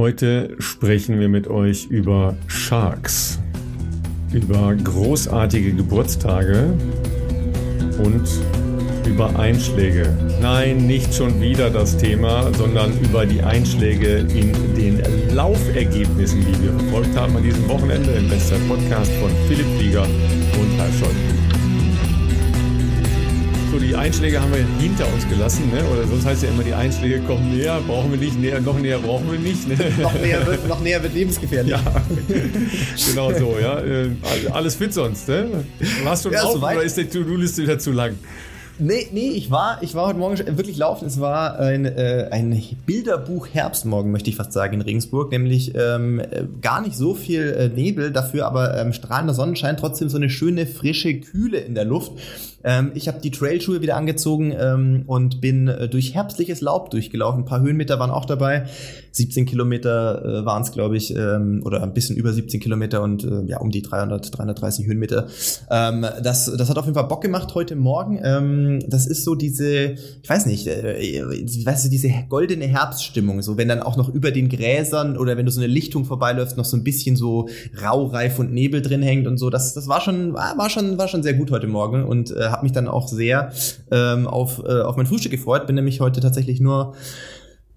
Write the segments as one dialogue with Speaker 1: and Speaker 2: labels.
Speaker 1: Heute sprechen wir mit euch über Sharks, über großartige Geburtstage und über Einschläge. Nein, nicht schon wieder das Thema, sondern über die Einschläge in den Laufergebnissen, die wir verfolgt haben an diesem Wochenende im Bestzeit Podcast von Philipp Flieger und Herr Scholz. So, die Einschläge haben wir hinter uns gelassen, ne? oder sonst heißt ja immer, die Einschläge kommen näher, brauchen wir nicht, näher, noch näher brauchen wir nicht. Ne?
Speaker 2: noch, näher wird, noch näher wird lebensgefährlich.
Speaker 1: Ja, genau so, ja. Äh, alles fit sonst, ne? Warst du schon ja, auf oder ist die To-Do-Liste wieder zu lang?
Speaker 2: Nee, nee, ich war, ich war heute Morgen wirklich laufen. Es war ein, äh, ein Bilderbuch Herbstmorgen, möchte ich fast sagen, in Regensburg. Nämlich ähm, äh, gar nicht so viel äh, Nebel, dafür aber ähm, strahlender Sonnenschein, trotzdem so eine schöne, frische Kühle in der Luft. Ähm, ich habe die Trailschuhe wieder angezogen ähm, und bin äh, durch herbstliches Laub durchgelaufen. Ein paar Höhenmeter waren auch dabei. 17 Kilometer äh, waren es, glaube ich, ähm, oder ein bisschen über 17 Kilometer und äh, ja, um die 300, 330 Höhenmeter. Ähm, das, das hat auf jeden Fall Bock gemacht heute Morgen. Ähm, das ist so diese, ich weiß nicht, äh, weißt du, diese goldene Herbststimmung. So, wenn dann auch noch über den Gräsern oder wenn du so eine Lichtung vorbeiläufst, noch so ein bisschen so Raureif und Nebel drin hängt und so. Das, das war schon, war schon, war schon sehr gut heute Morgen und äh, habe mich dann auch sehr ähm, auf, äh, auf mein Frühstück gefreut. Bin nämlich heute tatsächlich nur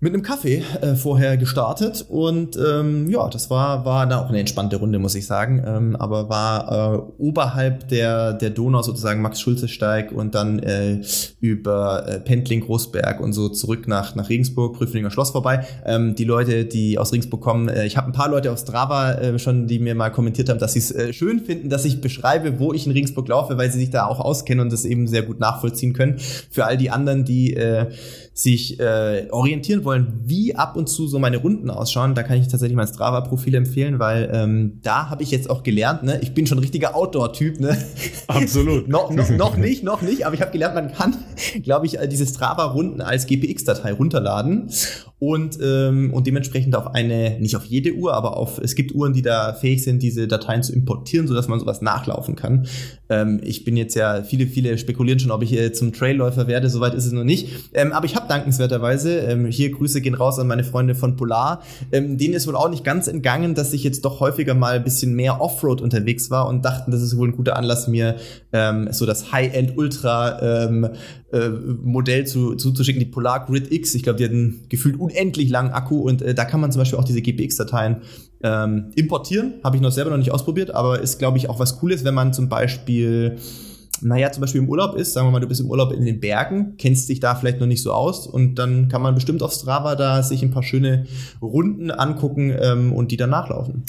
Speaker 2: mit einem Kaffee äh, vorher gestartet und ähm, ja, das war war da auch eine entspannte Runde, muss ich sagen, ähm, aber war äh, oberhalb der der Donau sozusagen Max Schulze Steig und dann äh, über äh, Pendling Großberg und so zurück nach nach Regensburg Prüflinger Schloss vorbei. Ähm, die Leute, die aus Regensburg kommen, äh, ich habe ein paar Leute aus Strava äh, schon, die mir mal kommentiert haben, dass sie es äh, schön finden, dass ich beschreibe, wo ich in Regensburg laufe, weil sie sich da auch auskennen und das eben sehr gut nachvollziehen können. Für all die anderen, die äh, sich äh, orientieren wollen, wie ab und zu so meine Runden ausschauen, da kann ich tatsächlich mein Strava-Profil empfehlen, weil ähm, da habe ich jetzt auch gelernt, ne, ich bin schon ein richtiger Outdoor-Typ, ne?
Speaker 1: Absolut.
Speaker 2: no, no, noch nicht, noch nicht, aber ich habe gelernt, man kann, glaube ich, diese Strava-Runden als GPX-Datei runterladen und, ähm, und dementsprechend auf eine, nicht auf jede Uhr, aber auf, es gibt Uhren, die da fähig sind, diese Dateien zu importieren, sodass man sowas nachlaufen kann. Ähm, ich bin jetzt ja, viele, viele spekulieren schon, ob ich äh, zum Trailläufer werde, soweit ist es noch nicht. Ähm, aber ich habe dankenswerterweise, ähm, hier Grüße gehen raus an meine Freunde von Polar, ähm, denen ist wohl auch nicht ganz entgangen, dass ich jetzt doch häufiger mal ein bisschen mehr Offroad unterwegs war und dachten, das ist wohl ein guter Anlass, mir ähm, so das High-End Ultra ähm, äh, Modell zu, zuzuschicken, die Polar Grid X. Ich glaube, die hatten gefühlt unendlich langen Akku und äh, da kann man zum Beispiel auch diese GPX-Dateien ähm, importieren. Habe ich noch selber noch nicht ausprobiert, aber ist, glaube ich, auch was Cooles, wenn man zum Beispiel naja, zum Beispiel im Urlaub ist, sagen wir mal, du bist im Urlaub in den Bergen, kennst dich da vielleicht noch nicht so aus und dann kann man bestimmt auf Strava da sich ein paar schöne Runden angucken ähm, und die dann nachlaufen.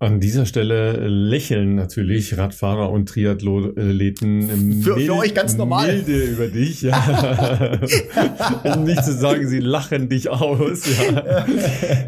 Speaker 1: An dieser Stelle lächeln natürlich Radfahrer und Triathleten
Speaker 2: für, mild, für euch ganz normal.
Speaker 1: milde über dich, ja. um nicht zu sagen, sie lachen dich aus, ja.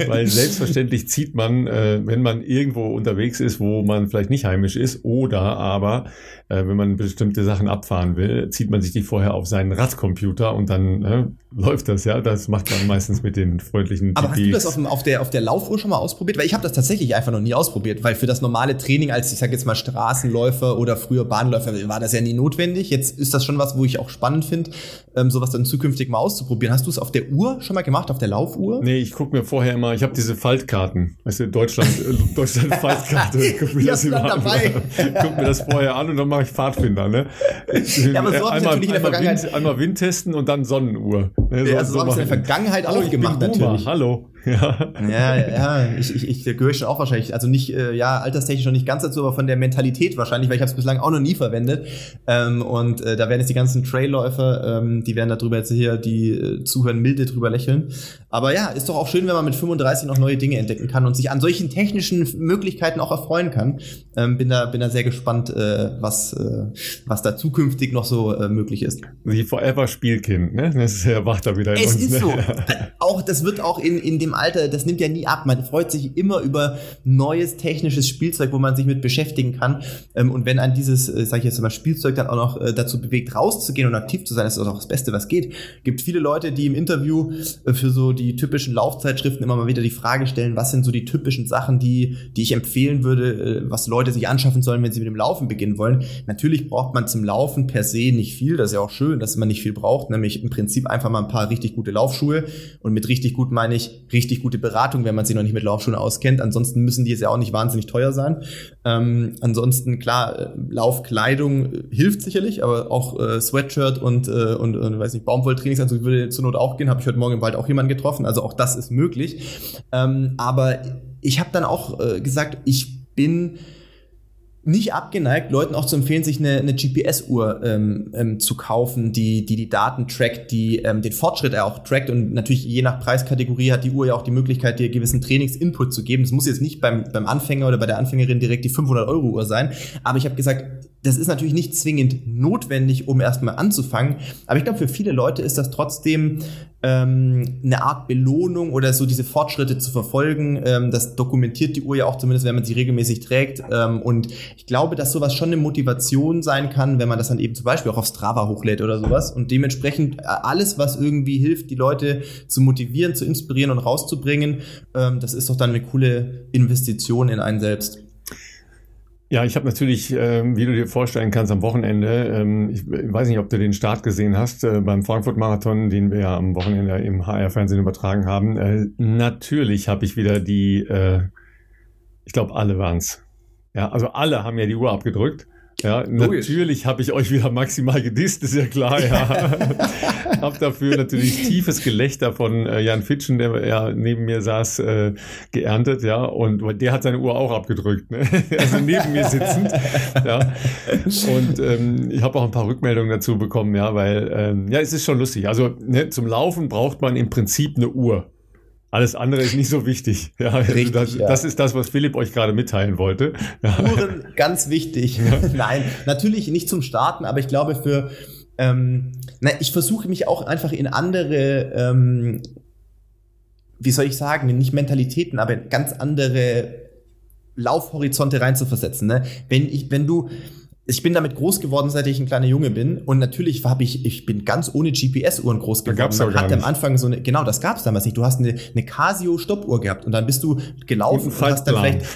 Speaker 1: Weil selbstverständlich zieht man, äh, wenn man irgendwo unterwegs ist, wo man vielleicht nicht heimisch ist, oder aber äh, wenn man bestimmte Sachen abfahren will, zieht man sich die vorher auf seinen Radcomputer und dann äh, läuft das, ja. Das macht man meistens mit den freundlichen
Speaker 2: Aber hast du das auf, auf, der, auf der Laufuhr schon mal ausprobiert? Weil ich habe das tatsächlich einfach noch nie ausprobiert ausprobiert, weil für das normale Training als, ich sage jetzt mal Straßenläufer oder früher Bahnläufer war das ja nie notwendig. Jetzt ist das schon was, wo ich auch spannend finde, ähm, sowas dann zukünftig mal auszuprobieren. Hast du es auf der Uhr schon mal gemacht, auf der Laufuhr?
Speaker 1: Nee, ich gucke mir vorher immer, ich habe diese Faltkarten, weißt du, Deutschland, äh, Deutschland Faltkarte. Ich guck mir, das immer dabei. Guck mir das vorher an und dann mache ich Pfadfinder, ne? Ja, aber so habe ich natürlich in der Vergangenheit... Wind, einmal Wind testen und dann Sonnenuhr.
Speaker 2: Ne? So, ja, also so, so habe ich in der Vergangenheit auch gemacht, natürlich.
Speaker 1: Hallo.
Speaker 2: Ja, ja, ja ich, ich, ich gehöre schon auch wahrscheinlich, also nicht, äh, ja, alterstechnisch noch nicht ganz dazu, aber von der Mentalität wahrscheinlich, weil ich habe es bislang auch noch nie verwendet. Ähm, und äh, da werden jetzt die ganzen Trailläufer, ähm, die werden darüber jetzt hier, die äh, zuhören, milde drüber lächeln. Aber ja, ist doch auch schön, wenn man mit 35 noch neue Dinge entdecken kann und sich an solchen technischen Möglichkeiten auch erfreuen kann. Ähm, bin da, bin da sehr gespannt, äh, was, äh, was da zukünftig noch so äh, möglich ist.
Speaker 1: Wie Forever Spielkind, ne? Das ist ja wacht da wieder in
Speaker 2: es
Speaker 1: uns.
Speaker 2: Es ist ne? so. auch, das wird auch in, in dem Alter, das nimmt ja nie ab. Man freut sich immer über neues technisches Spielzeug, wo man sich mit beschäftigen kann. Ähm, und wenn an dieses, äh, sage ich jetzt mal, Spielzeug dann auch noch äh, dazu bewegt, rauszugehen und aktiv zu sein, ist das auch das Beste, was geht. Gibt viele Leute, die im Interview äh, für so die typischen Laufzeitschriften immer mal wieder die Frage stellen, was sind so die typischen Sachen, die, die ich empfehlen würde, äh, was Leute sich anschaffen sollen, wenn sie mit dem Laufen beginnen wollen. Natürlich braucht man zum Laufen per se nicht viel. Das ist ja auch schön, dass man nicht viel braucht, nämlich im Prinzip einfach mal ein paar richtig gute Laufschuhe. Und mit richtig gut meine ich richtig richtig gute Beratung, wenn man sich noch nicht mit Laufschuhen auskennt. Ansonsten müssen die jetzt ja auch nicht wahnsinnig teuer sein. Ähm, ansonsten, klar, äh, Laufkleidung hilft sicherlich, aber auch äh, Sweatshirt und, äh, und, und weiß nicht, Baumwolltrainingsanzug würde zur Not auch gehen. Habe ich heute Morgen im Wald auch jemanden getroffen. Also auch das ist möglich. Ähm, aber ich habe dann auch äh, gesagt, ich bin nicht abgeneigt, Leuten auch zu empfehlen, sich eine, eine GPS-Uhr ähm, ähm, zu kaufen, die, die die Daten trackt, die ähm, den Fortschritt auch trackt und natürlich je nach Preiskategorie hat die Uhr ja auch die Möglichkeit, dir gewissen Trainingsinput zu geben. Das muss jetzt nicht beim, beim Anfänger oder bei der Anfängerin direkt die 500 Euro Uhr sein, aber ich habe gesagt, das ist natürlich nicht zwingend notwendig, um erstmal anzufangen. Aber ich glaube, für viele Leute ist das trotzdem ähm, eine Art Belohnung oder so diese Fortschritte zu verfolgen. Ähm, das dokumentiert die Uhr ja auch zumindest, wenn man sie regelmäßig trägt. Ähm, und ich glaube, dass sowas schon eine Motivation sein kann, wenn man das dann eben zum Beispiel auch auf Strava hochlädt oder sowas. Und dementsprechend äh, alles, was irgendwie hilft, die Leute zu motivieren, zu inspirieren und rauszubringen, ähm, das ist doch dann eine coole Investition in einen selbst.
Speaker 1: Ja, ich habe natürlich, ähm, wie du dir vorstellen kannst, am Wochenende, ähm, ich weiß nicht, ob du den Start gesehen hast, äh, beim Frankfurt-Marathon, den wir ja am Wochenende im HR-Fernsehen übertragen haben. Äh, natürlich habe ich wieder die, äh, ich glaube, alle waren's. Ja, also alle haben ja die Uhr abgedrückt. Ja, Logisch. natürlich habe ich euch wieder maximal gedisst, ist ja klar, ja. hab dafür natürlich tiefes Gelächter von äh, Jan Fitschen, der ja neben mir saß, äh, geerntet, ja, und der hat seine Uhr auch abgedrückt, ne? also neben mir sitzend, ja. Und ähm, ich habe auch ein paar Rückmeldungen dazu bekommen, ja, weil ähm, ja, es ist schon lustig. Also ne, zum Laufen braucht man im Prinzip eine Uhr. Alles andere ist nicht so wichtig. Ja, also Richtig, das, ja. das, ist das, was Philipp euch gerade mitteilen wollte.
Speaker 2: Ja. Uhren, ganz wichtig. Nein, natürlich nicht zum Starten, aber ich glaube für, ähm, na, ich versuche mich auch einfach in andere, ähm, wie soll ich sagen, nicht Mentalitäten, aber ganz andere Laufhorizonte reinzuversetzen. Ne? Wenn ich, wenn du, ich bin damit groß geworden, seit ich ein kleiner Junge bin. Und natürlich habe ich, ich bin ganz ohne GPS-Uhren groß geworden. Da gab's Man hatte am Anfang so eine, genau, das gab's damals nicht. Du hast eine, eine Casio-Stoppuhr gehabt und dann bist du gelaufen und, und hast dann vielleicht,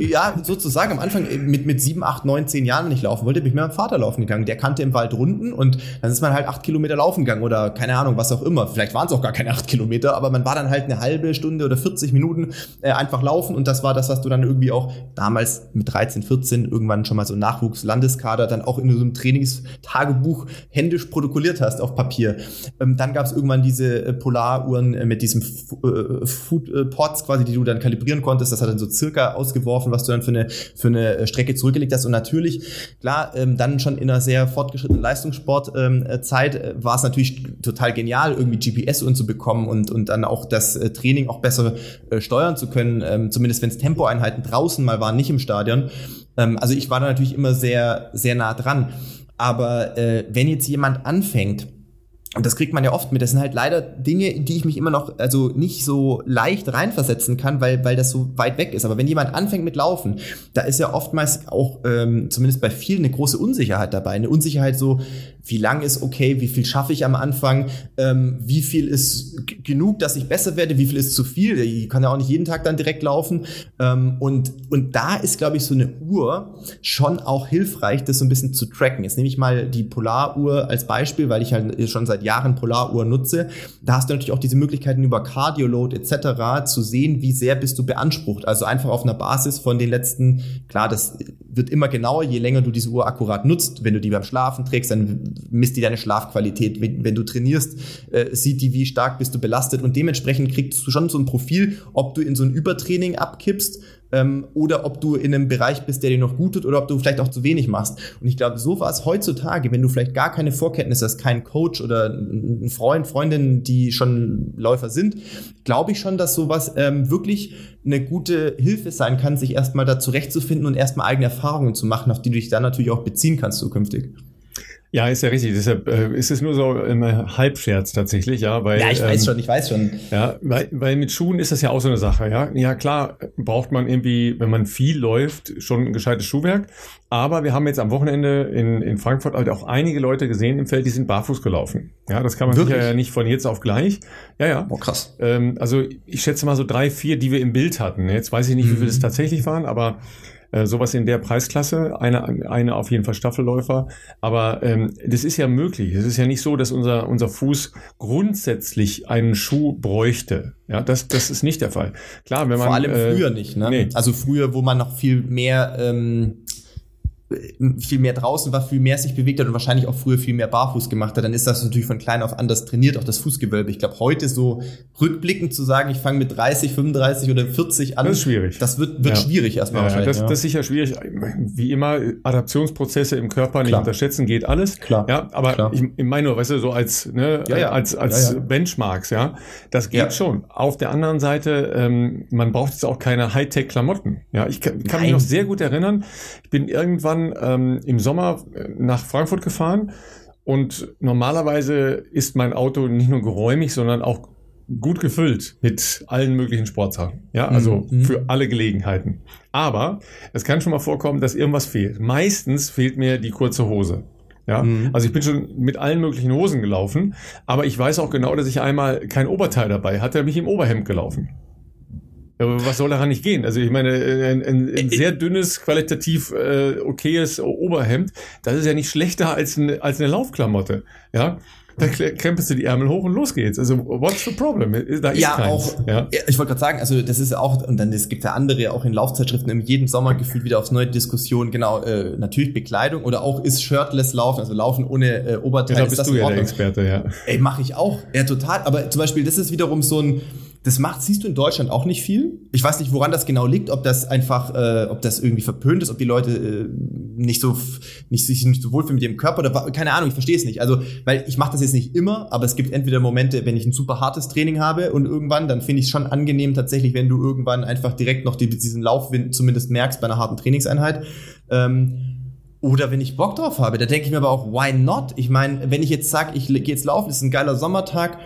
Speaker 2: ja, sozusagen am Anfang mit, mit sieben, acht, neun, zehn Jahren, wenn ich laufen wollte, bin ich mit meinem Vater laufen gegangen. Der kannte im Wald Runden und dann ist man halt acht Kilometer laufen gegangen oder keine Ahnung, was auch immer. Vielleicht waren es auch gar keine acht Kilometer, aber man war dann halt eine halbe Stunde oder 40 Minuten äh, einfach laufen und das war das, was du dann irgendwie auch damals mit 13, 14 irgendwann schon mal so Nachwuchs Landeskader dann auch in so einem Trainingstagebuch händisch protokolliert hast auf Papier. Ähm, dann gab es irgendwann diese äh, Polaruhren äh, mit diesem äh, Food äh, quasi, die du dann kalibrieren konntest. Das hat dann so circa ausgeworfen, was du dann für eine, für eine Strecke zurückgelegt hast. Und natürlich, klar, ähm, dann schon in einer sehr fortgeschrittenen Leistungssportzeit ähm, äh, war es natürlich total genial, irgendwie GPS-Uhren zu bekommen und, und dann auch das äh, Training auch besser steuern zu können, ähm, zumindest wenn es Tempoeinheiten draußen mal waren, nicht im Stadion. Ähm, also ich war da natürlich immer sehr, sehr nah dran. Aber äh, wenn jetzt jemand anfängt, und das kriegt man ja oft mit. Das sind halt leider Dinge, in die ich mich immer noch also nicht so leicht reinversetzen kann, weil, weil das so weit weg ist. Aber wenn jemand anfängt mit Laufen, da ist ja oftmals auch, ähm, zumindest bei vielen, eine große Unsicherheit dabei. Eine Unsicherheit so, wie lang ist okay, wie viel schaffe ich am Anfang, ähm, wie viel ist genug, dass ich besser werde, wie viel ist zu viel. Ich kann ja auch nicht jeden Tag dann direkt laufen. Ähm, und, und da ist, glaube ich, so eine Uhr schon auch hilfreich, das so ein bisschen zu tracken. Jetzt nehme ich mal die Polaruhr als Beispiel, weil ich halt schon seit Jahren Polaruhr nutze. Da hast du natürlich auch diese Möglichkeiten über Cardioload etc. zu sehen, wie sehr bist du beansprucht. Also einfach auf einer Basis von den letzten, klar, das wird immer genauer, je länger du diese Uhr akkurat nutzt. Wenn du die beim Schlafen trägst, dann misst die deine Schlafqualität. Wenn, wenn du trainierst, äh, sieht die, wie stark bist du belastet und dementsprechend kriegst du schon so ein Profil, ob du in so ein Übertraining abkippst ähm, oder ob du in einem Bereich bist, der dir noch gut tut oder ob du vielleicht auch zu wenig machst. Und ich glaube, so war es heutzutage, wenn du vielleicht gar keine Vorkenntnisse hast, keinen Coach oder einen Freund, Freundin, die schon Läufer sind, glaube ich schon, dass sowas ähm, wirklich eine gute Hilfe sein kann, sich erstmal da zurechtzufinden und erstmal eigene Erfahrungen zu machen, auf die du dich dann natürlich auch beziehen kannst zukünftig.
Speaker 1: Ja, ist ja richtig. Deshalb äh, ist es nur so ein Halbscherz tatsächlich, ja. Weil,
Speaker 2: ja, ich weiß ähm, schon, ich weiß schon.
Speaker 1: Ja, weil, weil mit Schuhen ist das ja auch so eine Sache, ja. Ja, klar braucht man irgendwie, wenn man viel läuft, schon ein gescheites Schuhwerk. Aber wir haben jetzt am Wochenende in, in Frankfurt halt auch einige Leute gesehen im Feld, die sind barfuß gelaufen. Ja, das kann man Wirklich? sicher ja nicht von jetzt auf gleich. Ja, ja.
Speaker 2: Oh, krass.
Speaker 1: Ähm, also ich schätze mal so drei, vier, die wir im Bild hatten. Jetzt weiß ich nicht, mhm. wie viele es tatsächlich waren, aber Äh, sowas in der Preisklasse, eine, eine auf jeden Fall Staffelläufer. Aber ähm, das ist ja möglich. Es ist ja nicht so, dass unser, unser Fuß grundsätzlich einen Schuh bräuchte. Ja, das, das ist nicht der Fall. Klar, wenn man.
Speaker 2: Vor allem äh, früher nicht, ne? Nee. Also früher, wo man noch viel mehr ähm, viel mehr draußen war, viel mehr sich bewegt hat und wahrscheinlich auch früher viel mehr barfuß gemacht hat, dann ist das natürlich von klein auf anders trainiert, auch das Fußgewölbe. Ich glaube, heute so rückblickend zu sagen, ich fange mit 30, 35 oder 40 an.
Speaker 1: Das ist schwierig.
Speaker 2: Das wird, wird ja. schwierig erstmal
Speaker 1: ja,
Speaker 2: wahrscheinlich.
Speaker 1: Das, ja. das ist sicher schwierig. Wie immer, Adaptionsprozesse im Körper nicht Klar. unterschätzen, geht alles.
Speaker 2: Klar.
Speaker 1: Ja, aber
Speaker 2: Klar.
Speaker 1: ich, ich meine nur, weißt du, so als, ne, als, als Benchmarks, ja. Das geht schon. Auf der anderen Seite, ähm, man braucht jetzt auch keine Hightech-Klamotten. Ja, ich kann, kann mich noch sehr gut erinnern. Ich bin irgendwann ähm, im Sommer äh, nach Frankfurt gefahren und normalerweise ist mein Auto nicht nur geräumig, sondern auch gut gefüllt mit allen möglichen Sportsachen. Ja, also mhm. für alle Gelegenheiten. Aber es kann schon mal vorkommen, dass irgendwas fehlt. Meistens fehlt mir die kurze Hose. Ja, mhm. also ich bin schon mit allen möglichen Hosen gelaufen, aber ich weiß auch genau, dass ich einmal kein Oberteil dabei hatte, mich im Oberhemd gelaufen. Aber was soll daran nicht gehen? Also ich meine, ein, ein, ein sehr dünnes, qualitativ äh, okayes Oberhemd, das ist ja nicht schlechter als, ein, als eine Laufklamotte. Ja, da krempelst du die Ärmel hoch und los geht's. Also what's the problem?
Speaker 2: Da ist ja, keins. auch. Ja. Ich wollte gerade sagen, also das ist auch und dann es gibt ja andere auch in Laufzeitschriften im jeden Sommer gefühlt wieder aufs neue Diskussion. Genau, äh, natürlich Bekleidung oder auch ist shirtless laufen, also laufen ohne äh, Oberteil.
Speaker 1: Ja, da bist ist das du ja der Experte, ja.
Speaker 2: Ey, mache ich auch. Ja, total. Aber zum Beispiel, das ist wiederum so ein das macht, siehst du in Deutschland auch nicht viel. Ich weiß nicht, woran das genau liegt, ob das einfach, äh, ob das irgendwie verpönt ist, ob die Leute äh, nicht so nicht sich nicht so wohlfühlen mit ihrem Körper oder keine Ahnung, ich verstehe es nicht. Also, weil ich mache das jetzt nicht immer, aber es gibt entweder Momente, wenn ich ein super hartes Training habe und irgendwann, dann finde ich es schon angenehm tatsächlich, wenn du irgendwann einfach direkt noch die, diesen Laufwind zumindest merkst bei einer harten Trainingseinheit. Ähm, oder wenn ich Bock drauf habe, da denke ich mir aber auch, why not? Ich meine, wenn ich jetzt sage, ich gehe jetzt laufen, ist ein geiler Sommertag,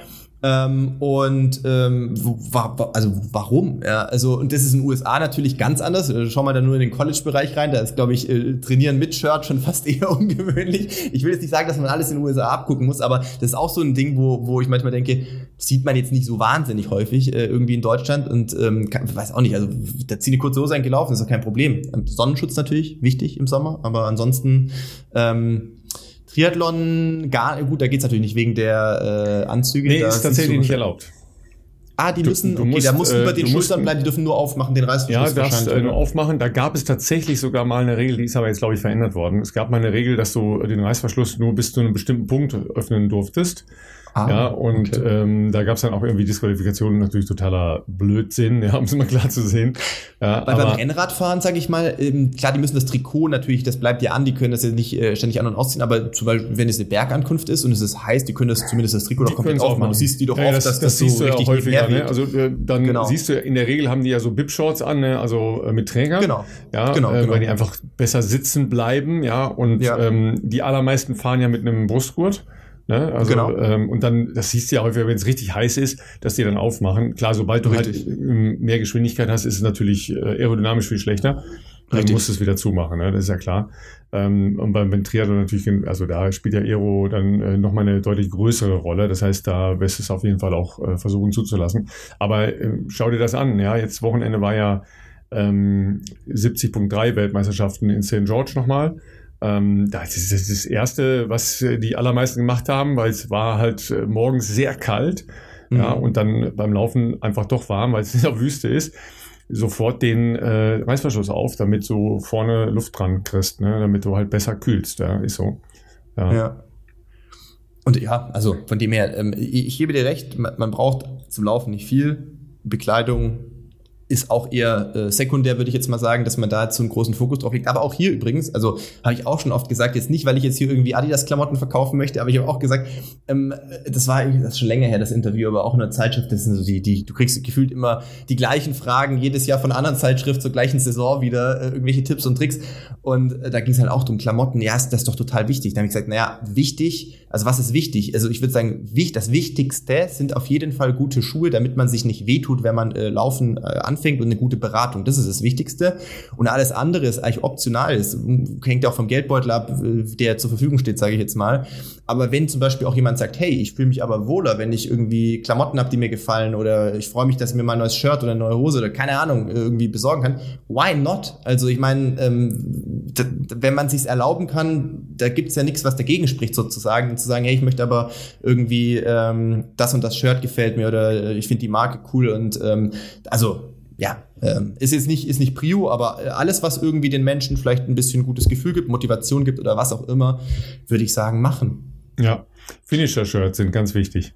Speaker 2: ähm, und ähm, wa also warum? Ja, also und das ist in den USA natürlich ganz anders. Äh, schau mal da nur in den College-Bereich rein. Da ist, glaube ich, äh, trainieren mit Shirt schon fast eher ungewöhnlich. Ich will jetzt nicht sagen, dass man alles in den USA abgucken muss, aber das ist auch so ein Ding, wo, wo ich manchmal denke, sieht man jetzt nicht so wahnsinnig häufig äh, irgendwie in Deutschland und ähm, kann, weiß auch nicht. Also da zieh eine kurze Hose eingelaufen, ist doch kein Problem. Sonnenschutz natürlich wichtig im Sommer, aber ansonsten ähm, Triathlon, gar gut, da geht's natürlich nicht wegen der äh, Anzüge.
Speaker 1: Nee, ist tatsächlich nicht erlaubt.
Speaker 2: Ah, die du, müssen, du okay, musst, da muss über den Schultern bleiben, die dürfen nur aufmachen, den Reißverschluss.
Speaker 1: Ja, darfst äh, nur aufmachen. Da gab es tatsächlich sogar mal eine Regel, die ist aber jetzt, glaube ich, verändert worden. Es gab mal eine Regel, dass du den Reißverschluss nur bis zu einem bestimmten Punkt öffnen durftest. Ah, ja, und okay. ähm, da gab es dann auch irgendwie Disqualifikationen, natürlich totaler Blödsinn, ja, um es mal klar zu sehen. Ja,
Speaker 2: Weil beim Rennradfahren, sage ich mal, ähm, klar, die müssen das Trikot natürlich, das bleibt ja an, die können das ja nicht äh, ständig an- und ausziehen, aber zum Beispiel, wenn es eine Bergankunft ist und es ist heiß, die können das zumindest das Trikot
Speaker 1: doch komplett aufmachen.
Speaker 2: Du siehst die doch
Speaker 1: ja, oft, das, dass das, das so richtig ja häufiger, ne? Also äh, dann genau. siehst du, in der Regel haben die ja so Bib-Shorts an, ne? also äh, mit Träger.
Speaker 2: Genau.
Speaker 1: Ja,
Speaker 2: genau,
Speaker 1: äh,
Speaker 2: genau.
Speaker 1: weil die einfach besser sitzen bleiben, ja, und ja. Ähm, die allermeisten fahren ja mit einem Brustgurt. Ne? Also, genau. ähm, und dann, das siehst du ja häufig, wenn es richtig heiß ist, dass die dann aufmachen. Klar, sobald du halt, richtig. halt mehr Geschwindigkeit hast, ist es natürlich äh, aerodynamisch viel schlechter. Dann musst du es wieder zumachen, ne? das ist ja klar. Ähm, und beim, beim Triathlon natürlich, also da spielt ja Aero dann äh, nochmal eine deutlich größere Rolle. Das heißt, da wirst du es auf jeden Fall auch äh, versuchen zuzulassen. Aber äh, schau dir das an, ja, jetzt Wochenende war ja ähm, 70.3 Weltmeisterschaften in St. George nochmal. Ähm, das ist das Erste, was die allermeisten gemacht haben, weil es war halt äh, morgens sehr kalt. Mhm. Ja, und dann beim Laufen einfach doch warm, weil es in der Wüste ist sofort den äh, Reißverschluss auf, damit du vorne Luft dran kriegst, ne? damit du halt besser kühlst. Ja, ist so.
Speaker 2: Ja. ja. Und ja, also von dem her, ähm, ich, ich gebe dir recht, man, man braucht zum Laufen nicht viel. Bekleidung, ist auch eher äh, sekundär, würde ich jetzt mal sagen, dass man da jetzt so einen großen Fokus drauf legt. Aber auch hier übrigens, also habe ich auch schon oft gesagt, jetzt nicht, weil ich jetzt hier irgendwie Adidas-Klamotten verkaufen möchte, aber ich habe auch gesagt, ähm, das war das ist schon länger her, das Interview, aber auch in der Zeitschrift, das sind so die, die, du kriegst gefühlt immer die gleichen Fragen, jedes Jahr von anderen Zeitschrift zur gleichen Saison wieder, äh, irgendwelche Tipps und Tricks. Und äh, da ging es halt auch um Klamotten, ja, ist das doch total wichtig. Da habe ich gesagt, naja, wichtig, also was ist wichtig? Also ich würde sagen, das Wichtigste sind auf jeden Fall gute Schuhe, damit man sich nicht wehtut, wenn man äh, laufen äh, anfängt anfängt und eine gute Beratung. Das ist das Wichtigste. Und alles andere ist eigentlich optional. Es hängt ja auch vom Geldbeutel ab, der zur Verfügung steht, sage ich jetzt mal. Aber wenn zum Beispiel auch jemand sagt, hey, ich fühle mich aber wohler, wenn ich irgendwie Klamotten habe, die mir gefallen oder ich freue mich, dass ich mir mal ein neues Shirt oder eine neue Hose oder keine Ahnung irgendwie besorgen kann, why not? Also ich meine, ähm, wenn man sich erlauben kann, da gibt's ja nichts, was dagegen spricht sozusagen, zu sagen, hey, ich möchte aber irgendwie ähm, das und das Shirt gefällt mir oder ich finde die Marke cool und ähm, also ja, ähm, ist jetzt nicht, ist nicht Prio, aber alles, was irgendwie den Menschen vielleicht ein bisschen gutes Gefühl gibt, Motivation gibt oder was auch immer, würde ich sagen, machen.
Speaker 1: Ja, Finisher-Shirts sind ganz wichtig.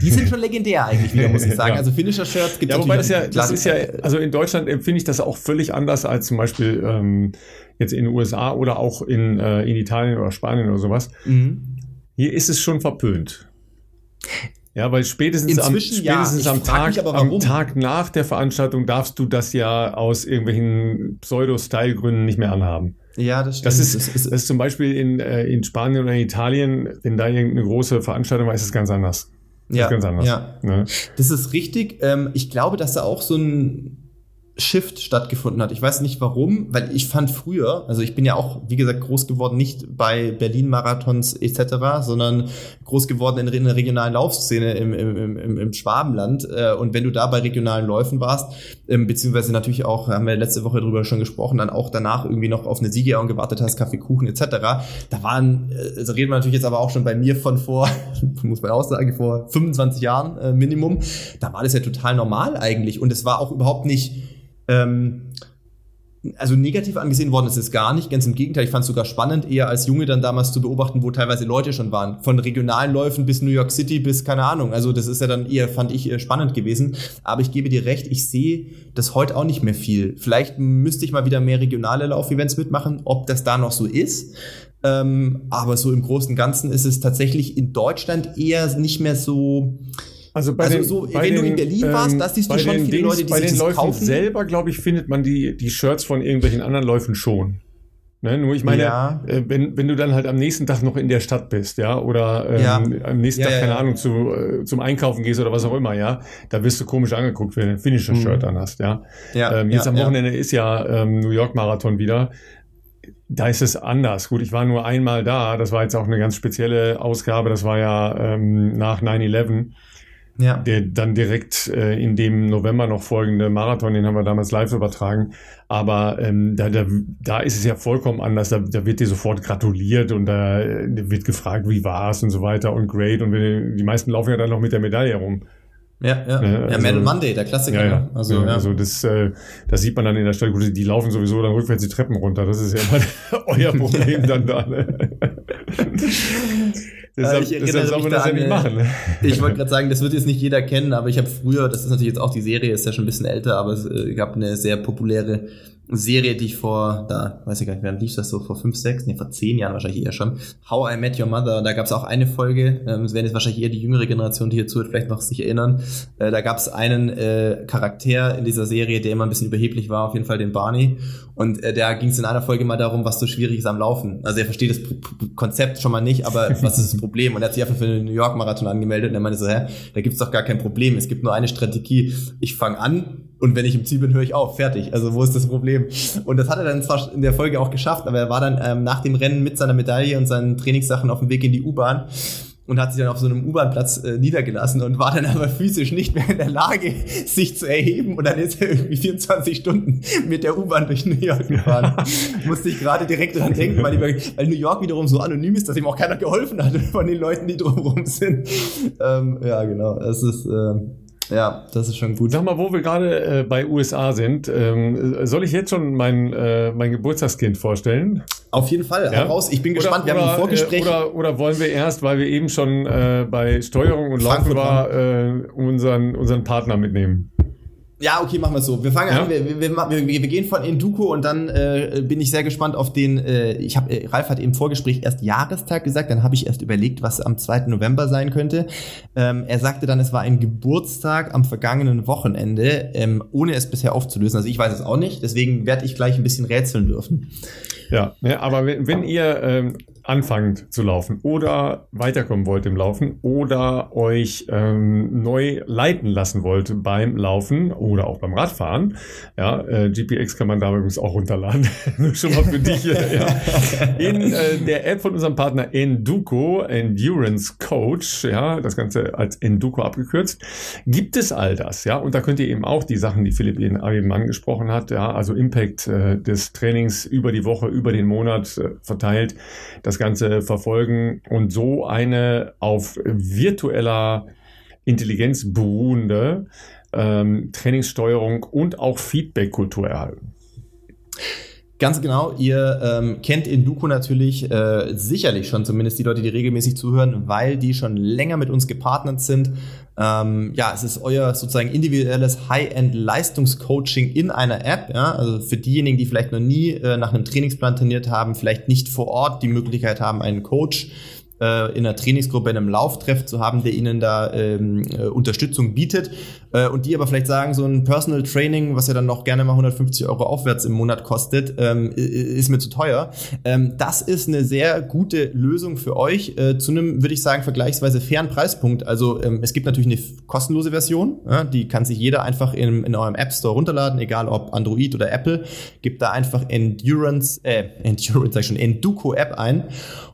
Speaker 2: Die sind schon legendär eigentlich wieder, muss ich sagen. ja. Also Finisher-Shirts gibt
Speaker 1: es Ja, wobei das ja, das ist ja, also in Deutschland empfinde ich das auch völlig anders als zum Beispiel ähm, jetzt in den USA oder auch in, äh, in Italien oder Spanien oder sowas. Mhm. Hier ist es schon verpönt. Ja, weil spätestens
Speaker 2: Inzwischen,
Speaker 1: am, spätestens
Speaker 2: ja,
Speaker 1: am, Tag, am Tag nach der Veranstaltung darfst du das ja aus irgendwelchen Pseudo-Style-Gründen nicht mehr anhaben.
Speaker 2: Ja, das stimmt.
Speaker 1: Das ist, das ist, ist zum Beispiel in, äh, in Spanien oder in Italien, wenn da irgendeine große Veranstaltung war, ist es ganz anders.
Speaker 2: Das ja, ganz anders. Ja. Ne? Das ist richtig. Ähm, ich glaube, dass da auch so ein Shift stattgefunden hat. Ich weiß nicht warum, weil ich fand früher, also ich bin ja auch, wie gesagt, groß geworden, nicht bei Berlin-Marathons etc., sondern groß geworden in, in der regionalen Laufszene im, im, im, im Schwabenland. Äh, und wenn du da bei regionalen Läufen warst, ähm, beziehungsweise natürlich auch, haben wir letzte Woche drüber schon gesprochen, dann auch danach irgendwie noch auf eine Siegerehrung gewartet hast, Kaffee, Kuchen etc., da waren, äh, also reden wir natürlich jetzt aber auch schon bei mir von vor, muss man auch sagen, vor 25 Jahren äh, Minimum, da war das ja total normal eigentlich und es war auch überhaupt nicht ähm, also negativ angesehen worden ist es gar nicht, ganz im Gegenteil. Ich fand es sogar spannend, eher als Junge dann damals zu beobachten, wo teilweise Leute schon waren. Von regionalen Läufen bis New York City bis keine Ahnung. Also das ist ja dann eher, fand ich, spannend gewesen. Aber ich gebe dir recht, ich sehe das heute auch nicht mehr viel. Vielleicht müsste ich mal wieder mehr regionale Laufevents mitmachen, ob das da noch so ist. Ähm, aber so im Großen und Ganzen ist es tatsächlich in Deutschland eher nicht mehr so
Speaker 1: also, bei also den, so, wenn
Speaker 2: den, du in Berlin ähm, warst, da siehst du schon viele Dings, Leute, die
Speaker 1: bei
Speaker 2: sich
Speaker 1: den Läufen
Speaker 2: kaufen.
Speaker 1: selber, glaube ich, findet man die, die Shirts von irgendwelchen anderen Läufen schon. Ne, nur ich meine, ja. äh, wenn, wenn du dann halt am nächsten Tag noch in der Stadt bist, ja, oder ähm, ja. am nächsten ja, Tag, keine Ahnung, zu, äh, zum Einkaufen gehst oder was auch immer, ja, da wirst du komisch angeguckt, wenn du ein Finisher-Shirt mhm. an hast, ja. ähm, jetzt am Wochenende ist ja ähm, New York-Marathon wieder. Da ist es anders. Gut, ich war nur einmal da. Das war jetzt auch eine ganz spezielle Ausgabe. Das war ja ähm, nach 9-11 ja. Der dann direkt äh, in dem November noch folgende Marathon, den haben wir damals live übertragen. Aber ähm, da, da, da ist es ja vollkommen anders. Da, da wird dir sofort gratuliert und da äh, wird gefragt, wie war's und so weiter und great. Und wenn, die meisten laufen ja dann noch mit der Medaille rum.
Speaker 2: Ja, ja. Ne? Also, ja, Medal Monday, der Klassiker.
Speaker 1: Ja, ja. Ne? Also, ja, ja. also das, äh, das sieht man dann in der Stadt. Gut, die laufen sowieso dann rückwärts die Treppen runter. Das ist ja immer euer Problem dann da. Ne?
Speaker 2: Deshalb, ich deshalb soll man das ja machen. Ne? Ich wollte gerade sagen, das wird jetzt nicht jeder kennen, aber ich habe früher, das ist natürlich jetzt auch die Serie, ist ja schon ein bisschen älter, aber es äh, gab eine sehr populäre Serie, die ich vor, da weiß ich gar nicht, wann lief das so, vor fünf, sechs, nee, vor zehn Jahren wahrscheinlich eher schon. How I Met Your Mother, da gab es auch eine Folge, ähm, es werden jetzt wahrscheinlich eher die jüngere Generation, die hier zuhört, vielleicht noch sich erinnern. Äh, da gab es einen äh, Charakter in dieser Serie, der immer ein bisschen überheblich war, auf jeden Fall den Barney. Und äh, da ging es in einer Folge mal darum, was so schwierig ist am Laufen. Also er versteht das P P Konzept schon mal nicht, aber was ist das Problem? Und er hat sich einfach für den New York Marathon angemeldet und er meinte so, hä, da gibt's doch gar kein Problem. Es gibt nur eine Strategie. Ich fange an und wenn ich im Ziel bin, höre ich auf. Fertig. Also wo ist das Problem? Und das hat er dann zwar in der Folge auch geschafft, aber er war dann ähm, nach dem Rennen mit seiner Medaille und seinen Trainingssachen auf dem Weg in die U-Bahn und hat sich dann auf so einem U-Bahn-Platz äh, niedergelassen und war dann aber physisch nicht mehr in der Lage, sich zu erheben. Und dann ist er irgendwie 24 Stunden mit der U-Bahn durch New York gefahren. Musste ich gerade direkt dran denken, weil, weil, New York wiederum so anonym ist, dass ihm auch keiner geholfen hat von den Leuten, die drumherum sind. Ähm, ja, genau. Es ist. Äh, ja, das ist schon gut.
Speaker 1: Sag mal, wo wir gerade äh, bei USA sind, ähm, soll ich jetzt schon mein, äh, mein Geburtstagskind vorstellen?
Speaker 2: Auf jeden Fall, ja? heraus. Ich bin gespannt, oder, wir haben ein Vorgespräch.
Speaker 1: Oder, oder wollen wir erst, weil wir eben schon äh, bei Steuerung und Laufen war, äh, unseren, unseren Partner mitnehmen?
Speaker 2: Ja, okay, machen wir es so. Wir fangen ja? an, wir, wir, wir, wir, gehen von Induko und dann äh, bin ich sehr gespannt auf den, äh, ich habe, äh, Ralf hat im Vorgespräch erst Jahrestag gesagt, dann habe ich erst überlegt, was am 2. November sein könnte. Ähm, er sagte dann, es war ein Geburtstag am vergangenen Wochenende, ähm, ohne es bisher aufzulösen. Also ich weiß es auch nicht, deswegen werde ich gleich ein bisschen rätseln dürfen.
Speaker 1: Ja, ja aber wenn, wenn ihr ähm, anfangt zu laufen oder weiterkommen wollt im Laufen oder euch ähm, neu leiten lassen wollt beim Laufen oder auch beim Radfahren, ja, äh, GPX kann man da übrigens auch runterladen. Schon mal für dich. ja. In äh, der App von unserem Partner Enduko, Endurance Coach, ja, das Ganze als Enduko abgekürzt, gibt es all das, ja, und da könnt ihr eben auch die Sachen, die Philipp eben angesprochen hat, ja, also Impact äh, des Trainings über die Woche, über den Monat äh, verteilt, das Ganze verfolgen und so eine auf virtueller Intelligenz beruhende ähm, Trainingssteuerung und auch Feedback-Kultur erhalten.
Speaker 2: Ganz genau, ihr ähm, kennt Induko natürlich äh, sicherlich schon, zumindest die Leute, die regelmäßig zuhören, weil die schon länger mit uns gepartnert sind. Ähm, ja, es ist euer sozusagen individuelles High-End-Leistungscoaching in einer App. Ja? Also für diejenigen, die vielleicht noch nie äh, nach einem Trainingsplan trainiert haben, vielleicht nicht vor Ort die Möglichkeit haben, einen Coach äh, in einer Trainingsgruppe, in einem Lauftreff zu haben, der ihnen da ähm, äh, Unterstützung bietet äh, und die aber vielleicht sagen, so ein Personal Training, was ja dann noch gerne mal 150 Euro aufwärts im Monat kostet, ähm, ist mir zu teuer. Ähm, das ist eine sehr gute Lösung für euch äh, zu einem, würde ich sagen, vergleichsweise fairen Preispunkt. Also ähm, es gibt natürlich eine kostenlose Version, ja, die kann sich jeder einfach in, in eurem App Store runterladen, egal ob Android oder Apple. Gibt da einfach Endurance, äh, Endurance, sag ich schon, Enduko App ein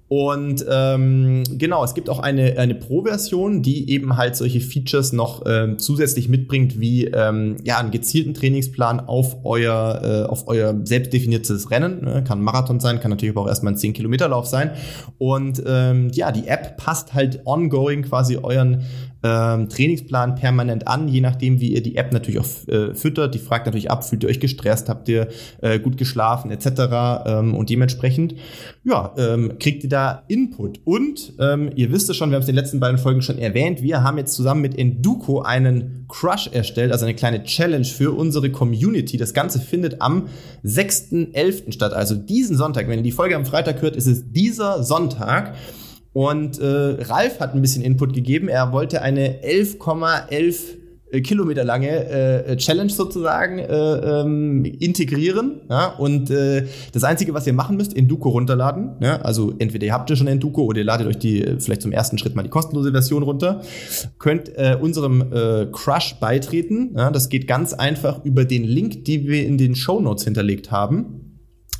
Speaker 2: und ähm, genau, es gibt auch eine, eine Pro-Version, die eben halt solche Features noch ähm, zusätzlich mitbringt, wie ähm, ja, einen gezielten Trainingsplan auf euer, äh, auf euer selbstdefiniertes Rennen. Ne? Kann Marathon sein, kann natürlich aber auch erstmal ein 10-Kilometer-Lauf sein. Und ähm, ja, die App passt halt ongoing quasi euren ähm, Trainingsplan permanent an, je nachdem, wie ihr die App natürlich auch äh, füttert. Die fragt natürlich ab, fühlt ihr euch gestresst, habt ihr äh, gut geschlafen etc. Ähm, und dementsprechend ja, ähm, kriegt ihr da Input. Und ähm, ihr wisst es schon, wir haben es in den letzten beiden Folgen schon erwähnt, wir haben jetzt zusammen mit Enduko einen Crush erstellt, also eine kleine Challenge für unsere Community. Das Ganze findet am 6.11. statt, also diesen Sonntag. Wenn ihr die Folge am Freitag hört, ist es dieser Sonntag. Und äh, Ralf hat ein bisschen Input gegeben. Er wollte eine 11,11 ,11 äh, Kilometer lange äh, Challenge sozusagen äh, ähm, integrieren. Ja? Und äh, das Einzige, was ihr machen müsst, Enduko runterladen. Ja? Also entweder ihr habt ihr schon Enduko oder ihr ladet euch die äh, vielleicht zum ersten Schritt mal die kostenlose Version runter. Könnt äh, unserem äh, Crush beitreten. Ja? Das geht ganz einfach über den Link, den wir in den Show Notes hinterlegt haben.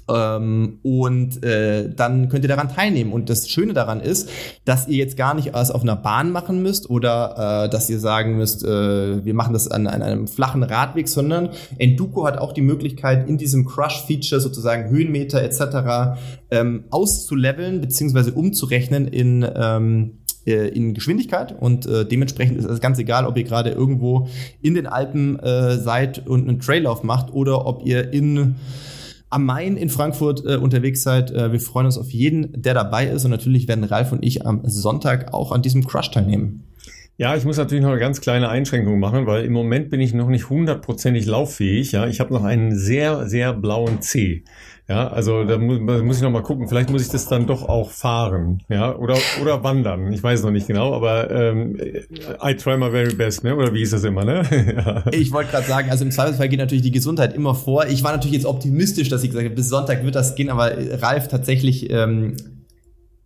Speaker 2: Ähm, und äh, dann könnt ihr daran teilnehmen. Und das Schöne daran ist, dass ihr jetzt gar nicht alles auf einer Bahn machen müsst oder äh, dass ihr sagen müsst, äh, wir machen das an, an einem flachen Radweg, sondern Enduko hat auch die Möglichkeit, in diesem Crush-Feature sozusagen Höhenmeter etc. Ähm, auszuleveln beziehungsweise umzurechnen in ähm, äh, in Geschwindigkeit und äh, dementsprechend ist es ganz egal, ob ihr gerade irgendwo in den Alpen äh, seid und einen Traillauf macht oder ob ihr in am Main in Frankfurt äh, unterwegs seid. Äh, wir freuen uns auf jeden, der dabei ist. Und natürlich werden Ralf und ich am Sonntag auch an diesem Crush teilnehmen.
Speaker 1: Ja, ich muss natürlich noch eine ganz kleine Einschränkung machen, weil im Moment bin ich noch nicht hundertprozentig lauffähig. Ja, ich habe noch einen sehr, sehr blauen C. Ja, also da muss, da muss ich noch mal gucken. Vielleicht muss ich das dann doch auch fahren, ja, oder oder wandern. Ich weiß noch nicht genau, aber ähm, I try my very best, ne? Oder wie ist das immer, ne?
Speaker 2: ja. Ich wollte gerade sagen, also im Zweifelsfall geht natürlich die Gesundheit immer vor. Ich war natürlich jetzt optimistisch, dass ich gesagt habe, bis Sonntag wird das gehen, aber Ralf tatsächlich ähm,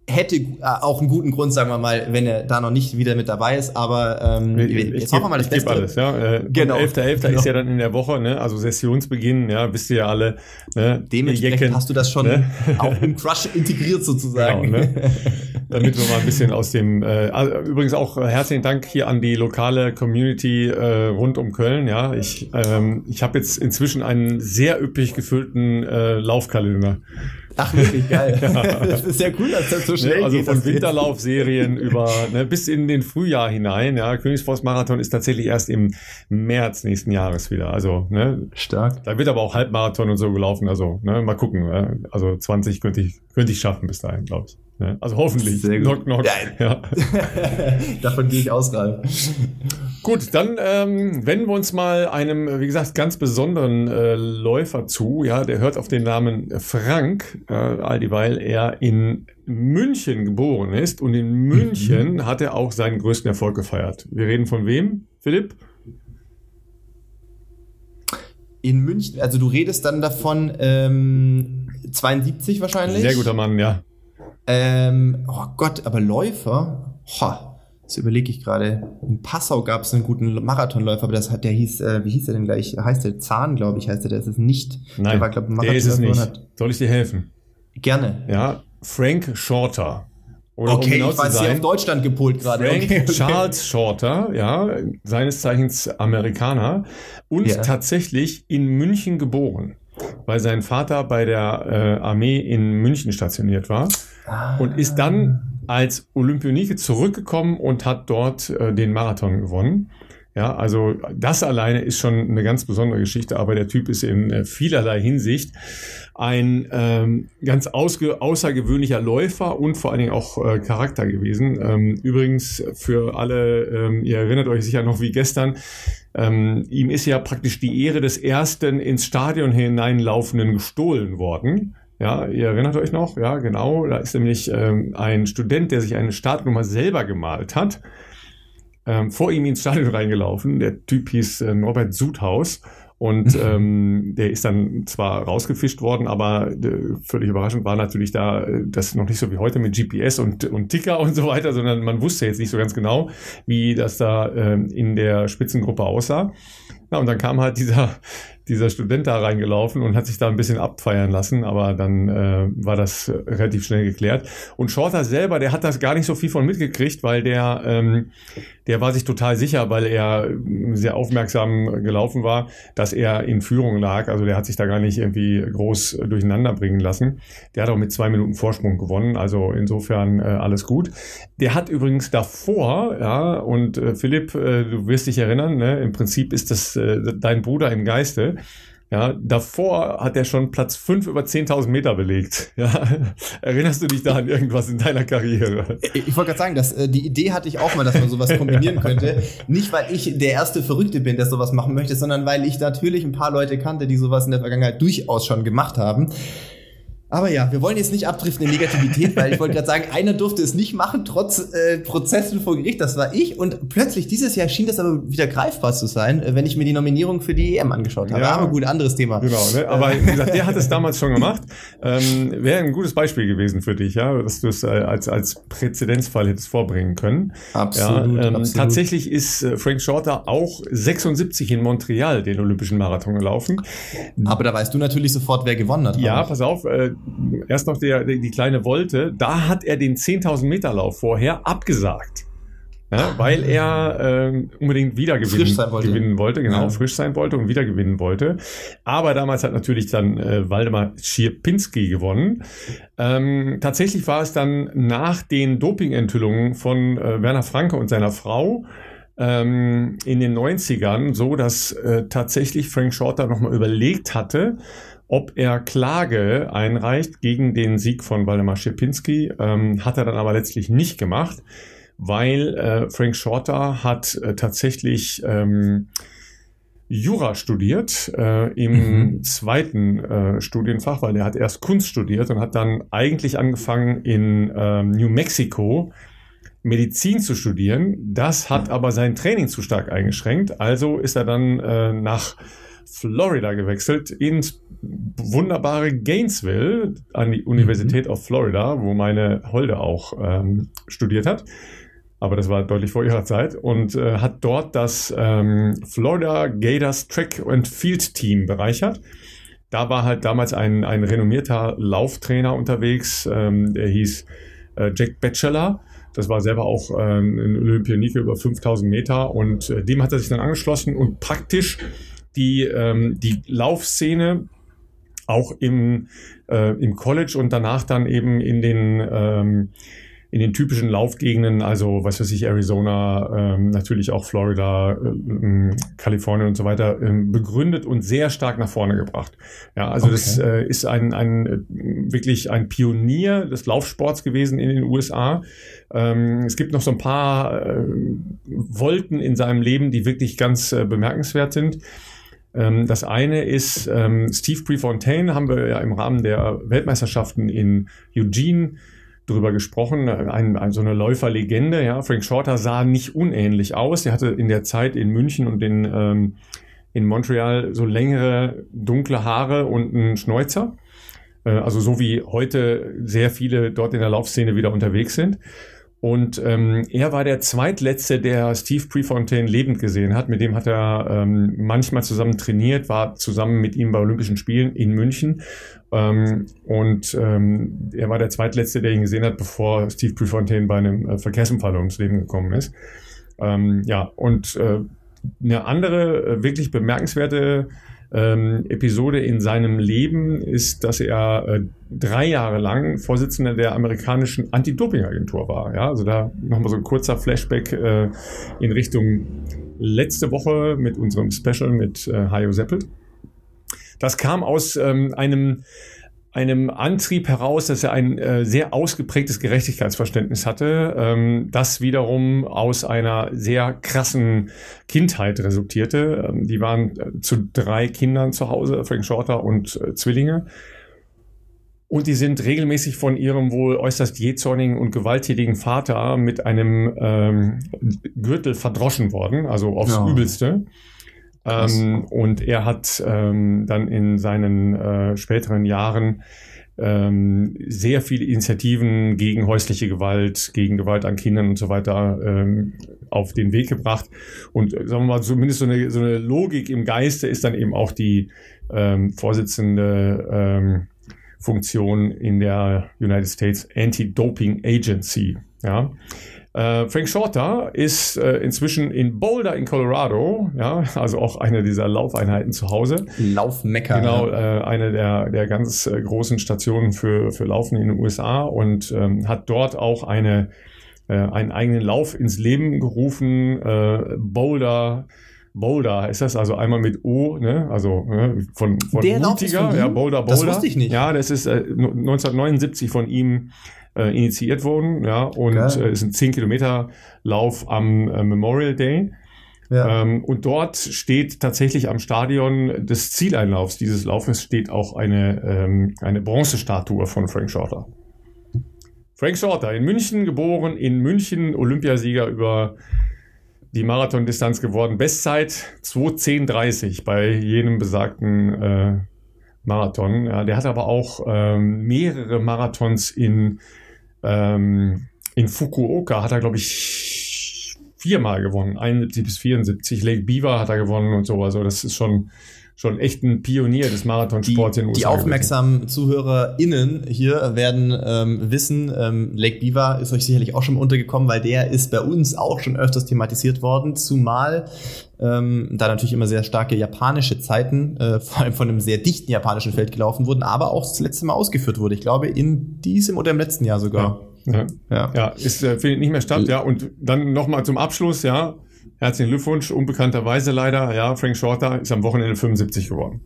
Speaker 2: hätte äh, auch einen guten Grund, sagen wir mal, wenn er da noch nicht wieder mit dabei ist. Aber ähm,
Speaker 1: ich, jetzt hoffen wir mal das Beste. Alles, ja. Äh, genau. 11.11. .11. Genau. ist ja dann in der Woche, ne? also Sessionsbeginn, ja, wisst ihr ja alle.
Speaker 2: Ne? Dementsprechend Jecken, hast du das schon ne? auch im Crush integriert sozusagen. Genau, ne?
Speaker 1: Damit wir mal ein bisschen aus dem, äh, also übrigens auch herzlichen Dank hier an die lokale Community äh, rund um Köln. Ja, ich, ähm, ich habe jetzt inzwischen einen sehr üppig gefüllten äh, Laufkalender.
Speaker 2: Ach, wirklich geil. ja. Das ist ja cool, dass das so schnell
Speaker 1: ne, also geht. Von Winterlaufserien über ne, bis in den Frühjahr hinein. Ja, Königsforst Marathon ist tatsächlich erst im März nächsten Jahres wieder. Also ne, stark. Da wird aber auch Halbmarathon und so gelaufen. Also ne, mal gucken. Also 20 könnte ich könnte ich schaffen bis dahin, glaube ich. Ja, also hoffentlich.
Speaker 2: Sehr gut. Knock, knock. Ja. Davon gehe ich aus, Ralf.
Speaker 1: Gut, dann ähm, wenden wir uns mal einem, wie gesagt, ganz besonderen äh, Läufer zu. Ja, der hört auf den Namen Frank, äh, all dieweil er in München geboren ist. Und in München mhm. hat er auch seinen größten Erfolg gefeiert. Wir reden von wem, Philipp?
Speaker 2: In München, also du redest dann davon ähm, 72 wahrscheinlich?
Speaker 1: Sehr guter Mann, ja.
Speaker 2: Ähm, oh Gott, aber Läufer, Ho, das überlege ich gerade. In Passau gab es einen guten Marathonläufer, aber das hat, der hieß, äh, wie hieß der denn gleich? Heißt der Zahn, glaube ich, heißt der, der ist es nicht.
Speaker 1: Nein,
Speaker 2: der war, glaub,
Speaker 1: der ist es nicht. Hat. Soll ich dir helfen?
Speaker 2: Gerne.
Speaker 1: Ja, Frank Shorter.
Speaker 2: Oder okay, um genau ich weiß, sein, auf Deutschland gepolt gerade.
Speaker 1: Frank okay, okay. Charles Shorter, ja, seines Zeichens Amerikaner und yeah. tatsächlich in München geboren, weil sein Vater bei der äh, Armee in München stationiert war ah. und ist dann als Olympionike zurückgekommen und hat dort äh, den Marathon gewonnen. Ja, also das alleine ist schon eine ganz besondere Geschichte, aber der Typ ist in äh, vielerlei Hinsicht ein ähm, ganz außergewöhnlicher Läufer und vor allen Dingen auch äh, Charakter gewesen. Ähm, übrigens für alle, ähm, ihr erinnert euch sicher noch wie gestern, ähm, ihm ist ja praktisch die Ehre des ersten ins Stadion hineinlaufenden gestohlen worden. Ja, ihr erinnert euch noch? Ja, genau. Da ist nämlich ähm, ein Student, der sich eine Startnummer selber gemalt hat ähm, vor ihm ins Stadion reingelaufen. Der Typ hieß äh, Norbert Sudhaus. Und ähm, der ist dann zwar rausgefischt worden, aber äh, völlig überraschend war natürlich da äh, das noch nicht so wie heute mit GPS und, und Ticker und so weiter, sondern man wusste jetzt nicht so ganz genau, wie das da äh, in der Spitzengruppe aussah. Na, und dann kam halt dieser, dieser Student da reingelaufen und hat sich da ein bisschen abfeiern lassen, aber dann äh, war das relativ schnell geklärt. Und Shorter selber, der hat das gar nicht so viel von mitgekriegt, weil der, ähm, der war sich total sicher, weil er sehr aufmerksam gelaufen war, dass er in Führung lag. Also der hat sich da gar nicht irgendwie groß durcheinander bringen lassen. Der hat auch mit zwei Minuten Vorsprung gewonnen, also insofern äh, alles gut. Der hat übrigens davor, ja, und äh, Philipp, äh, du wirst dich erinnern, ne, im Prinzip ist das äh, dein Bruder im Geiste. Ja, davor hat er schon Platz 5 über 10.000 Meter belegt. Ja, erinnerst du dich da an irgendwas in deiner Karriere?
Speaker 2: Ich wollte gerade sagen, dass, äh, die Idee hatte ich auch mal, dass man sowas kombinieren könnte. Nicht, weil ich der erste Verrückte bin, der sowas machen möchte, sondern weil ich natürlich ein paar Leute kannte, die sowas in der Vergangenheit durchaus schon gemacht haben. Aber ja, wir wollen jetzt nicht abdriften in Negativität, weil ich wollte gerade sagen, einer durfte es nicht machen, trotz äh, Prozessen vor Gericht, das war ich. Und plötzlich dieses Jahr schien das aber wieder greifbar zu sein, äh, wenn ich mir die Nominierung für die EM angeschaut habe. Ja, aber gut, anderes Thema.
Speaker 1: Genau, ne? aber wie gesagt, der hat es damals schon gemacht. Ähm, Wäre ein gutes Beispiel gewesen für dich, ja, dass du es äh, als, als Präzedenzfall hättest vorbringen können.
Speaker 2: Absolut,
Speaker 1: ja, ähm,
Speaker 2: absolut.
Speaker 1: Tatsächlich ist äh, Frank Shorter auch 76 in Montreal den Olympischen Marathon gelaufen.
Speaker 2: Aber da weißt du natürlich sofort, wer gewonnen hat.
Speaker 1: Ja, pass auf, äh, erst noch der, die kleine Wolte, da hat er den 10.000 Meter Lauf vorher abgesagt. Ja, weil er äh, unbedingt wieder gewinnen, wollte. gewinnen wollte, genau, ja. frisch sein wollte und wieder gewinnen wollte. Aber damals hat natürlich dann äh, Waldemar Schierpinski gewonnen. Ähm, tatsächlich war es dann nach den Dopingenthüllungen von äh, Werner Franke und seiner Frau ähm, in den 90ern so, dass äh, tatsächlich Frank Shorter nochmal überlegt hatte, ob er Klage einreicht gegen den Sieg von Waldemar Schipinski, ähm, hat er dann aber letztlich nicht gemacht, weil äh, Frank Shorter hat äh, tatsächlich ähm, Jura studiert äh, im mhm. zweiten äh, Studienfach, weil er hat erst Kunst studiert und hat dann eigentlich angefangen in ähm, New Mexico Medizin zu studieren. Das hat aber sein Training zu stark eingeschränkt. Also ist er dann äh, nach Florida gewechselt, ins wunderbare Gainesville an die Universität mhm. of Florida, wo meine Holde auch ähm, studiert hat. Aber das war deutlich vor ihrer Zeit und äh, hat dort das ähm, Florida Gators Track and Field Team bereichert. Da war halt damals ein, ein renommierter Lauftrainer unterwegs, ähm, der hieß äh, Jack Batchelor. Das war selber auch ähm, ein Olympionike über 5000 Meter und äh, dem hat er sich dann angeschlossen und praktisch die, ähm, die Laufszene auch im, äh, im College und danach dann eben in den, ähm, in den typischen Laufgegenden, also was weiß ich, Arizona, ähm, natürlich auch Florida, äh, Kalifornien und so weiter, äh, begründet und sehr stark nach vorne gebracht. Ja, also okay. das äh, ist ein, ein wirklich ein Pionier des Laufsports gewesen in den USA. Ähm, es gibt noch so ein paar äh, Wolken in seinem Leben, die wirklich ganz äh, bemerkenswert sind. Ähm, das eine ist ähm, Steve Prefontaine, haben wir ja im Rahmen der Weltmeisterschaften in Eugene drüber gesprochen, ein, ein, so eine Läuferlegende. Ja, Frank Shorter sah nicht unähnlich aus. Er hatte in der Zeit in München und in, ähm, in Montreal so längere dunkle Haare und einen Schnäuzer. Äh, also so wie heute sehr viele dort in der Laufszene wieder unterwegs sind. Und ähm, er war der zweitletzte, der Steve Prefontaine lebend gesehen hat. Mit dem hat er ähm, manchmal zusammen trainiert, war zusammen mit ihm bei Olympischen Spielen in München. Ähm, und ähm, er war der zweitletzte, der ihn gesehen hat, bevor Steve Prefontaine bei einem äh, Verkehrsunfall ums Leben gekommen ist. Ähm, ja, und äh, eine andere äh, wirklich bemerkenswerte ähm, Episode in seinem Leben ist, dass er äh, drei Jahre lang Vorsitzender der amerikanischen Anti-Doping-Agentur war. Ja, also da nochmal so ein kurzer Flashback äh, in Richtung letzte Woche mit unserem Special mit äh, Hayo Seppel. Das kam aus ähm, einem einem Antrieb heraus, dass er ein äh, sehr ausgeprägtes Gerechtigkeitsverständnis hatte, ähm, das wiederum aus einer sehr krassen Kindheit resultierte. Ähm, die waren äh, zu drei Kindern zu Hause, Frank Shorter und äh, Zwillinge. Und die sind regelmäßig von ihrem wohl äußerst jähzornigen und gewalttätigen Vater mit einem ähm, Gürtel verdroschen worden, also aufs ja. Übelste. Ähm, und er hat ähm, dann in seinen äh, späteren Jahren ähm, sehr viele Initiativen gegen häusliche Gewalt, gegen Gewalt an Kindern und so weiter ähm, auf den Weg gebracht. Und äh, sagen wir mal, zumindest so eine, so eine Logik im Geiste ist dann eben auch die ähm, Vorsitzende ähm, Funktion in der United States Anti-Doping Agency. Ja. Äh, Frank Shorter ist äh, inzwischen in Boulder in Colorado, ja, also auch eine dieser Laufeinheiten zu Hause.
Speaker 2: Laufmecker.
Speaker 1: Genau, äh, eine der, der ganz äh, großen Stationen für, für Laufen in den USA und ähm, hat dort auch eine, äh, einen eigenen Lauf ins Leben gerufen, Boulder. Boulder ist das also einmal mit O, ne? also ne? von, von
Speaker 2: der mutiger, von
Speaker 1: ja, Boulder, Boulder.
Speaker 2: Das wusste ich nicht.
Speaker 1: Ja, das ist äh, 1979 von ihm äh, initiiert worden, ja, und äh, ist ein 10 Kilometer Lauf am äh, Memorial Day. Ja. Ähm, und dort steht tatsächlich am Stadion des Zieleinlaufs dieses Laufes steht auch eine, ähm, eine Bronzestatue von Frank Shorter. Frank Shorter, in München geboren, in München Olympiasieger über die Marathondistanz geworden. Bestzeit 2.10.30 bei jenem besagten äh, Marathon. Ja, der hat aber auch ähm, mehrere Marathons in ähm, in Fukuoka hat er, glaube ich, viermal gewonnen. 71 bis 74. Lake Beaver hat er gewonnen und so. Also das ist schon, schon echt ein Pionier des Marathonsports
Speaker 2: in den USA. Die aufmerksamen. ZuhörerInnen hier werden ähm, wissen, ähm, Lake Beaver ist euch sicherlich auch schon untergekommen, weil der ist bei uns auch schon öfters thematisiert worden, zumal ähm, da natürlich immer sehr starke japanische Zeiten, äh, vor allem von einem sehr dichten japanischen Feld gelaufen wurden, aber auch das letzte Mal ausgeführt wurde. Ich glaube, in diesem oder im letzten Jahr sogar.
Speaker 1: Ja, ja, ja. ja ist, äh, findet nicht mehr statt, ja. Und dann nochmal zum Abschluss, ja. Herzlichen Glückwunsch, unbekannterweise leider, ja, Frank Shorter ist am Wochenende 75 geworden.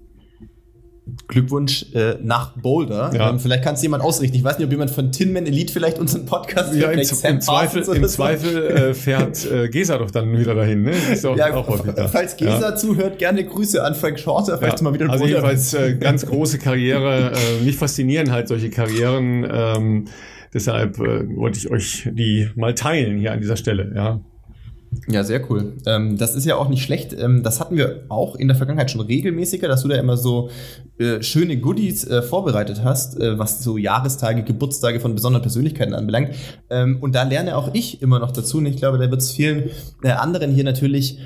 Speaker 2: Glückwunsch äh, nach Boulder. Ja. Ähm, vielleicht kann es jemand ausrichten. Ich weiß nicht, ob jemand von Tinman Elite vielleicht unseren Podcast
Speaker 1: ja, im, im Zweifel, im Zweifel äh, fährt äh, Gesa doch dann wieder dahin. Ne?
Speaker 2: Auch, ja, auch. Falls Gesa ja. zuhört, gerne Grüße an Frank Shorter.
Speaker 1: Vielleicht mal wieder Also Boulder. jedenfalls äh, ganz große Karriere. äh, mich faszinieren halt solche Karrieren. Ähm, deshalb äh, wollte ich euch die mal teilen hier an dieser Stelle. Ja.
Speaker 2: Ja, sehr cool. Ähm, das ist ja auch nicht schlecht. Ähm, das hatten wir auch in der Vergangenheit schon regelmäßiger, dass du da immer so äh, schöne Goodies äh, vorbereitet hast, äh, was so Jahrestage, Geburtstage von besonderen Persönlichkeiten anbelangt. Ähm, und da lerne auch ich immer noch dazu. Und ich glaube, da wird es vielen äh, anderen hier natürlich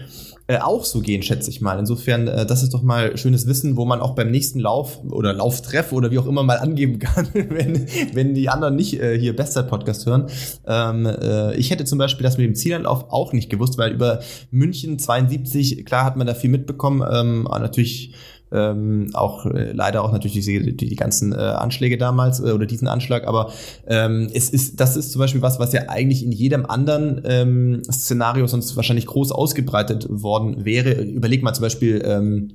Speaker 2: äh, auch so gehen, schätze ich mal. Insofern, äh, das ist doch mal schönes Wissen, wo man auch beim nächsten Lauf oder Lauftreff oder wie auch immer mal angeben kann, wenn, wenn die anderen nicht äh, hier Bestzeit-Podcast hören. Ähm, äh, ich hätte zum Beispiel das mit dem Zielanlauf auch nicht gewusst, weil über München 72, klar hat man da viel mitbekommen, ähm, natürlich ähm, auch äh, leider auch natürlich die, die, ganzen äh, Anschläge damals äh, oder diesen Anschlag, aber ähm, es ist, das ist zum Beispiel was, was ja eigentlich in jedem anderen ähm, Szenario sonst wahrscheinlich groß ausgebreitet worden wäre. Überleg mal zum Beispiel ähm,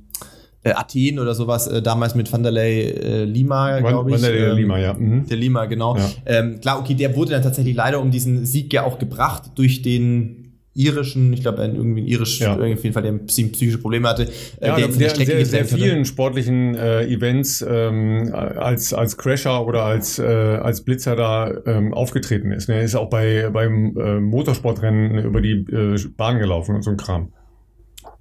Speaker 2: äh, Athen oder sowas, äh, damals mit Vanderlei äh, Lima, glaube ich. Vanderlei
Speaker 1: ähm, Lima, ja.
Speaker 2: Mhm. Der Lima, genau. Ja. Ähm, klar, okay, der wurde dann tatsächlich leider um diesen Sieg ja auch gebracht durch den irischen, ich glaube, irgendwie ein irisch, ja. auf jeden Fall, der psychische Probleme hatte.
Speaker 1: Äh, ja, der, der, der sehr, sehr vielen sportlichen äh, Events ähm, als, als Crasher oder als, äh, als Blitzer da ähm, aufgetreten ist. Er ist auch bei, beim äh, Motorsportrennen über die äh, Bahn gelaufen und so ein Kram.